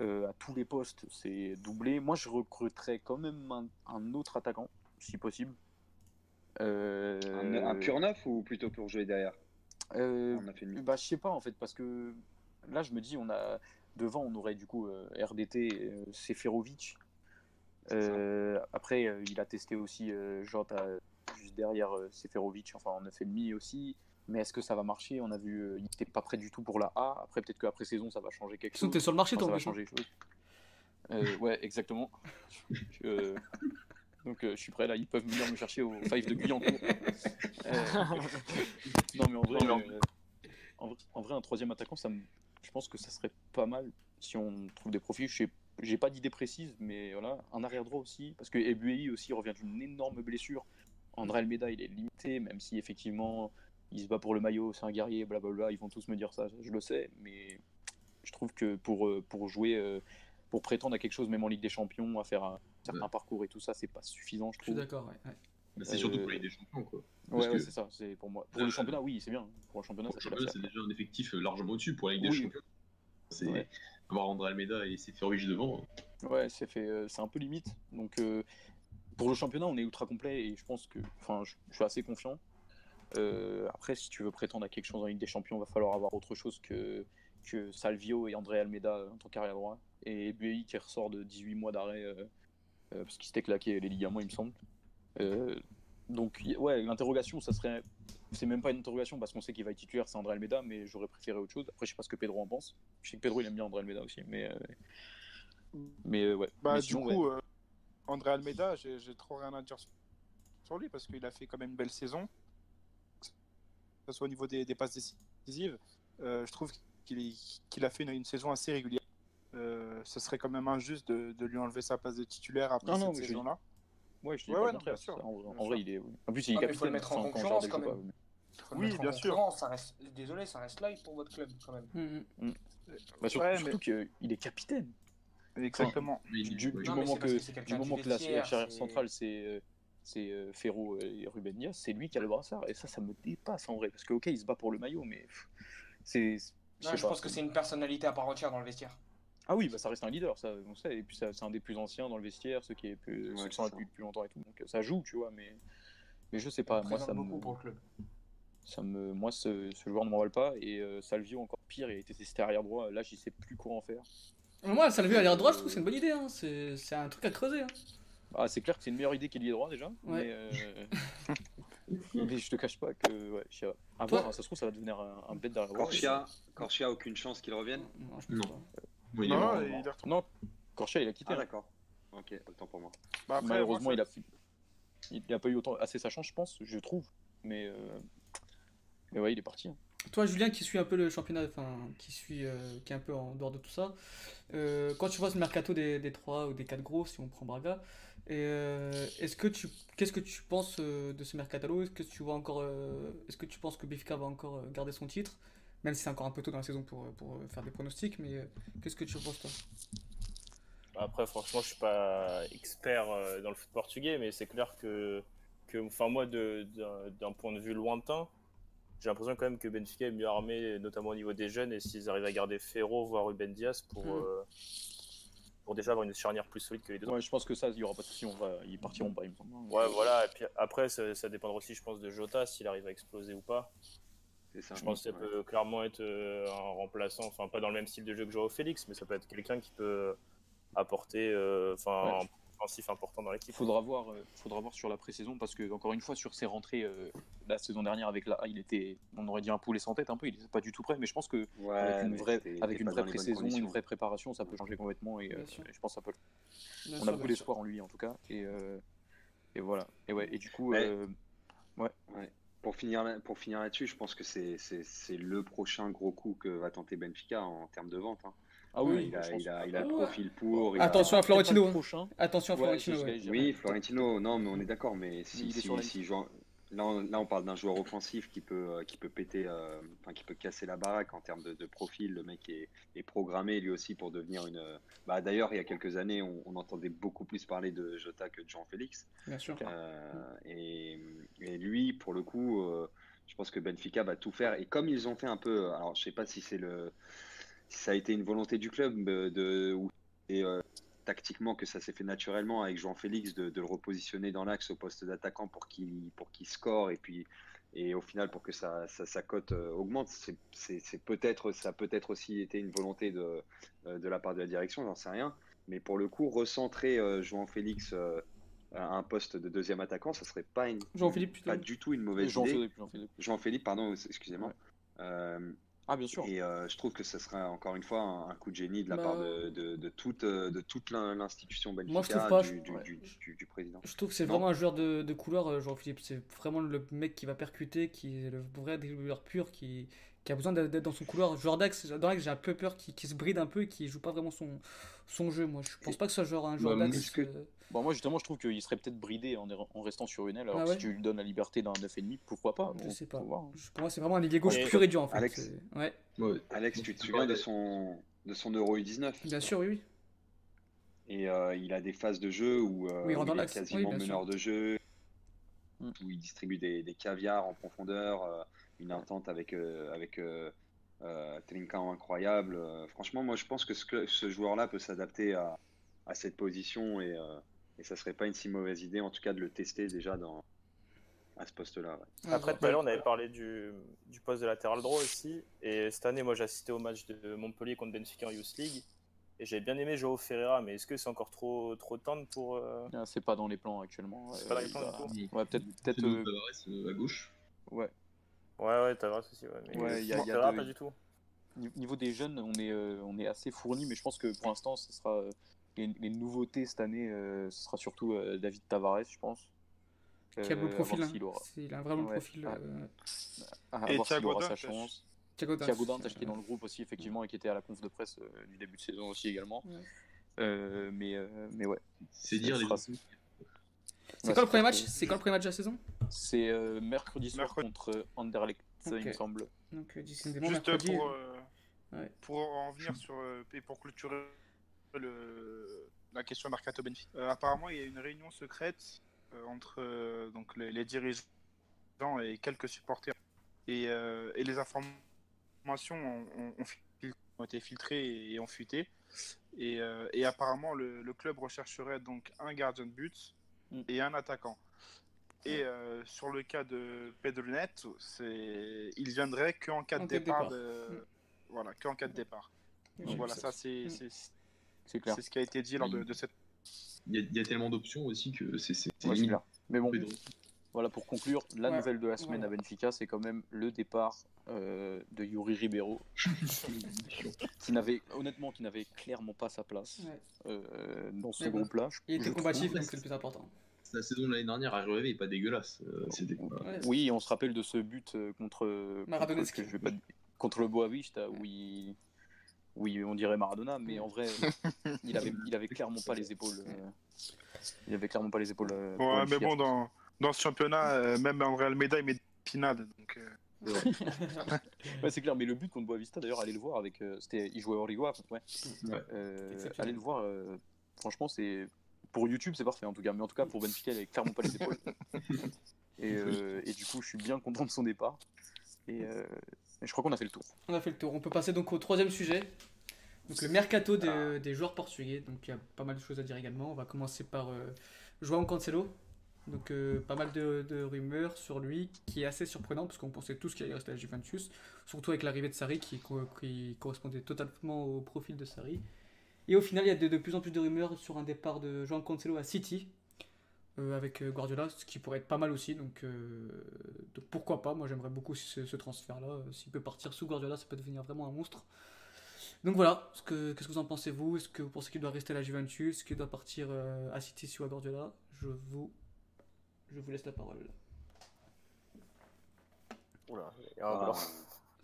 D: Euh, à tous les postes, c'est doublé. Moi, je recruterais quand même un, un autre attaquant, si possible. Euh,
E: Un, un pur neuf ou plutôt pour jouer derrière On a fait
D: bah, je sais pas en fait, parce que là, je me dis, on a devant, on aurait du coup RDT, Seferovic. Après, il a testé aussi Jota juste derrière Seferovic, enfin en 9,5 aussi. Mais est-ce que ça va marcher? On a vu, euh, il n'était pas prêt du tout pour la A. Après, peut-être qu'après saison, ça va changer quelque chose.
A: t'es sur le marché,
D: Enfin,
A: toi,
D: ça
A: en
D: va
A: hein.
D: changer les choses. Euh, ouais, exactement. Je- euh, donc, euh, je suis prêt là. Ils peuvent venir me chercher au Five de Guyancourt. Euh, [LAUGHS] non, mais en vrai, euh, en, vrai- en vrai, un troisième attaquant, ça me- je pense que ça serait pas mal si on trouve des profils. Je sais- J'ai pas d'idée précise, mais voilà, un arrière droit aussi, parce que Ebuei aussi revient d'une énorme blessure. André Almeida, il est limité, même si effectivement il se bat pour le maillot, c'est un guerrier, blablabla. Ils vont tous me dire ça, je le sais, mais je trouve que pour, euh, pour jouer, euh, pour prétendre à quelque chose, même en Ligue des Champions, à faire un certain
B: Ouais.
D: parcours et tout ça, c'est pas suffisant, je
A: Je suis
D: trouve.
A: d'accord, ouais. ouais.
B: Bah, c'est surtout
D: Euh,
B: pour les des champions, quoi.
D: Ouais,
B: Parce
D: ouais,
B: que-
D: c'est ça, c'est pour moi. Pour
B: Euh,
D: le championnat, oui, c'est bien. Pour le championnat,
B: c'est déjà un effectif largement au-dessus. Pour la Ligue des
D: Oui.
B: champions, c'est
D: Ouais.
B: avoir André Almeida et Seferovic devant.
D: Ouais, c'est fait, euh, c'est un peu limite. Donc euh, pour le championnat, on est ultra complet et je pense que, enfin, je, je suis assez confiant. Euh, après, si tu veux prétendre à quelque chose en Ligue des Champions, va falloir avoir autre chose que que Salvio et André Almeida en tant qu'arrière droit et Buei qui ressort de 18 mois d'arrêt euh, euh, parce qu'il s'était claqué les ligaments, il me semble. Euh, donc ouais, l'interrogation, ça serait, c'est même pas une interrogation parce qu'on sait qu'il va être titulaire, c'est André Almeida, mais j'aurais préféré autre chose. Après, je sais pas ce que Pedro en pense. Je sais que Pedro il aime bien André Almeida aussi, mais euh, mais euh, ouais.
C: Bah,
D: Mais
C: du coup,
D: ouais.
C: euh, André Almeida, j'ai trop rien à dire sur lui parce qu'il a fait quand même une belle saison. Que ce soit au niveau des, des passes décisives, euh, je trouve qu'il a fait une, une saison assez régulière. Euh, ce serait quand même injuste de, de lui enlever sa place de titulaire après
D: Non,
C: cette saison-là.
D: Ouais, je dis
C: Ouais, ouais, non, bien sûr,
D: En, vrai, il est. En plus, il est
F: Ah, mais faut
D: capitaine.
F: le mettre en concurrence, quand même.
C: Oui, bien sûr.
F: concurrence, Ça reste... Désolé, ça reste live pour votre club quand même.
A: Mm, mm.
D: mais- Bah, surtout
C: Ouais,
D: surtout qu'il est capitaine.
C: Exactement.
D: Du,
B: il-.
F: Non,
D: moment que,
F: que c'est
D: du
F: quelqu'un
D: moment
F: du
D: que la, la
F: c'est-
D: centrale c'est euh, c'est euh, Ferro et Ruben Diaz, c'est lui qui a le brassard et ça ça me dépasse en vrai parce que ok il se bat pour le maillot mais c'est
F: je
D: pas,
F: pense que c'est une personnalité à part entière dans le vestiaire.
D: ah oui bah ça reste un leader ça on sait et puis c'est un des plus anciens dans le vestiaire ceux qui est plus
E: Ouais,
D: ceux qui
E: c'est
D: sont là depuis plus longtemps et tout donc euh, ça joue tu vois mais mais je sais pas moi ça me
F: pour le club.
D: ça me moi ce, ce joueur ne m'emballe pas et euh, Salvio encore pire il a été testé arrière droit là je sais plus quoi en faire
A: Moi, à l'air droit, je trouve que c'est une bonne idée. Hein. C'est c'est un truc à creuser. Hein.
D: Ah, c'est clair que c'est une meilleure idée qu'il y ait droit déjà.
A: Ouais.
D: Mais, euh, [LAUGHS] [LAUGHS] mais je te cache pas que. Ouais, je. À voir, ça se trouve, ça va devenir un, un bête derrière.
E: Corchia, Corchia, aucune chance qu'il revienne
A: Non, je pense
B: Non.
A: pas.
B: Oui,
C: Non, il est retourné.
D: Non, Corchia, il a quitté.
E: Ah
D: hein.
E: d'accord. Ok, autant pour moi.
C: Bah, après,
D: Malheureusement,
C: moi,
D: il a, il n'a pas eu autant, assez sa chance, je pense, je trouve. Mais, euh, mais ouais, il est parti. hein.
A: Toi, Julien, qui suit un peu le championnat, enfin, qui suit, euh, qui est un peu en dehors de tout ça, euh, quand tu vois ce mercato des, des 3 ou des 4 gros, si on prend Braga, euh, est-ce que tu, qu'est-ce que tu penses euh, de ce mercato Est-ce que tu vois encore, euh, est-ce que tu penses que Benfica va encore euh, garder son titre, même si c'est encore un peu tôt dans la saison pour, pour faire des pronostics, mais qu'est-ce que tu penses toi?
G: Après, franchement, je suis pas expert dans le foot portugais, mais c'est clair que, que enfin, moi, de- d'un point de vue lointain, j'ai l'impression quand même que Benfica est mieux armé, notamment au niveau des jeunes, et s'ils arrivent à garder Ferro, voire Ruben Diaz, pour,
A: Mm.
G: euh, pour déjà avoir une charnière plus solide que les deux.
D: Ouais, je pense que ça, il y aura pas de souci. On va, ils partiront pas, il me semble.
G: Ouais, voilà. Et puis après, ça, ça dépendra aussi, je pense, de Jota, s'il arrive à exploser ou pas.
E: Ça.
G: Je pense que ça
E: Ouais.
G: peut clairement être euh, un remplaçant, enfin pas dans le même style de jeu que Joao Félix, mais ça peut être quelqu'un qui peut apporter euh, enfin
D: Ouais.
G: Un offensif important dans
D: Il
G: l'équipe.
D: faudra voir, euh, faudra voir sur la pré-saison parce que encore une fois sur ses rentrées euh, la saison dernière avec la A, il était, on aurait dit un poulet sans tête un peu, il était pas du tout prêt, mais je pense que
E: Ouais,
D: avec une vraie, avec une pré-saison, une vraie préparation, ça peut changer complètement et euh, je pense que ça peut.
A: Bien
D: On
A: sûr,
D: a beaucoup d'espoir en lui en tout cas et euh, et voilà et ouais et du coup
E: Mais-
D: euh,
E: Pour finir, là- pour finir là-dessus, je pense que c'est le prochain gros coup que va tenter Benfica en termes de vente. hein.
D: Ah oui,
E: il, a,
D: pense.
E: il, a, il a le profil pour. il a-
A: Attention à Florentino. hein.
D: prochain.
A: Attention à Florentino. ouais.
E: Oui, Florentino, non, mais on est d'accord, mais si,
D: Il est
E: si, si joueur- là, on, là, on parle d'un joueur offensif qui peut, euh, qui peut péter, euh, enfin, qui peut casser la baraque en termes de, de profil. Le mec est, est programmé lui aussi pour devenir une. Bah, D'ailleurs, il y a quelques années, on, on entendait beaucoup plus parler de Jota que de Jean-Félix.
A: Bien sûr.
E: Euh, et, et lui, pour le coup, euh, je pense que Benfica va tout faire. Et comme ils ont fait un peu, alors je sais pas si c'est le, ça a été une volonté du club euh, de, et, euh, tactiquement que ça s'est fait naturellement avec Jean Félix de, de le repositionner dans l'axe au poste d'attaquant pour qu'il pour qu'il score et puis et au final pour que sa, sa, sa cote euh, augmente. C'est- peut-être ça a peut-être aussi été une volonté de, de la part de la direction, j'en sais rien. Mais pour le coup, recentrer euh, João Félix euh, à un poste de deuxième attaquant, ça serait pas une, pas du tout une mauvaise idée.
D: Jean-Philippe, Jean-Philippe.
E: Jean-Philippe, pardon, excusez-moi.
D: Ouais.
E: Euh,
D: Ah bien sûr.
E: et euh, je trouve que ce serait encore une fois un, un coup de génie de la
A: Bah,
E: part de, de, de toute, euh, de toute l'in- l'institution Benfica,
A: Moi, je trouve pas,
E: du,
A: je-
E: du,
D: ouais.
E: du, du- du président.
A: Je trouve que c'est
E: Non.
A: vraiment un joueur de, de couleur, euh, Jean-Philippe. C'est vraiment le mec qui va percuter, qui est le vrai dribbleur pur, qui, qui a besoin d'être dans son couloir. Joueur d'axe, j'ai un peu peur qu'il se bride un peu et qu'il joue pas vraiment son, son jeu. Moi, je pense pas que ce soit genre un joueur
B: Bah,
A: d'axe.
E: que-
A: euh,
D: Bon, moi justement, je trouve qu'il serait peut-être bridé en, en restant sur une aile. Alors
A: Ah
D: que
A: ouais
D: si tu lui donnes la liberté d'un 9,5, pourquoi pas
A: Je
D: Bon,
A: sais pas.
D: voir,
A: Pour moi, c'est vraiment un ailier gauche pur et dur en fait.
E: Alex.
A: C'est- Ouais,
B: Ouais.
E: Alex, tu te souviens de son, de son Euro U19
A: bien sûr, oui, oui.
E: Et euh, il a des phases de jeu où, euh,
A: Oui, il
E: où est quasiment
A: Oui,
E: meneur
A: sûr.
E: de jeu,
D: Mm.
E: où il distribue des, des caviars en profondeur, euh, une entente avec, euh, avec euh, euh, Trincao incroyable. Euh, franchement, moi je pense que ce, joueur-là peut s'adapter à,
H: à cette position et, euh, et ça serait pas une si mauvaise idée, en tout cas, de le tester déjà dans, à ce poste-là. ouais.
G: Après, tout à l'heure, on avait parlé du, du poste de latéral droit aussi. Et cette année, moi, j'ai assisté au match de Montpellier contre Benfica en Youth League. Et j'ai bien aimé Joao Ferreira, mais est-ce que c'est encore trop, trop tendre pour. euh,
D: Ah, C'est pas dans les plans actuellement.
G: C'est pas dans les plans,
D: bah,
G: du
D: Ouais, peut-être. peut-être euh,
B: à gauche.
D: ouais.
G: Ouais, ouais, t'as aussi. Ouais, mais
D: Ouais, il y a- y a deux-
G: pas du tout.
D: Ni- Niveau des jeunes, on est, euh, on est assez fourni, mais je pense que pour l'instant, ce sera euh, les, les nouveautés cette année, euh, ce sera surtout euh, David Tavares, je pense.
A: Qui a
D: à
A: profil. hein. Il a vraiment le
D: Ouais.
A: profil.
D: Ah.
A: euh,
D: à
C: Et
D: voir s'il
C: Thiago
D: aura sa chance.
A: Thiago Dantas
D: qui est dans le groupe aussi, effectivement, et qui était à la conf de presse euh, du début de saison aussi également.
A: Ouais.
D: Euh, mais, euh, mais ouais.
B: C'est dire les.
A: C'est quoi le premier match C'est quand le premier match de la saison
D: C'est euh, mercredi soir
C: Mercredi.
D: contre Anderlecht, il
A: Ok.
D: me semble.
A: Donc, euh, décidément,
C: Juste
A: mercredi.
C: pour,
A: euh,
C: euh,
A: ouais.
C: pour en venir sur euh, et pour clôturer le, la question Mercato Benfica. Euh, apparemment, il y a une réunion secrète euh, entre euh, donc les, les dirigeants et quelques supporters. Et, euh, et les informations ont, été filtrées et ont fuité. Et, euh, et apparemment, le, le club rechercherait donc un gardien de but
D: Mm.
C: et un attaquant. Et euh, sur le cas de Pedro Neto, c'est il viendrait qu'en cas de
A: En cas de
C: départ.
A: départ.
C: de- Voilà, qu'en cas de départ. Donc voilà,
A: ça.
C: ça c'est
A: Mm.
C: c'est-
D: C'est clair.
C: c'est ce qui a été dit lors de, de cette.
B: Il y, a, il y a tellement d'options aussi que c'est c'est-
D: Ouais. Mais bon,
B: Pedro.
D: Voilà, pour conclure, la
A: Ouais,
D: nouvelle de la semaine à Benfica, c'est quand même le départ euh, de Yuri Ribeiro, [LAUGHS] qui n'avait, honnêtement, qui n'avait clairement pas sa place
A: Ouais.
D: euh, dans ce
A: bon,
D: groupe-là.
A: Il était combatif, donc c'est le plus important.
B: La saison de l'année dernière à relever est pas dégueulasse. Euh.
D: Oui, on se rappelle de ce but contre, contre,
A: Maradonesque.
D: que je vais pas dire- contre le Boavista, où il- oui, on dirait Maradona, mais en vrai, [LAUGHS] il avait, il avait clairement pas les épaules. euh, il avait clairement pas les épaules. euh,
C: Ouais, mais bon, dans, dans ce championnat, euh, même en Real Almeida, il met des finales. Donc, euh, [LAUGHS]
D: Ouais, c'est clair, mais le but contre Boavista, d'ailleurs, allez le voir avec. euh, c'était, il jouait Origo, ouais.
B: Ouais.
D: Euh, allez le voir. euh, franchement, c'est pour YouTube, c'est parfait en tout cas, mais en tout cas pour Benfica, il avait clairement pas les épaules. [LAUGHS] et, euh, et du coup, je suis bien content de son départ. Et, euh, et je crois qu'on a fait le tour.
A: On a fait le tour. On peut passer donc au troisième sujet. Donc le mercato des, des joueurs portugais. Donc il y a pas mal de choses à dire également. On va commencer par euh, João Cancelo. Donc euh, pas mal de, rumeurs sur lui, qui est assez surprenant parce qu'on pensait tous qu'il allait rester à la Juventus, surtout avec l'arrivée de Sarri qui, co- qui correspondait totalement au profil de Sarri. Et au final, il y a de, plus en plus de rumeurs sur un départ de João Cancelo à City euh, avec euh, Guardiola, ce qui pourrait être pas mal aussi. Donc, pourquoi pas? Moi j'aimerais beaucoup ce, transfert-là. S'il peut partir sous Guardiola, ça peut devenir vraiment un monstre. Donc voilà, ce que- qu'est-ce que vous en pensez vous? Est-ce que vous pensez qu'il doit rester à la Juventus? Est-ce qu'il doit partir à City ou à Guardiola? Je vous, je vous laisse la parole.
G: Oula, il y a
H: Ah,
G: un blanc.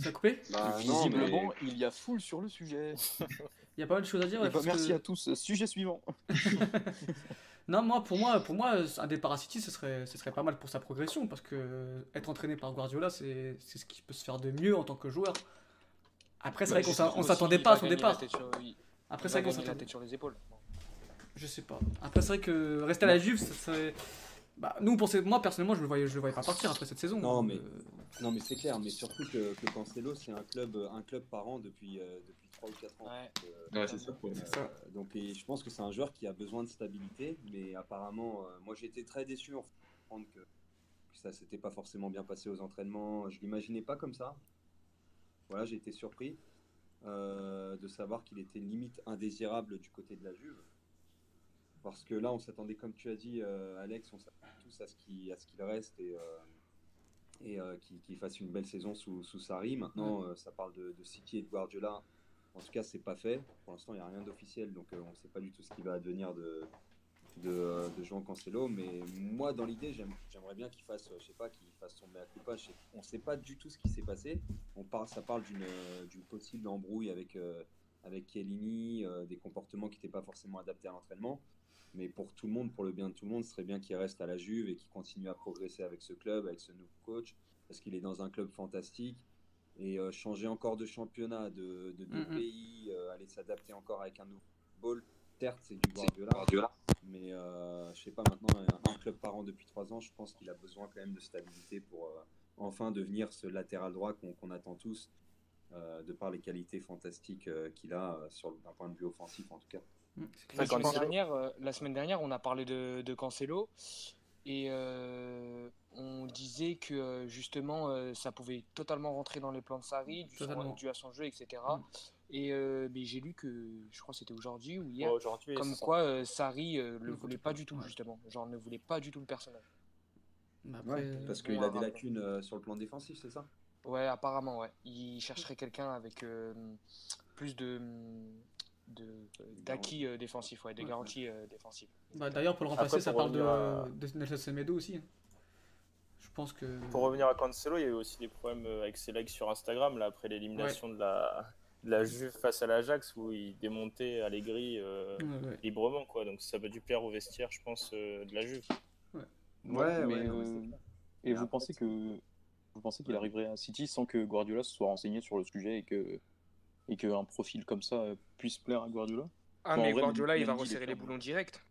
A: Ça a coupé
H: bah, non, mais-
D: Visiblement, il y a foule sur le sujet. [LAUGHS]
A: Il y a pas mal de choses à dire.
D: Eh ben,
A: parce
D: merci
A: que-
D: à tous. Sujet suivant. [LAUGHS]
A: Non, moi, pour moi, pour moi, un départ à City, ce serait, ce serait pas mal pour sa progression, parce que être entraîné par Guardiola, c'est c'est ce qui peut se faire de mieux en tant que joueur. Après, c'est
F: Bah,
A: vrai qu'on s'a- on s'attendait pas à son départ. Après, c'est vrai qu'on s'attendait.
F: sur les épaules.
A: Je sais pas. Après, c'est vrai que rester à la Juve, ça serait. Bah, nous, on pensait- moi, personnellement, je le voyais, je le voyais pas partir après cette saison.
E: Non, mais-
A: Euh,
E: Non, mais c'est clair, mais surtout que, que Cancelo, c'est un club, un club par an depuis, euh, depuis 3 ou 4 ans.
F: Ouais.
E: Euh,
B: Ouais,
A: c'est ça.
E: donc, et je pense que c'est un joueur qui a besoin de stabilité, mais apparemment, euh, moi j'ai été très déçu en fait, que, que ça s'était pas forcément bien passé aux entraînements. Je l'imaginais pas comme ça. Voilà, j'ai été surpris euh, de savoir qu'il était limite indésirable du côté de la Juve. Parce que là, on s'attendait, comme tu as dit, euh, Alex, on s'attendait tous à ce qu'il reste et, euh, et euh, qu'il fasse une belle saison sous, sous Sarri. Maintenant, ça parle de, de City et de Guardiola. En tout cas, c'est pas fait. Pour l'instant, il n'y a rien d'officiel, donc euh, on ne sait pas du tout ce qui va advenir de, de, de João Cancelo. Mais moi, dans l'idée, j'aime- j'aimerais bien qu'il fasse, je sais pas, qu'il fasse son mea culpa. Sais- on ne sait pas du tout ce qui s'est passé. On parle, ça parle d'une euh, possible embrouille avec, euh, avec Chiellini, des comportements qui n'étaient pas forcément adaptés à l'entraînement. Mais pour tout le monde, pour le bien de tout le monde, ce serait bien qu'il reste à la Juve et qu'il continue à progresser avec ce club, avec ce nouveau coach, parce qu'il est dans un club fantastique. Et euh, changer encore de championnat, de, de, de pays, euh, aller s'adapter encore avec un nouveau football. Certes, c'est du Guardiola, mais euh, je sais pas, maintenant, un, club par an depuis trois ans, je pense qu'il a besoin quand même de stabilité pour euh, enfin devenir ce latéral droit qu'on attend tous. euh, de par les qualités fantastiques euh, qu'il a euh, d'un point de vue offensif en tout cas.
A: Mm,
F: La semaine, dernière, euh, la semaine dernière, on a parlé de, de Cancelo et euh, on disait que euh, justement euh, ça pouvait totalement rentrer dans les plans de Sarri, dû,
A: Totalement.
F: dû à son jeu, etc.
A: Mm.
F: Et euh, mais j'ai lu que, je crois que c'était aujourd'hui ou hier, comme quoi euh, Sarri euh, le voulait pas
A: pas,
F: du tout
A: ouais.
F: justement, genre ne voulait pas du tout le personnage.
A: Mais après,
E: Ouais, parce qu'il a des lacunes euh, sur le plan défensif, c'est ça?
F: Ouais, apparemment, ouais. Il chercherait quelqu'un avec euh, plus de de d'acquis euh, défensifs, ouais, des
E: Ouais,
F: garanties euh, défensives.
A: bah, D'ailleurs, pour le remplacer,
G: Après,
A: ça parle de,
G: à-
A: de Nelson Semedo aussi. hein. Je pense que.
G: Pour revenir à Cancelo, il y a eu aussi des problèmes euh, avec ses likes sur Instagram là, après l'élimination de, la, de la Juve face à l'Ajax où il démontait Allegri euh,
A: Ouais, ouais.
G: librement. Quoi. Donc ça va dû plaire au vestiaire, je pense, euh, de la Juve.
E: Ouais,
D: mais,
E: ouais,
D: euh. Et
E: Et
D: vous
E: après,
D: pensez que vous pensez qu'il arriverait à City sans que Guardiola se soit renseigné sur le sujet et que et qu'un profil comme ça euh, puisse plaire à Guardiola
F: Ah,
D: Enfin,
F: mais
D: vrai,
F: Guardiola, il va resserrer les boulons direct.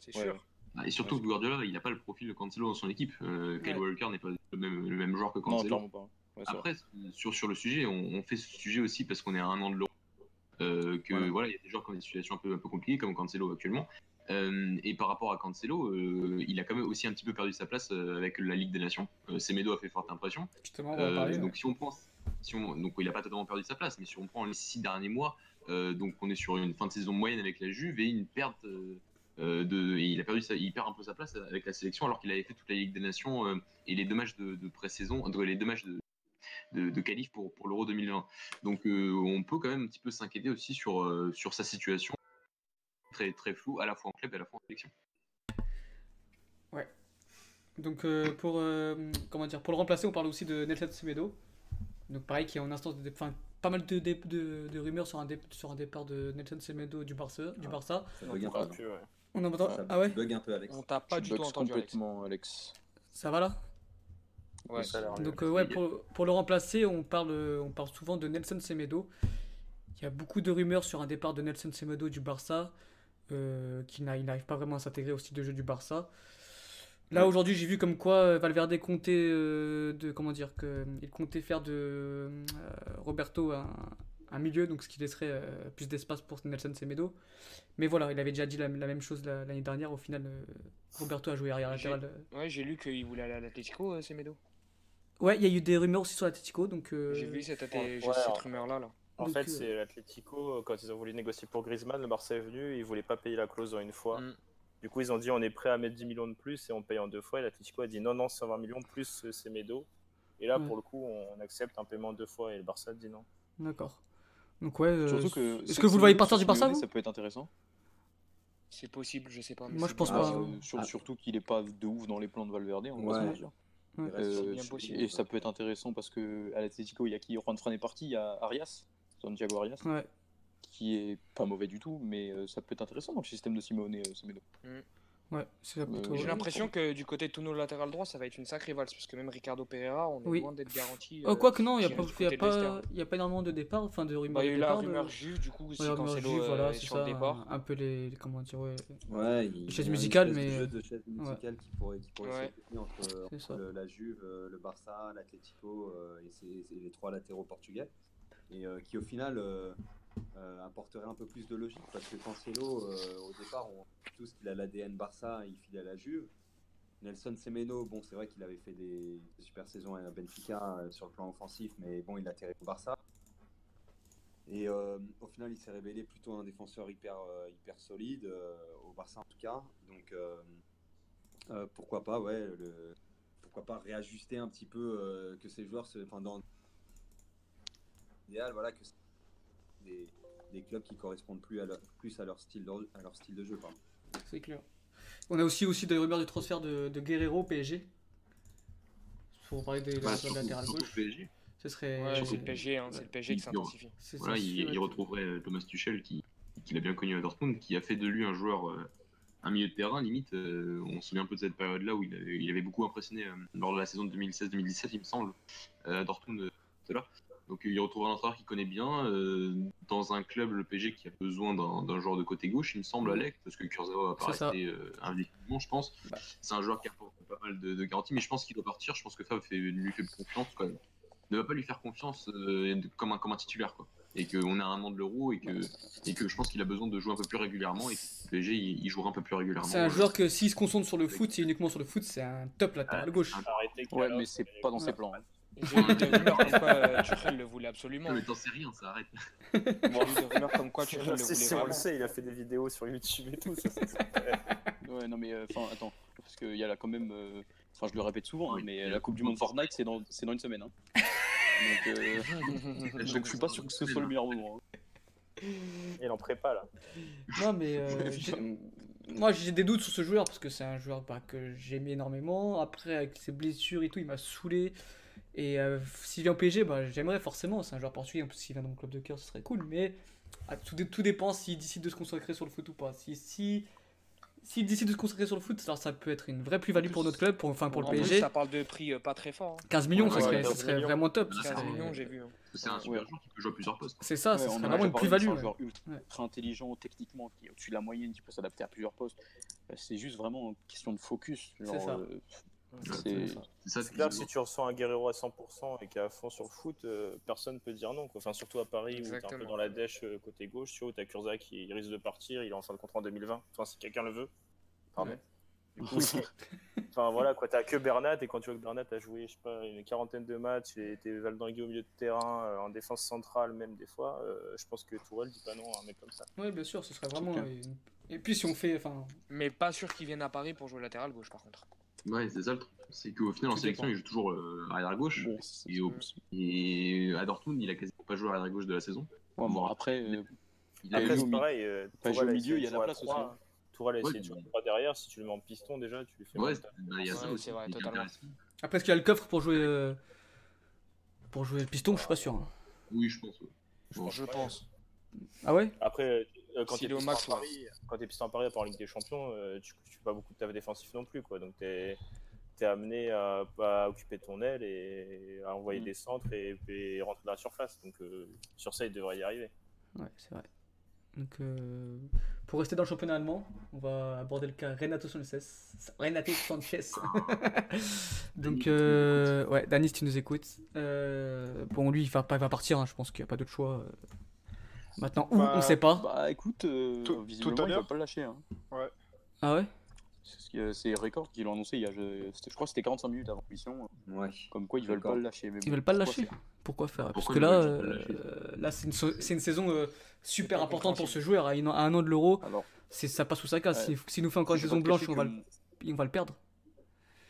F: C'est
D: Ouais,
F: sûr.
B: Ah, Et surtout que Guardiola, il n'a pas le profil de Cancelo dans son équipe. Euh, Kyle
F: Ouais.
B: Walker n'est pas le même, le même joueur que Cancelo.
D: pas. Ouais.
B: Après, sur, sur le sujet, on, on fait ce sujet aussi parce qu'on est à un an de l'euro. Euh, que
E: Voilà.
B: voilà, il y a des joueurs qui ont des situations un peu, un peu compliquées, comme Cancelo actuellement. Euh, et par rapport à Cancelo, euh, il a quand même aussi un petit peu perdu sa place euh, avec la Ligue des Nations. Semedo a fait forte impression.
A: Justement, on va en parler.
B: donc si on prend, si on, donc il n'a pas totalement perdu sa place, mais si on prend les six derniers mois, donc on est sur une fin de saison moyenne avec la Juve et une perte de, et il a perdu, sa, il perd un peu sa place avec la sélection alors qu'il avait fait toute la Ligue des Nations et les deux matchs de, de pré-saison, les deux matchs de de, de qualif pour, pour l'Euro 2020. Donc euh, on peut quand même un petit peu s'inquiéter aussi sur, euh, sur sa situation très très floue à la fois en club et à la fois en sélection.
A: Donc euh, pour euh, comment dire pour le remplacer, on parle aussi de Nelson Semedo. Donc pareil qui est en instance de dé- enfin pas mal de, dé- de, de rumeurs sur un, dé- sur un départ de Nelson Semedo du Barça, du
E: Ah.
A: Barça.
E: Ça bug un peu.
G: puis, ouais.
A: On en entend
E: Ça
A: Ah ouais,
E: bug un peu, Alex.
F: On t'a pas
D: Tu
F: du tout entendu,
D: complètement, Alex.
A: ça va là
F: Ouais.
G: Ça a.
A: Donc euh, ouais pour, pour le remplacer, on parle on parle souvent de Nelson Semedo. Il y a beaucoup de rumeurs sur un départ de Nelson Semedo du Barça euh, qui n'a- il n'arrive pas vraiment à s'intégrer au style de jeu du Barça. Là aujourd'hui, j'ai vu comme quoi euh, Valverde comptait euh, de comment dire que il comptait faire de euh, Roberto un, un milieu, donc ce qui laisserait euh, plus d'espace pour Nelson Semedo. Mais voilà, il avait déjà dit la, la même chose la- l'année dernière. Au final, euh, Roberto a joué arrière
F: J'ai-
A: latéral.
F: Ouais, j'ai lu qu'il voulait aller à l'Atletico, euh, Semedo.
A: Ouais, il y a eu des rumeurs aussi sur l'Atletico, donc. euh,
F: J'ai vu cette,
G: ouais,
F: cette
G: ouais.
F: rumeur-là. Là.
G: En
A: Donc,
G: fait,
A: euh,
G: c'est l'Atlético, quand ils ont voulu négocier pour Griezmann, le Barça est venu, ils voulaient pas payer la clause en une fois.
F: Mm.
G: Du coup, ils ont dit on est prêt à mettre 10 millions de plus et on paye en deux fois. Et l'Atlético a dit non, non, 120 millions plus euh, Semedo. Et là,
A: Ouais.
G: pour le coup, on accepte un paiement deux fois et le Barça dit non.
A: D'accord. Donc ouais. euh,
D: Surtout que
A: Est-ce
D: c'est-
A: que vous le
D: c'est-
A: voyez partir
D: c'est-
A: du Barça
D: Ça peut être intéressant.
F: C'est possible, je sais pas. mais
A: Moi,
F: c'est
A: je pense pas.
D: Euh, sur-
E: Ah.
D: surtout qu'il est pas de ouf dans les plans de Valverde, on va
E: Ouais.
D: Euh,
F: bien possible.
D: et ça peut être intéressant parce que à l'Atlético, il y a qui Juan Fran est parti, il y a Arias, Santiago Arias,
A: Ouais.
D: qui est pas mauvais du tout, mais euh, ça peut être intéressant dans le système de Simeone euh, Semedo.
A: Ouais. C'est ça
D: Euh,
A: plutôt.
F: J'ai
D: Ouais.
F: l'impression que du côté de Touno latéral droit, ça va être une sacrée valse, parce que même Ricardo Pereira, on est
A: Oui.
F: loin d'être garanti.
A: Oh,
F: euh,
A: quoi que non, il n'y a, pas-
F: reste du
A: y a,
F: côté de
A: pas,
F: Leicester.
A: y a pas énormément de départs, enfin de rumeurs
F: Bah, il y a eu la
A: départ.
F: rumeur
A: de...
F: juive, du coup,
A: Ouais, rumeur
F: Cancelo
A: juive,
F: euh,
A: voilà, c'est
F: sur
A: ça.
F: le départ.
A: Un peu les. Comment dire, ouais.
E: Ouais, il
A: Chaise
E: il y a une
A: musicale,
E: espèce de
A: mais-
E: jeu de chaise musicale qui pourrait, qui pourrait
F: Ouais.
E: entre,
A: C'est ça.
E: entre le- la Juve, le Barça, l'Atlético euh, et les trois latéraux portugais. Et euh, qui au final euh, euh, apporterait un peu plus de logique parce que Cancelo, au départ, on tous qu'il a l'ADN Barça, il file à la Juve. Nelson Semedo, bon, c'est vrai qu'il avait fait des, super saisons à Benfica sur le plan offensif, mais bon, il a atterri au Barça. Et au final, il s'est révélé plutôt un défenseur hyper, hyper solide, au Barça en tout cas. Donc pourquoi pas, ouais, pourquoi pas réajuster un petit peu que ces joueurs, se, dans l'idéal, voilà, que c'est des, des clubs qui correspondent plus à leur, plus à leur style, de, à leur style de jeu, pardon.
A: C'est clair. On a aussi, aussi des rumeurs du transfert de, de Guerrero au PSG. Pour parler des
B: Bah, surtout
A: gauche.
B: PSG.
A: Ce serait.
F: Ouais,
B: surtout-
F: c'est le PSG, hein, c'est le PSG qui s'intensifie.
B: Voilà, il, retrouverait euh, Thomas Tuchel qui, qui l'a bien connu à Dortmund, qui a fait de lui un joueur, euh, un milieu de terrain limite. euh, on se souvient un peu de cette période-là où il avait, il avait beaucoup impressionné euh, lors de la saison de 2016-2017, il me semble, à Dortmund. euh. Donc il retrouve un entraîneur qu'il connaît bien euh, dans un club, le PSG, qui a besoin d'un joueur de côté gauche, il me semble, Alec, parce que Kurzawa va pas euh, indéfiniment, je pense.
A: Bah.
B: C'est un joueur qui apporte pas mal de, de garanties, mais je pense qu'il doit partir. Je pense que Fab fait, lui fait confiance quand même. ne va pas lui faire confiance euh, comme, un, comme un titulaire. Quoi. Et qu'on a un an de l'euro et que, et que je pense qu'il a besoin de jouer un peu plus régulièrement et que le PSG il, il jouera un peu plus régulièrement.
A: C'est un
B: Euh,
A: joueur que s'il se concentre sur le foot, c'est uniquement sur le foot, c'est un top latéral gauche.
D: Ouais, mais c'est pas dans ses plans. hein.
F: J'ai lu des rumeurs comme quoi euh, Tuchel le voulait absolument.
B: Mais t'en sais rien, ça arrête.
F: J'ai lu des rumeurs comme quoi Tuchel le voulait
G: si, on le
F: vraiment.
G: sait, il a fait des vidéos sur YouTube et tout. ça, ça, ça.
D: Ouais, non, mais euh, enfin, attends, parce qu'il y a là quand même. euh, Enfin, je le répète souvent, hein, mais la Coupe du Monde Fortnite, c'est dans, c'est dans une semaine. Hein. Donc, euh, [LAUGHS] donc, je suis pas sûr que ce soit le meilleur moment. hein.
G: Il en prépa là.
A: Non, mais euh, moi j'ai des doutes sur ce joueur parce que c'est un joueur bah, que j'aimais énormément. Après, avec ses blessures et tout, il m'a saoulé. Et euh, s'il vient au PSG, bah, j'aimerais forcément. C'est un joueur portugais, en plus, s'il vient dans mon club de cœur, ce serait cool. Mais ah, tout, tout dépend s'il décide de se consacrer sur le foot ou pas. Si, si, s'il décide de se consacrer sur le foot, alors ça peut être une vraie plus-value pour notre club, pour, enfin pour le
F: plus,
A: PSG.
F: ça parle de prix euh, pas très fort. hein.
A: 15 millions,
B: Ouais,
A: ça serait,
B: ouais,
A: ça
G: 15
A: serait
G: millions.
A: vraiment top.
B: Ah,
A: ça
F: 15
A: serait-
F: millions, j'ai vu. hein.
B: C'est un super joueur qui peut jouer à plusieurs postes.
A: C'est ça,
D: Ouais,
A: ça
D: on
A: serait
D: en a
A: vraiment une plus-value.
D: C'est un joueur
A: Ouais.
D: ultra intelligent techniquement, qui est au-dessus de la moyenne, qui peut s'adapter à plusieurs postes. Euh, C'est juste vraiment une question de focus. genre,
A: ça.
D: euh,
A: C'est ça.
G: Clair que si tu ressens un Guerrero à 100% et qui est à fond sur le foot, euh, personne peut dire non. Quoi. Enfin, surtout à Paris où t'es un peu
F: Exactement.
G: dans la dèche euh, côté gauche, tu vois, où t'as Kurza qui il risque de partir, il est en fin de contrat en 2020. Enfin, si quelqu'un le veut. Pardon.
A: Ouais.
G: Du coup, [LAUGHS] enfin voilà, quoi, t'as que Bernat et quand tu vois que Bernat a joué, je sais pas, une quarantaine de matchs, il était Valdangué au milieu de terrain, euh, en défense centrale même des fois, euh, je pense que Tourelle dit pas non à un mec comme ça.
A: Ouais, bien sûr, ce serait vraiment. une- Et puis si on fait, enfin,
F: Mais pas sûr qu'il vienne à Paris pour jouer latéral gauche par contre.
B: Ouais, c'est ça le truc. C'est qu'au final, en sélection, il joue toujours euh, arrière gauche.
D: Bon, c'est-
B: Et, au- et à Dortmund, il a quasiment pas joué arrière gauche de la saison.
D: Ouais, bon, après, euh,
B: Il a
D: Après,
G: c'est pareil, euh, Tourelle
D: au milieu,
G: essayé
D: il y a la place aussi.
G: Tourelle a essayé de jouer derrière, si tu le mets en piston déjà, tu lui fais
B: Ouais, il y a ça aussi.
A: après, est-ce qu'il y a le coffre pour jouer, euh, pour jouer le piston? Je suis pas sûr. hein.
B: Oui, je pense.
F: Je pense.
A: Ah ouais?
G: Après, euh, quand
F: S'il
G: t'es
F: est au
G: piston,
F: max,
G: Paris, quand t'es piston à Paris, à part en Ligue des Champions, euh, tu, tu fais pas beaucoup de taf défensif non plus, quoi. Donc t'es es amené à, à occuper ton aile et à envoyer
D: Mm.
G: des centres et, et rentrer dans la surface. Donc euh, sur ça, il devrait y arriver.
A: Ouais, c'est vrai. Donc, euh, pour rester dans le championnat allemand, on va aborder le cas Renato Sanchez. Renato Sanchez. [LAUGHS] Donc, euh, ouais, Danis, tu nous écoutes. Euh, bon, lui, il va, pas, il va partir, hein, je pense qu'il n'y a pas d'autre choix. Maintenant, où,
C: Bah,
A: on sait pas.
D: bah écoute, euh,
C: Tout-
D: visiblement,
C: tout à
D: il va pas le lâcher. Hein.
A: Ah ouais?
D: C'est ce que- c'est Record qui l'ont annoncé il y a, je, crois que c'était 45 minutes avant l'émission.
I: Ouais.
D: Comme quoi ils veulent pas le lâcher. Mais
A: Ils
D: bon,
A: veulent pas le lâcher?
D: faire?
A: Pourquoi faire? Parce que là, euh, là c'est une, so- c'est une saison euh, super importante pour ce joueur. À, une- à un an de l'euro,
D: Alors,
A: c'est- ça passe sous sa casse.
D: Ouais.
A: S'il nous fait encore une saison blanche, on va, le, on va le perdre.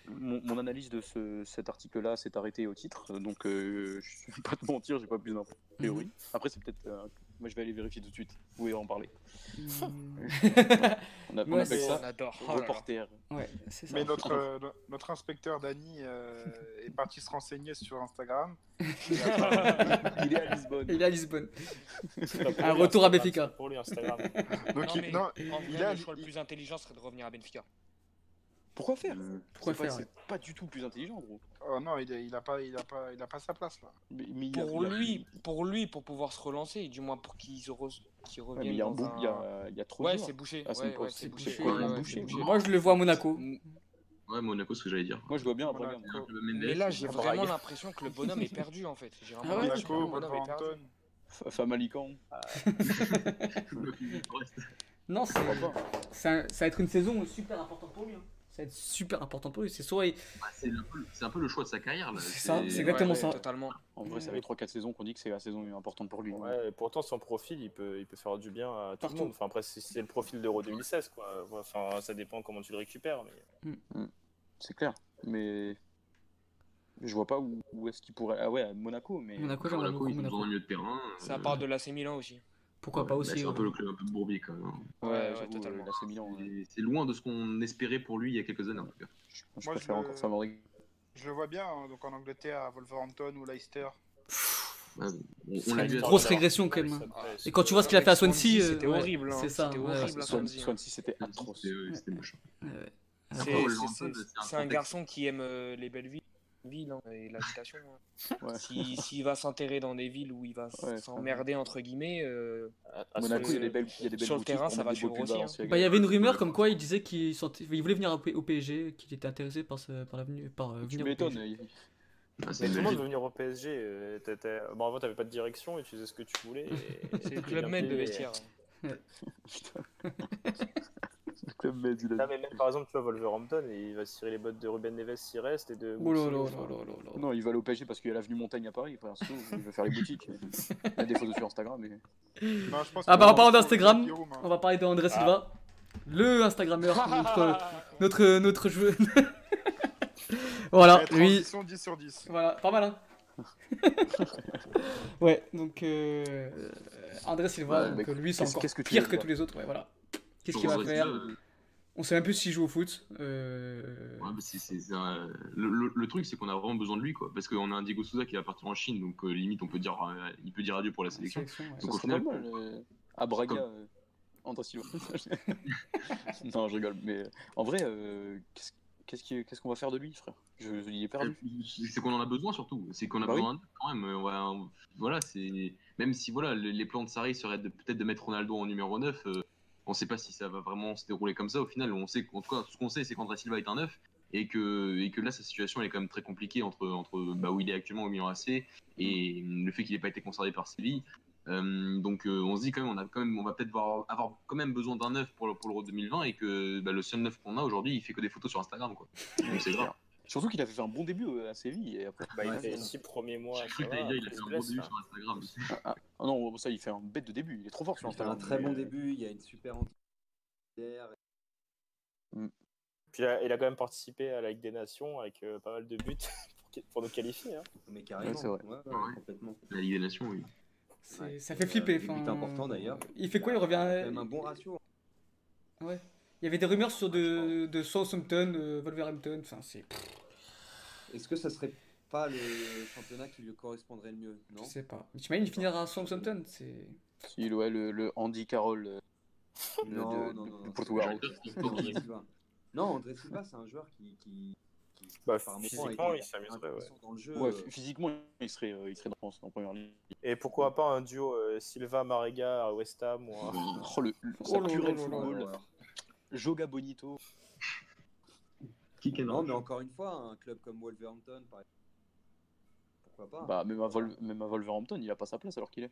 D: mon, mon analyse de ce, cet article-là s'est arrêtée au titre, donc euh, je vais pas te mentir, j'ai pas plus d'infos.
A: Mhm.
D: Après, c'est peut-être. Moi, je vais aller vérifier tout de suite. Vous pouvez en parler.
A: Mm. [LAUGHS]
D: On, a, on
A: Ouais,
D: appelle
A: c'est-
F: On
D: ça
F: adore. Oh
D: reporter.
A: ouais, c'est ça.
C: Mais notre, euh, no- notre inspecteur Dany euh, est parti se renseigner sur Instagram. [LAUGHS] Il a pas-
D: Il est à Lisbonne.
A: Il est à Lisbonne. Un retour à Benfica.
G: Pour lui, Instagram.
C: Donc,
F: Non,
C: il-
F: mais
C: non,
F: en
C: il a-
F: le choix le plus intelligent serait de revenir à Benfica.
D: Pourquoi faire
I: Euh,
A: Pourquoi
D: C'est pas-
A: faire ouais?
D: C'est pas du tout plus intelligent, gros.
C: oh non, il, il a pas, il a pas, il a pas sa place là.
D: Mais, mais il y a-
F: Pour
D: a-
F: lui, pour lui, pour pouvoir se relancer, du moins pour qu'il se re-
D: il y a un
F: dans
D: bout-
F: un...
D: il y a- il y a trop de
F: Ouais, c'est bouché.
D: Ah,
F: ouais, c'est bouché.
A: Moi, je le vois à Monaco.
B: Ouais, Monaco, ce que j'allais dire.
D: Moi, je vois bien un
C: Voilà.
D: Braga.
B: Il y a un club
F: Mais là, j'ai vraiment l'impression que le bonhomme est perdu en fait. J'ai vraiment
A: Ah
F: l'impression que
C: Monaco,
F: le bonhomme est perdu.
D: Famalicão. [LAUGHS] [LAUGHS]
A: Non, c'est ça va être une saison super importante pour lui. Ça va être super important pour lui. C'est soit il-
B: Bah, c'est un, peu- c'est un peu le choix de sa carrière.
A: C'est ça, c'est exactement
F: Ouais,
A: ça.
F: Totalement.
D: En vrai, ça fait 3-4 saisons qu'on dit que c'est la saison importante pour lui.
G: Ouais, et pourtant, son profil, il peut, il peut faire du bien à tout
A: Partout.
G: le monde. Enfin, après, c'est le profil d'Euro 2016, quoi. Enfin, ça dépend comment tu le récupères. Mais...
D: C'est clair. Mais je vois pas où, où est-ce qu'il pourrait. Ah ouais, à Monaco, mais.
A: Monaco, j'aimerais
B: Monaco,
A: beaucoup
B: de terrain.
F: Ça
B: euh,
F: part de l'AC Milan aussi.
A: Pourquoi
B: ouais,
A: pas
B: bah,
A: aussi
B: C'est un
A: euh,
B: peu le club un peu de bourbier quand même. hein.
D: Ouais,
F: Ouais, ouais, totalement.
D: euh, ouais.
B: C'est- loin de ce qu'on espérait pour lui il y a quelques années en tout cas.
D: Je, je
C: Moi, je
D: préfère
C: le-
D: encore Famalicão.
C: Je le vois bien, hein, donc en Angleterre, à Wolverhampton ou Leicester.
B: On, on l'a
A: une grosse
B: Swansea.
A: régression quand même. hein. Et quand tu vois ce qu'il a fait à Swansea, euh,
F: C'était
A: ouais,
F: horrible. hein.
A: c'est ça,
F: horrible Swansea.
D: Swansea, c'était atroce.
B: C'était moche.
F: C'est-
B: un
F: garçon qui aime euh, les belles villes, villes, hein, et l'habitation. hein.
D: Ouais.
F: Si- S'il va s'enterrer dans des villes où il va
D: Ouais,
F: s'emmerder, entre guillemets, euh,
G: À- à
D: Monaco, il y a des belles, il y a des belles
F: Sur le terrain, ça va suivre aussi, hein.
A: Bah, il y avait une rumeur comme quoi il disait qu'il il voulait venir au PSG, qu'il était intéressé par, ce, par, la venue, par euh,
D: Tu
A: venir au
D: m'étonnes.
A: PSG.
D: il-
B: Ah,
G: Mais
B: c'est
G: tout le monde veut venir au PSG. euh, t'étais- Bon, avant, t'avais pas de direction et tu faisais ce que tu voulais. et- [LAUGHS]
F: C'est le club med de vestiaire. [LAUGHS]
D: Le [LAUGHS] club Med, il a
G: Là, mais même par exemple, tu vois, Wolverhampton, et il va cirer les bottes de Ruben Neves s'il reste et de.
A: Oh là.
D: Non, il va aller au PSG parce qu'il y a l'avenue Montaigne à Paris. Il va faire les boutiques. [LAUGHS] Il y a des photos sur Instagram. Mais...
C: Non, je pense
A: Ah bah en parlant d'Instagram,
C: hein.
A: on va parler de André Silva, le Instagrammeur, [LAUGHS] notre, notre, notre joueur. [LAUGHS] voilà, lui,
C: transition 10 sur 10.
A: voilà, pas mal hein. ouais, donc euh, André Silva,
D: Ouais,
A: donc
D: bah,
A: lui c'est encore
D: que
A: pire que tous les autres, ouais voilà. Qu'est-ce qu'il va faire
B: euh,
A: On sait même plus s'il joue au foot. Euh...
B: Ouais, bah, un- le, le- le truc, c'est qu'on a vraiment besoin de lui, quoi. Parce qu'on a un Diego Souza qui va partir en Chine, donc euh, limite, on peut dire, euh, il peut dire adieu pour la sélection.
A: sélection, ouais.
D: Ça
B: Donc, au
D: serait pas
B: final-
D: mal. euh, à Braga, euh, André Silva. [LAUGHS] non, je rigole. Mais euh, en vrai, euh, qu'est-ce qu'on va faire de lui, frère? Je, Il est perdu.
B: C'est qu'on en a besoin surtout. C'est qu'on a
D: Bah oui.
B: besoin quand même. euh, on va- on- voilà, c'est même si voilà, le- les plans de Sarri seraient peut-être de mettre Ronaldo en numéro 9 euh, on sait pas si ça va vraiment se dérouler comme ça. Au final, on sait qu'en tout cas, ce qu'on sait, c'est qu'André Silva est un 9 et que et que là, sa situation elle est quand même très compliquée entre entre bah, où il est actuellement au Milan AC et le fait qu'il n'ait pas été conservé par Séville. Euh, donc euh, on se dit quand même on a quand même on va peut-être voir- avoir quand même besoin d'un 9 pour le pour l'Euro 2020 et que bah, le seul 9 qu'on a aujourd'hui il fait que des photos sur Instagram quoi. Donc c'est grave.
D: Surtout qu'il avait fait un bon début euh, à Séville. Et après,
G: Bah, il
E: Ouais,
G: fait
E: c'est
G: les six premiers mois.
B: J'ai cru que t'allais
G: va,
B: dire, il a fait un bon début
G: là.
B: sur Instagram.
D: Ah, ah non, ça, il fait un bête de début. Il est trop fort sur
E: Il fait
D: Instagram.
E: un très bon
D: euh,
E: début, il y a une super entrée. derrière.
G: Puis il a, il a quand même participé à la Ligue des Nations avec euh, pas mal de buts [LAUGHS] pour, pour nous qualifier. Hein.
E: Mais carrément,
D: Ouais, c'est vrai.
E: ouais, ouais,
B: Ouais.
E: complètement.
B: La Ligue des Nations, oui.
A: C'est-
E: Ouais.
A: Ça fait
E: Euh,
A: flipper.
E: des buts
A: enfin,
E: importants, d'ailleurs.
A: Il fait quoi Il
E: a
A: revient.
E: quand même un bon ratio.
A: Ouais. Il y avait des rumeurs sur de, de Southampton, euh, Wolverhampton. Enfin, c'est.
E: Est-ce que ça serait pas le championnat qui lui correspondrait le mieux
A: Je
E: Non
A: sais pas. Mais T'imagines, il finira à Southampton C'est.
D: Si, ouais, le, le Andy Carroll euh, [LAUGHS]
E: Non,
D: de-
E: non, non, non,
D: Portugal.
E: André Silva. Non, André Silva, c'est un joueur qui. qui, qui
G: Bah, physiquement, il s'amuserait,
E: intéressant dans le jeu.
D: Ouais,
E: euh,
D: phy- physiquement, il serait, euh, il serait dans, en première ligne.
G: Et pourquoi pas un duo euh, Silva Marega à West Ham ou un...
D: Oh, le, le,
A: Oh là
D: football. Joga Bonito.
E: Non, mais encore une fois, un club comme Wolverhampton, par exemple. Pourquoi pas?
D: Bah, même à, Vol- même à Wolverhampton, il a pas sa place alors qu'il est.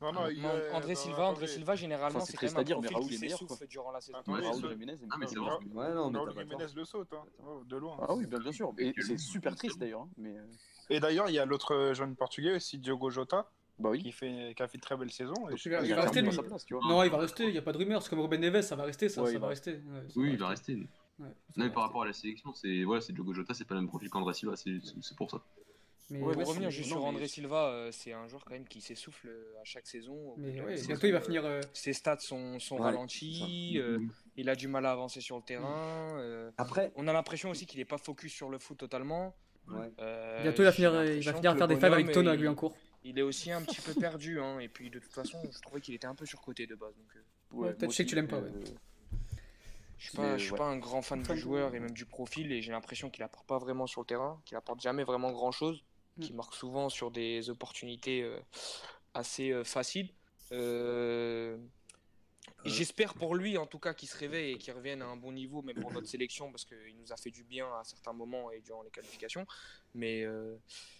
C: Non, non, il est-
F: André
C: non,
F: Silva, André
C: attendez.
F: Silva, généralement,
D: Enfin, c'est
F: c'est quand
D: triste
F: même un
D: à dire, mais
F: profil
D: Raoul
F: qui
D: est meilleur,
F: s'essouffle durant la saison.
C: Attendez,
B: Ouais,
D: Raoul
C: ce-
D: Jiménez,
B: Ah, mais c'est
C: Ra-
B: vrai.
E: Ouais, non, mais
C: Raúl
E: t'as pas
C: Jiménez le saute, hein. Oh, de loin.
D: Ah oui, bien, bien sûr. Et c'est super
B: il-
D: triste d'ailleurs. hein, Mais euh,
C: Et d'ailleurs, il y a l'autre jeune portugais aussi, Diogo Jota,
D: bah oui.
C: qui, fait, qui a fait une très belle saison. Et je sais
A: Il va- il rester, lui.
D: sa place, tu vois.
A: Non, il va rester. Il n'y a pas de rumeur. C'est comme Ruben Neves, ça va rester. Ça,
D: Ouais,
A: ça
D: il
A: va
D: va-
A: rester. Ouais, ça
B: Oui,
A: va
B: il va rester.
A: Ouais, ça
B: Non, mais
A: va
B: par rapport à la sélection, c'est voilà, c'est Diogo Jota, c'est pas le même profil qu'André Silva, c'est pour ça.
A: Mais
D: Ouais,
F: Pour revenir juste
D: non,
F: sur
D: mais-
F: André Silva, euh, c'est un joueur quand même qui s'essouffle euh, à chaque saison.
A: Mais ouais,
F: ses-
A: bientôt il va finir. euh,
F: Ses stats sont, sont
E: Ouais,
F: ralentis, euh, il a du mal à avancer sur le terrain. euh,
E: Après,
F: on a l'impression aussi qu'il n'est pas focus sur le foot totalement.
E: ouais.
F: Euh,
A: Bientôt il va finir, il va finir à faire des fives avec Tone à
F: il-
A: Guyancourt.
F: Il est aussi un petit peu perdu, hein, et puis de toute façon, je trouvais qu'il était un peu surcoté de base. Donc, euh,
A: Ouais, peut-être je sais que tu l'aimes pas,
D: euh,
F: je suis pas, je suis
D: ouais.
F: pas un grand fan du
A: de-
F: joueur et même du profil, et j'ai l'impression qu'il apporte pas vraiment sur le terrain, qu'il apporte jamais vraiment grand chose, qu'il marque souvent sur des opportunités euh, assez euh, faciles. Euh, J'espère pour lui en tout cas qu'il se réveille et qu'il revienne à un bon niveau, même pour notre sélection, parce qu'il nous a fait du bien à certains moments et durant les qualifications. Mais euh,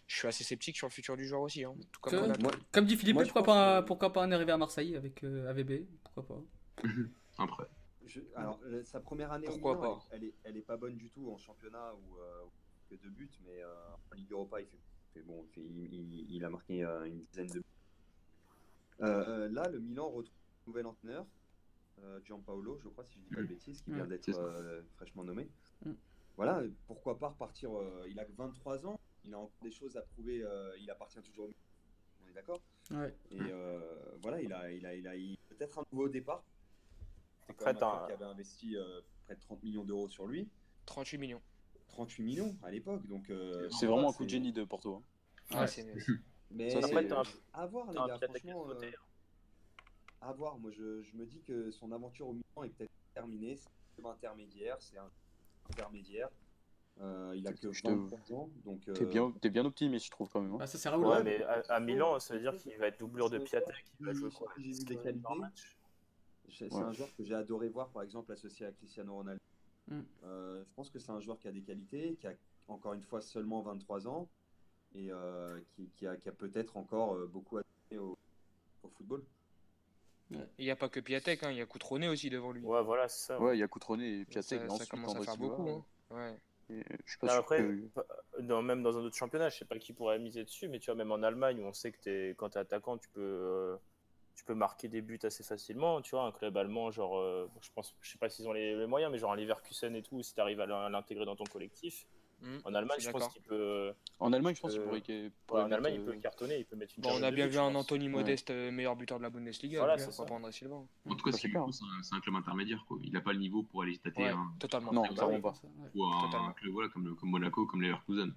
F: je suis assez sceptique sur le futur du joueur aussi. hein, tout comme.
E: Moi,
A: dit Philippe,
E: Moi,
A: pourquoi, pas,
E: que-
A: pourquoi pas en arriver à Marseille avec euh, AVB Pourquoi pas [LAUGHS]
B: Après.
E: je- alors, euh, sa première année
F: Pourquoi
E: Milan,
F: pas
E: elle, elle est, elle est pas bonne du tout en championnat ou euh, que deux buts, mais euh, en Ligue Europa, il fait, fait bon, il, fait- il- il- il a marqué euh, une dizaine de buts. Euh, euh, là, le Milan retrouve un nouvel entraîneur, euh, Gianpaolo, je crois, si je dis pas de bêtises, qui vient
A: Mm.
E: d'être
B: ça.
E: euh, fraîchement nommé.
A: Mm.
E: Voilà, pourquoi pas repartir euh, Il a que 23 ans, il a encore des choses à prouver, euh, il appartient toujours au on est d'accord?
A: Ouais.
E: Et euh, voilà, il a, il a, il a, il- peut-être un nouveau départ. C'est quand
G: Après,
E: même un qui avait investi euh, près de 30 millions d'euros sur lui.
F: 38 millions.
E: 38 millions à l'époque, donc. euh,
D: C'est vraiment un coup de génie de Porto. hein.
F: Ouais, c'est- [LAUGHS]
E: Mais
D: Ça,
G: Après, t'as un,
E: à voir, les gars, franchement.
G: côté.
E: euh, à voir, moi je, je me dis que son aventure au Milan est peut-être terminée. C'est un intermédiaire, c'est un intermédiaire. Euh, il a que
D: Je te-
E: 23 ans, donc.
D: T'es
E: euh,
D: bien, t'es bien optimiste, je trouve quand même. hein.
A: Bah, ça c'est Raoul.
G: Ouais, mais à, à Milan, ça veut dire qu'il va être doublure de Piatek, il va
E: Oui,
G: jouer quoi
E: j'ai vu des qualités. C'est
D: Ouais.
E: un joueur que j'ai adoré voir, par exemple, associé à Cristiano Ronaldo.
A: Mm.
E: Euh, je pense que c'est un joueur qui a des qualités, qui a encore une fois seulement 23 ans.
I: et euh, qui, qui a, qui a peut-être encore beaucoup à donner au, au football.
F: Il n'y a pas que Piatek, hein, il y a Coutronnet aussi devant lui.
G: Ouais, voilà, c'est ça.
J: Ouais, il y a Coutronnet et Piatek.
F: ça,
J: mais
F: ça commence à faire beaucoup. Hein. Ouais.
J: et je suis pas
G: Ah,
J: sûr
G: après,
J: que-
G: dans, même dans un autre championnat, je sais pas qui pourrait miser dessus, mais tu vois, même en Allemagne, où on sait que t'es, quand tu es attaquant, tu peux, euh, tu peux marquer des buts assez facilement. Tu vois, un club allemand, genre, euh, je pense, je sais pas s'ils ont les, les moyens, mais genre un Leverkusen et tout, si tu arrives à l'in- à l'intégrer dans ton collectif.
F: Mhm,
G: En Allemagne,
F: je
G: pense qu'il peut.
J: En Allemagne, je pense qu'il
G: Euh,
J: pourrait.
G: ouais, en Allemagne, il
J: euh,
G: peut cartonner, il peut mettre une
F: Bon, on a bien vu un. Anthony. Modeste, euh, meilleur buteur de la Bundesliga.
G: Voilà,
F: lui,
G: c'est
F: hein,
G: ça.
F: pas André Silva.
B: En tout cas, ce
J: c'est
B: un, club intermédiaire. Quoi. Il n'a pas le niveau pour aller se tâter
F: Ouais,
B: un,
F: totalement.
J: Non, clairement pas.
B: ou un, club voilà, comme, le, comme Monaco, comme Leverkusen.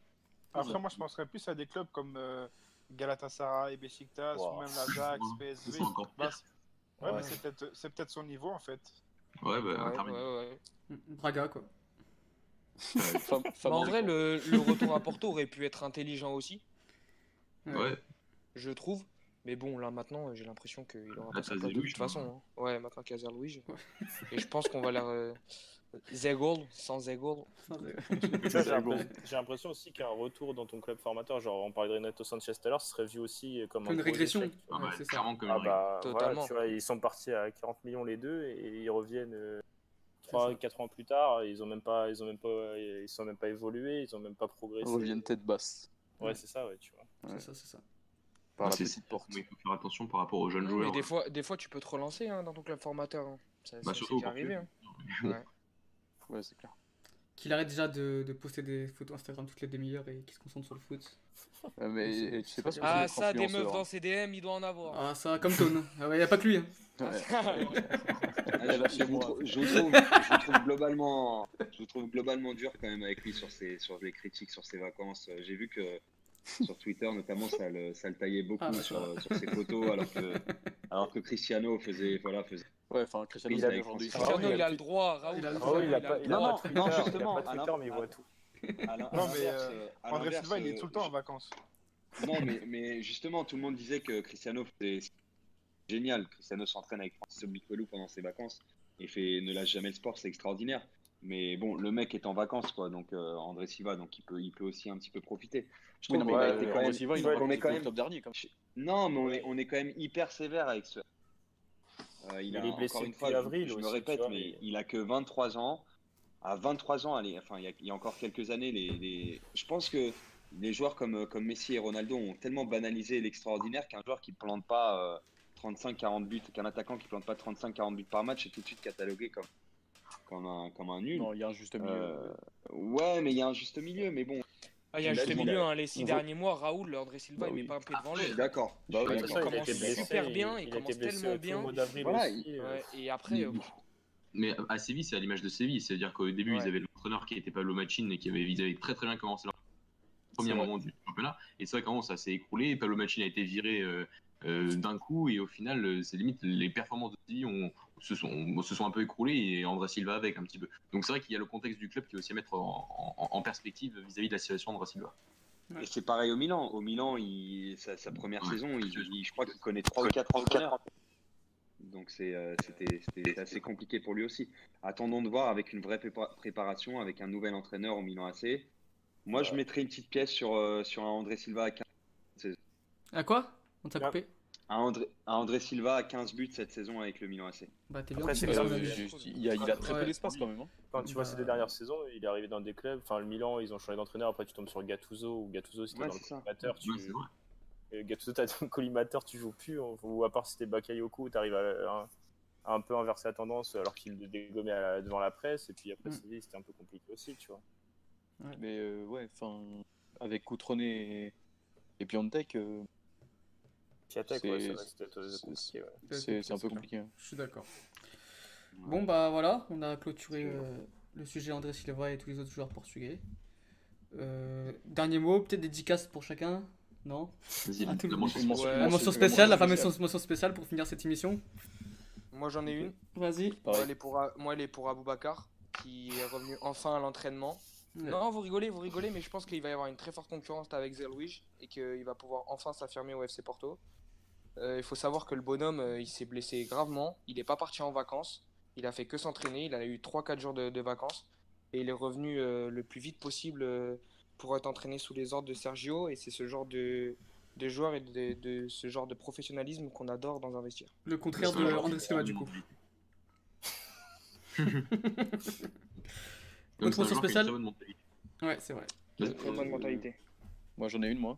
C: Après, moi, je penserais plus à des clubs comme euh, Galatasaray, Besiktas,
G: Wow.
C: ou même l'Ajax, PSV. Bah, ouais, mais c'est peut-être son niveau, en fait.
B: Ouais, bah,
F: Ouais,
B: intermédiaire. [LAUGHS]
F: Bah, en vrai, le, le retour à Porto aurait pu être intelligent aussi,
B: Ouais.
F: je trouve. Mais bon, là maintenant, j'ai l'impression qu'il aura pas de toute façon. hein. Ouais, maintenant qu'il y a Zerlouis. [LAUGHS] Et je pense qu'on va leur. Euh... Zegol, sans Zegol. [LAUGHS]
G: J'ai l'impression- aussi qu'un retour dans ton club formateur, genre on parlait de Renato Sanchez tout à l'heure, ce serait vu aussi comme un
A: Une régression.
G: échec.
B: Ah,
A: Ouais, c'est ça.
B: comme
G: Ah bah
F: Totalement.
G: voilà, tu vois, ils sont partis à 40 millions les deux et ils reviennent euh, 3
A: ça.
G: 4 ans plus tard, ils ont même pas ils ont même pas ils sont même pas évolués, ils ont même pas progressé.
J: Ils reviennent tête basse.
G: Ouais, c'est ça ouais, tu vois.
A: C'est ça, c'est ça.
J: Par
B: Ouais,
J: la petite porte.
B: Il faut faire attention par rapport aux jeunes joueurs.
F: mais des fois, des fois, tu peux te relancer hein, dans ton club formateur. hein. Ça,
B: Bah, surtout
F: arrivé. hein. Ouais.
J: Ouais, c'est clair.
A: Qu'il arrête déjà de, de poster des photos Instagram toutes les demi-heures et qu'il se concentre sur le foot.
J: Euh, mais tu sais pas ce que c'est
F: Ah, ça, des meufs
J: influenceur,
F: dans
J: hein.
F: CDM, il doit en avoir.
A: Ah, ça, comme Tone. Ah ouais, y a pas que lui. hein. [LAUGHS]
J: Ouais.
E: Ah, je,
J: là,
E: je
J: chez
E: vous
J: moi.
E: trouve, je vous trouve- je vous trouve globalement, je vous trouve globalement dur quand même avec lui sur ses, sur les critiques sur ses vacances. J'ai vu que sur Twitter notamment ça le, ça le taillait beaucoup
A: Ah,
E: sur, sur ses photos alors que, alors que Cristiano faisait, voilà, faisait.
J: Ouais, enfin, Cristiano,
E: Il
J: il
E: a
J: aujourd'hui.
F: Cristiano, il
G: a
F: le droit. Raoul,
A: Il a le droit.
G: oui, il a pas, il a
E: Non,
G: pas
E: non,
G: Twitter,
E: non,
G: il a
E: justement,
G: pas Twitter,
E: alors-
G: mais il voit tout.
E: À l'in- à
C: Non, mais euh, André Silva, il est
E: euh,
C: tout le temps en vacances.
E: Non, mais, mais justement, tout le monde disait que Cristiano faisait génial. Cristiano s'entraîne avec Francis Obliquelu pendant ses vacances et fait, ne lâche jamais le sport, c'est extraordinaire. Mais bon, le mec est en vacances, quoi. Donc euh, André Silva, donc il peut, il peut aussi un petit peu profiter. Je trouve a
J: ouais,
E: été quand même-
J: Silva, il
E: on
J: est
E: quand même-
J: top dernier. Quand
E: Non, mais on est, on est quand même hyper sévère avec ce. Euh, il,
G: Il
E: a,
G: est blessé
E: une fois, je-
G: avril
E: je, me
G: aussi,
E: répète,
G: vois,
E: mais
G: mais-
E: il a que 23 ans. À 23 ans, allez, enfin, il y a, il y a encore quelques années, les, les- je pense que les joueurs comme, comme Messi et Ronaldo ont tellement banalisé l'extraordinaire qu'un joueur qui ne plante pas euh, 35-40 buts, qu'un attaquant qui ne plante pas 35-40 buts par match est tout de suite catalogué comme, comme, un, comme un nul.
J: Non, il y a un juste milieu.
E: Euh, ouais, mais il y a un juste milieu, mais bon,
F: Ah, il y a
E: a
F: juste milieu, hein, les six
J: on voit-
F: derniers mois, Raoul, André Silva,
J: Bah
F: il
J: oui.
F: met pas un pied devant l'autre.
E: d'accord.
J: Bah oui,
F: il commence super bien, il
G: il
F: commence tellement bien.
G: mois d'avril
E: Voilà,
G: aussi, euh,
F: Ouais, et après, euh,
B: Mais à Séville, c'est à l'image de Séville. C'est-à-dire qu'au début,
F: Ouais.
B: ils avaient l'entraîneur qui était Pablo Machin et qui avait, ils avaient très très bien commencé leur premier
J: vrai.
B: moment du championnat. Et c'est vrai qu'en ça s'est écroulé. Pablo Machin a été viré euh, d'un coup et au final, euh, c'est limite les performances de Séville ont, se, sont, se sont un peu écroulées et André Silva avec un petit peu. Donc c'est vrai qu'il y a le contexte du club qui est aussi à mettre en, en- en perspective vis-à-vis de la situation d'André Silva.
E: Et c'est pareil au Milan. Au Milan, il, sa, sa première
B: Ouais.
E: saison, il, il- je crois qu'il connaît 3 ou 4 entraîneurs. Donc euh, c'était, assez compliqué pour lui aussi. Attendons de voir avec une vraie prépa- préparation, avec un nouvel entraîneur au Milan AC. Moi, je mettrais une petite pièce sur, euh, sur un André Silva à 15,
A: À quoi? On t'a coupé
E: un André, Silva à 15 buts cette saison avec le Milan AC.
A: Bah, t'es bien.
G: Après, bien,
J: Euh, juste, il, y a, il a très
A: Ouais.
J: peu d'espace quand même. hein.
G: Quand tu vois
A: Bah,
G: ces deux dernières saisons, il est arrivé dans des clubs. Enfin, le Milan, ils ont changé d'entraîneur. Après, tu tombes sur Gattuso ou Gattuso, c'était
E: Ouais,
G: dans le collimateur. Tu...
B: Ouais.
G: Euh, Gattuso, t'as ton collimateur, tu joues plus. Ou à part si t'es Bakayoko, t'arrives à, à- à un peu inverser la tendance alors qu'il le dégommait à la- devant la presse. Et puis après,
A: Mm.
G: C'était un peu compliqué aussi, tu vois.
J: Mais euh, ouais, enfin, avec Coutronnet et, et Piontek, euh,
G: Piatek,
J: C'est-
G: ouais, ouais.
J: un peu compliqué. hein.
A: Je suis d'accord. Bon, bah voilà, on a clôturé euh, le sujet André Silva et tous les autres joueurs portugais. Euh, dernier mot, peut-être dédicace pour chacun Non? Ah, tout
B: la mention spéciale.
A: La mention spéciale, fameuse mention spéciale pour finir cette émission.
F: moi j'en ai une.
A: Vas-y.
F: Moi elle, est pour, A- moi, elle est pour Aboubacar, qui est revenu enfin à l'entraînement.
A: Ouais.
F: Non, vous rigolez, vous rigolez, mais je pense qu'il va y avoir une très forte concurrence avec Zerlouis et qu'il va pouvoir enfin s'affirmer au FC Porto. Euh, il faut savoir que le bonhomme, euh, il s'est blessé gravement. Il n'est pas parti en vacances. Il a fait que s'entraîner. Il a eu 3-4 jours de, de vacances. Et il est revenu euh, le plus vite possible euh, pour être entraîné sous les ordres de Sergio et c'est ce genre de, de joueur et de, de ce genre de professionnalisme qu'on adore dans un vestiaire.
A: Le contraire de André Silva, du coup. [LAUGHS] Autre mention spéciale
B: très bonne mentalité.
A: Ouais, c'est vrai.
F: Très bonne mentalité.
D: Moi, j'en ai une, moi.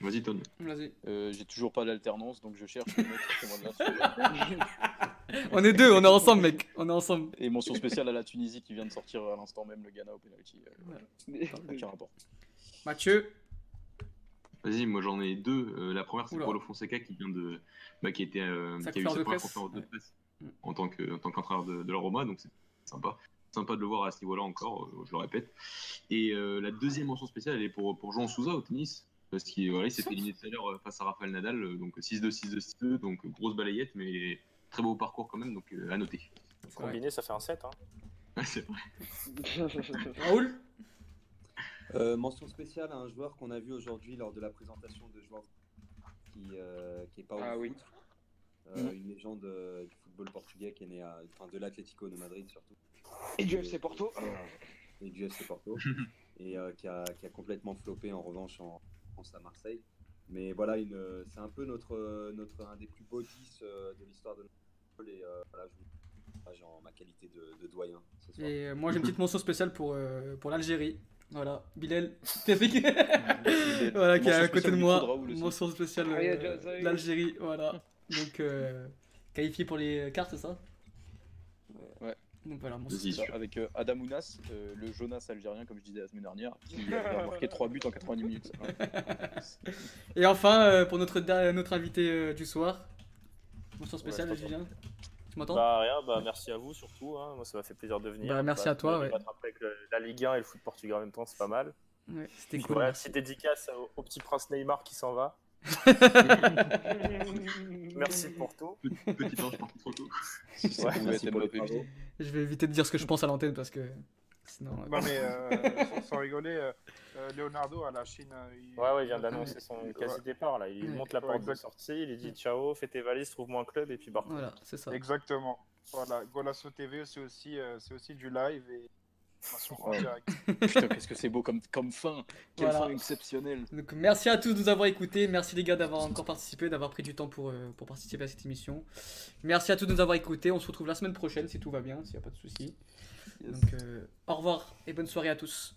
B: Vas-y, Ton.
A: Vas-y.
D: Euh, J'ai toujours pas d'alternance, donc je cherche le mec qui fait moins de 28. [LAUGHS]
A: On est deux, on est ensemble, mec. On est ensemble.
D: Et mention spéciale à la Tunisie qui vient de sortir à l'instant même le Ghana au penalty. Euh, aucun rapport.
A: Mathieu.
B: Vas-y, moi j'en ai deux. Euh, la première, c'est. Paulo Fonseca qui vient de. Bah, qui, était, euh, qui a eu sa
A: de
B: première
A: presse.
B: conférence de presse en tant que- en tant qu'entraîneur de, de la Roma, donc c'est sympa. Sympa de le voir à ce niveau-là encore, je le répète. Et euh, la deuxième mention spéciale, elle est pour, pour Jean Souza au tennis. Parce qu'il voilà, il s'est fait éliminer tout à l'heure euh, face à Rafael Nadal, euh, donc 6-2, 6-2, 6-2, donc grosse balayette, mais très beau parcours quand même, donc euh, à noter.
G: Combiné, ça fait un 7. Hein.
B: Ouais, c'est vrai. [LAUGHS]
A: Raoul.
E: Euh, mention spéciale à un joueur qu'on a vu aujourd'hui lors de la présentation de joueurs qui, euh, qui est pas au
F: Ah
E: foot.
F: oui.
E: Euh,
F: Mhm.
E: Une légende euh, du football portugais qui est né à, enfin, de l'Atlético de Madrid surtout.
F: Et du FC Porto.
E: Et du FC Porto. [LAUGHS] et euh, qui, a, qui a complètement floppé en revanche en France à Marseille. Mais voilà, une, c'est un peu notre, notre, un des plus beaux 10 euh, de l'histoire de notre. Et euh, voilà, je vous partage en ma qualité de, de doyen ce soir.
A: Et euh, moi, j'ai une petite mention spéciale pour, euh, pour l'Algérie. Voilà, Bilal [LAUGHS] [LAUGHS] Tefik. voilà, qui est à côté de moi.
D: Raoul.
A: Mention spéciale
F: Ah,
A: euh, l'Algérie. Voilà. Donc, euh, qualifié pour les cartes, c'est ça? Donc voilà.
D: Avec euh, Adamounas, euh, le Jonas algérien, comme je disais la semaine dernière, qui [LAUGHS] a marqué 3 buts en 90 minutes. [LAUGHS]
A: Et enfin, euh, pour notre, notre invité euh, du soir, mention spéciale,
G: Ouais.
A: Julien. Tu m'entends?
G: Bah rien, bah merci à vous surtout. Hein. Moi ça m'a fait plaisir de venir.
A: Bah, merci à toi, ouais.
G: avec le- la Ligue 1 et le foot portugais en même temps, c'est pas mal.
A: Ouais, C'était cool.
G: petite dédicace au, au petit prince Neymar qui s'en va. [LAUGHS] Merci pour tout.
B: Petit, petit ange parti trop tôt.
D: Si ça
G: Ouais,
D: pouvait
E: merci
D: être
E: pour les.
A: Je vais éviter de dire ce que je pense à l'antenne parce que sinon. euh,
C: Non, mais euh, [LAUGHS] sans, sans rigoler, euh, Leonardo à la Chine. il-
G: Ouais, ouais, il vient d'annoncer son
C: Ouais.
G: quasi départ là. Il
A: Ouais.
G: monte la porte de sortie, il dit ciao, fais tes valises, trouve-moi un club et puis barre.
A: Voilà, c'est ça.
C: Exactement. Voilà, Golasso TV, c'est aussi, euh, c'est aussi du live et [LAUGHS]
D: Putain, qu'est-ce que c'est beau comme, comme fin. Quelle
A: Voilà.
D: fin exceptionnelle.
A: Donc merci à tous de nous avoir écoutés, merci les gars d'avoir encore participé, d'avoir pris du temps pour, euh, pour participer à cette émission. Merci à tous de nous avoir écoutés, on se retrouve la semaine prochaine si tout va bien, s'il n'y a pas de soucis. Donc euh, au revoir et bonne soirée à tous.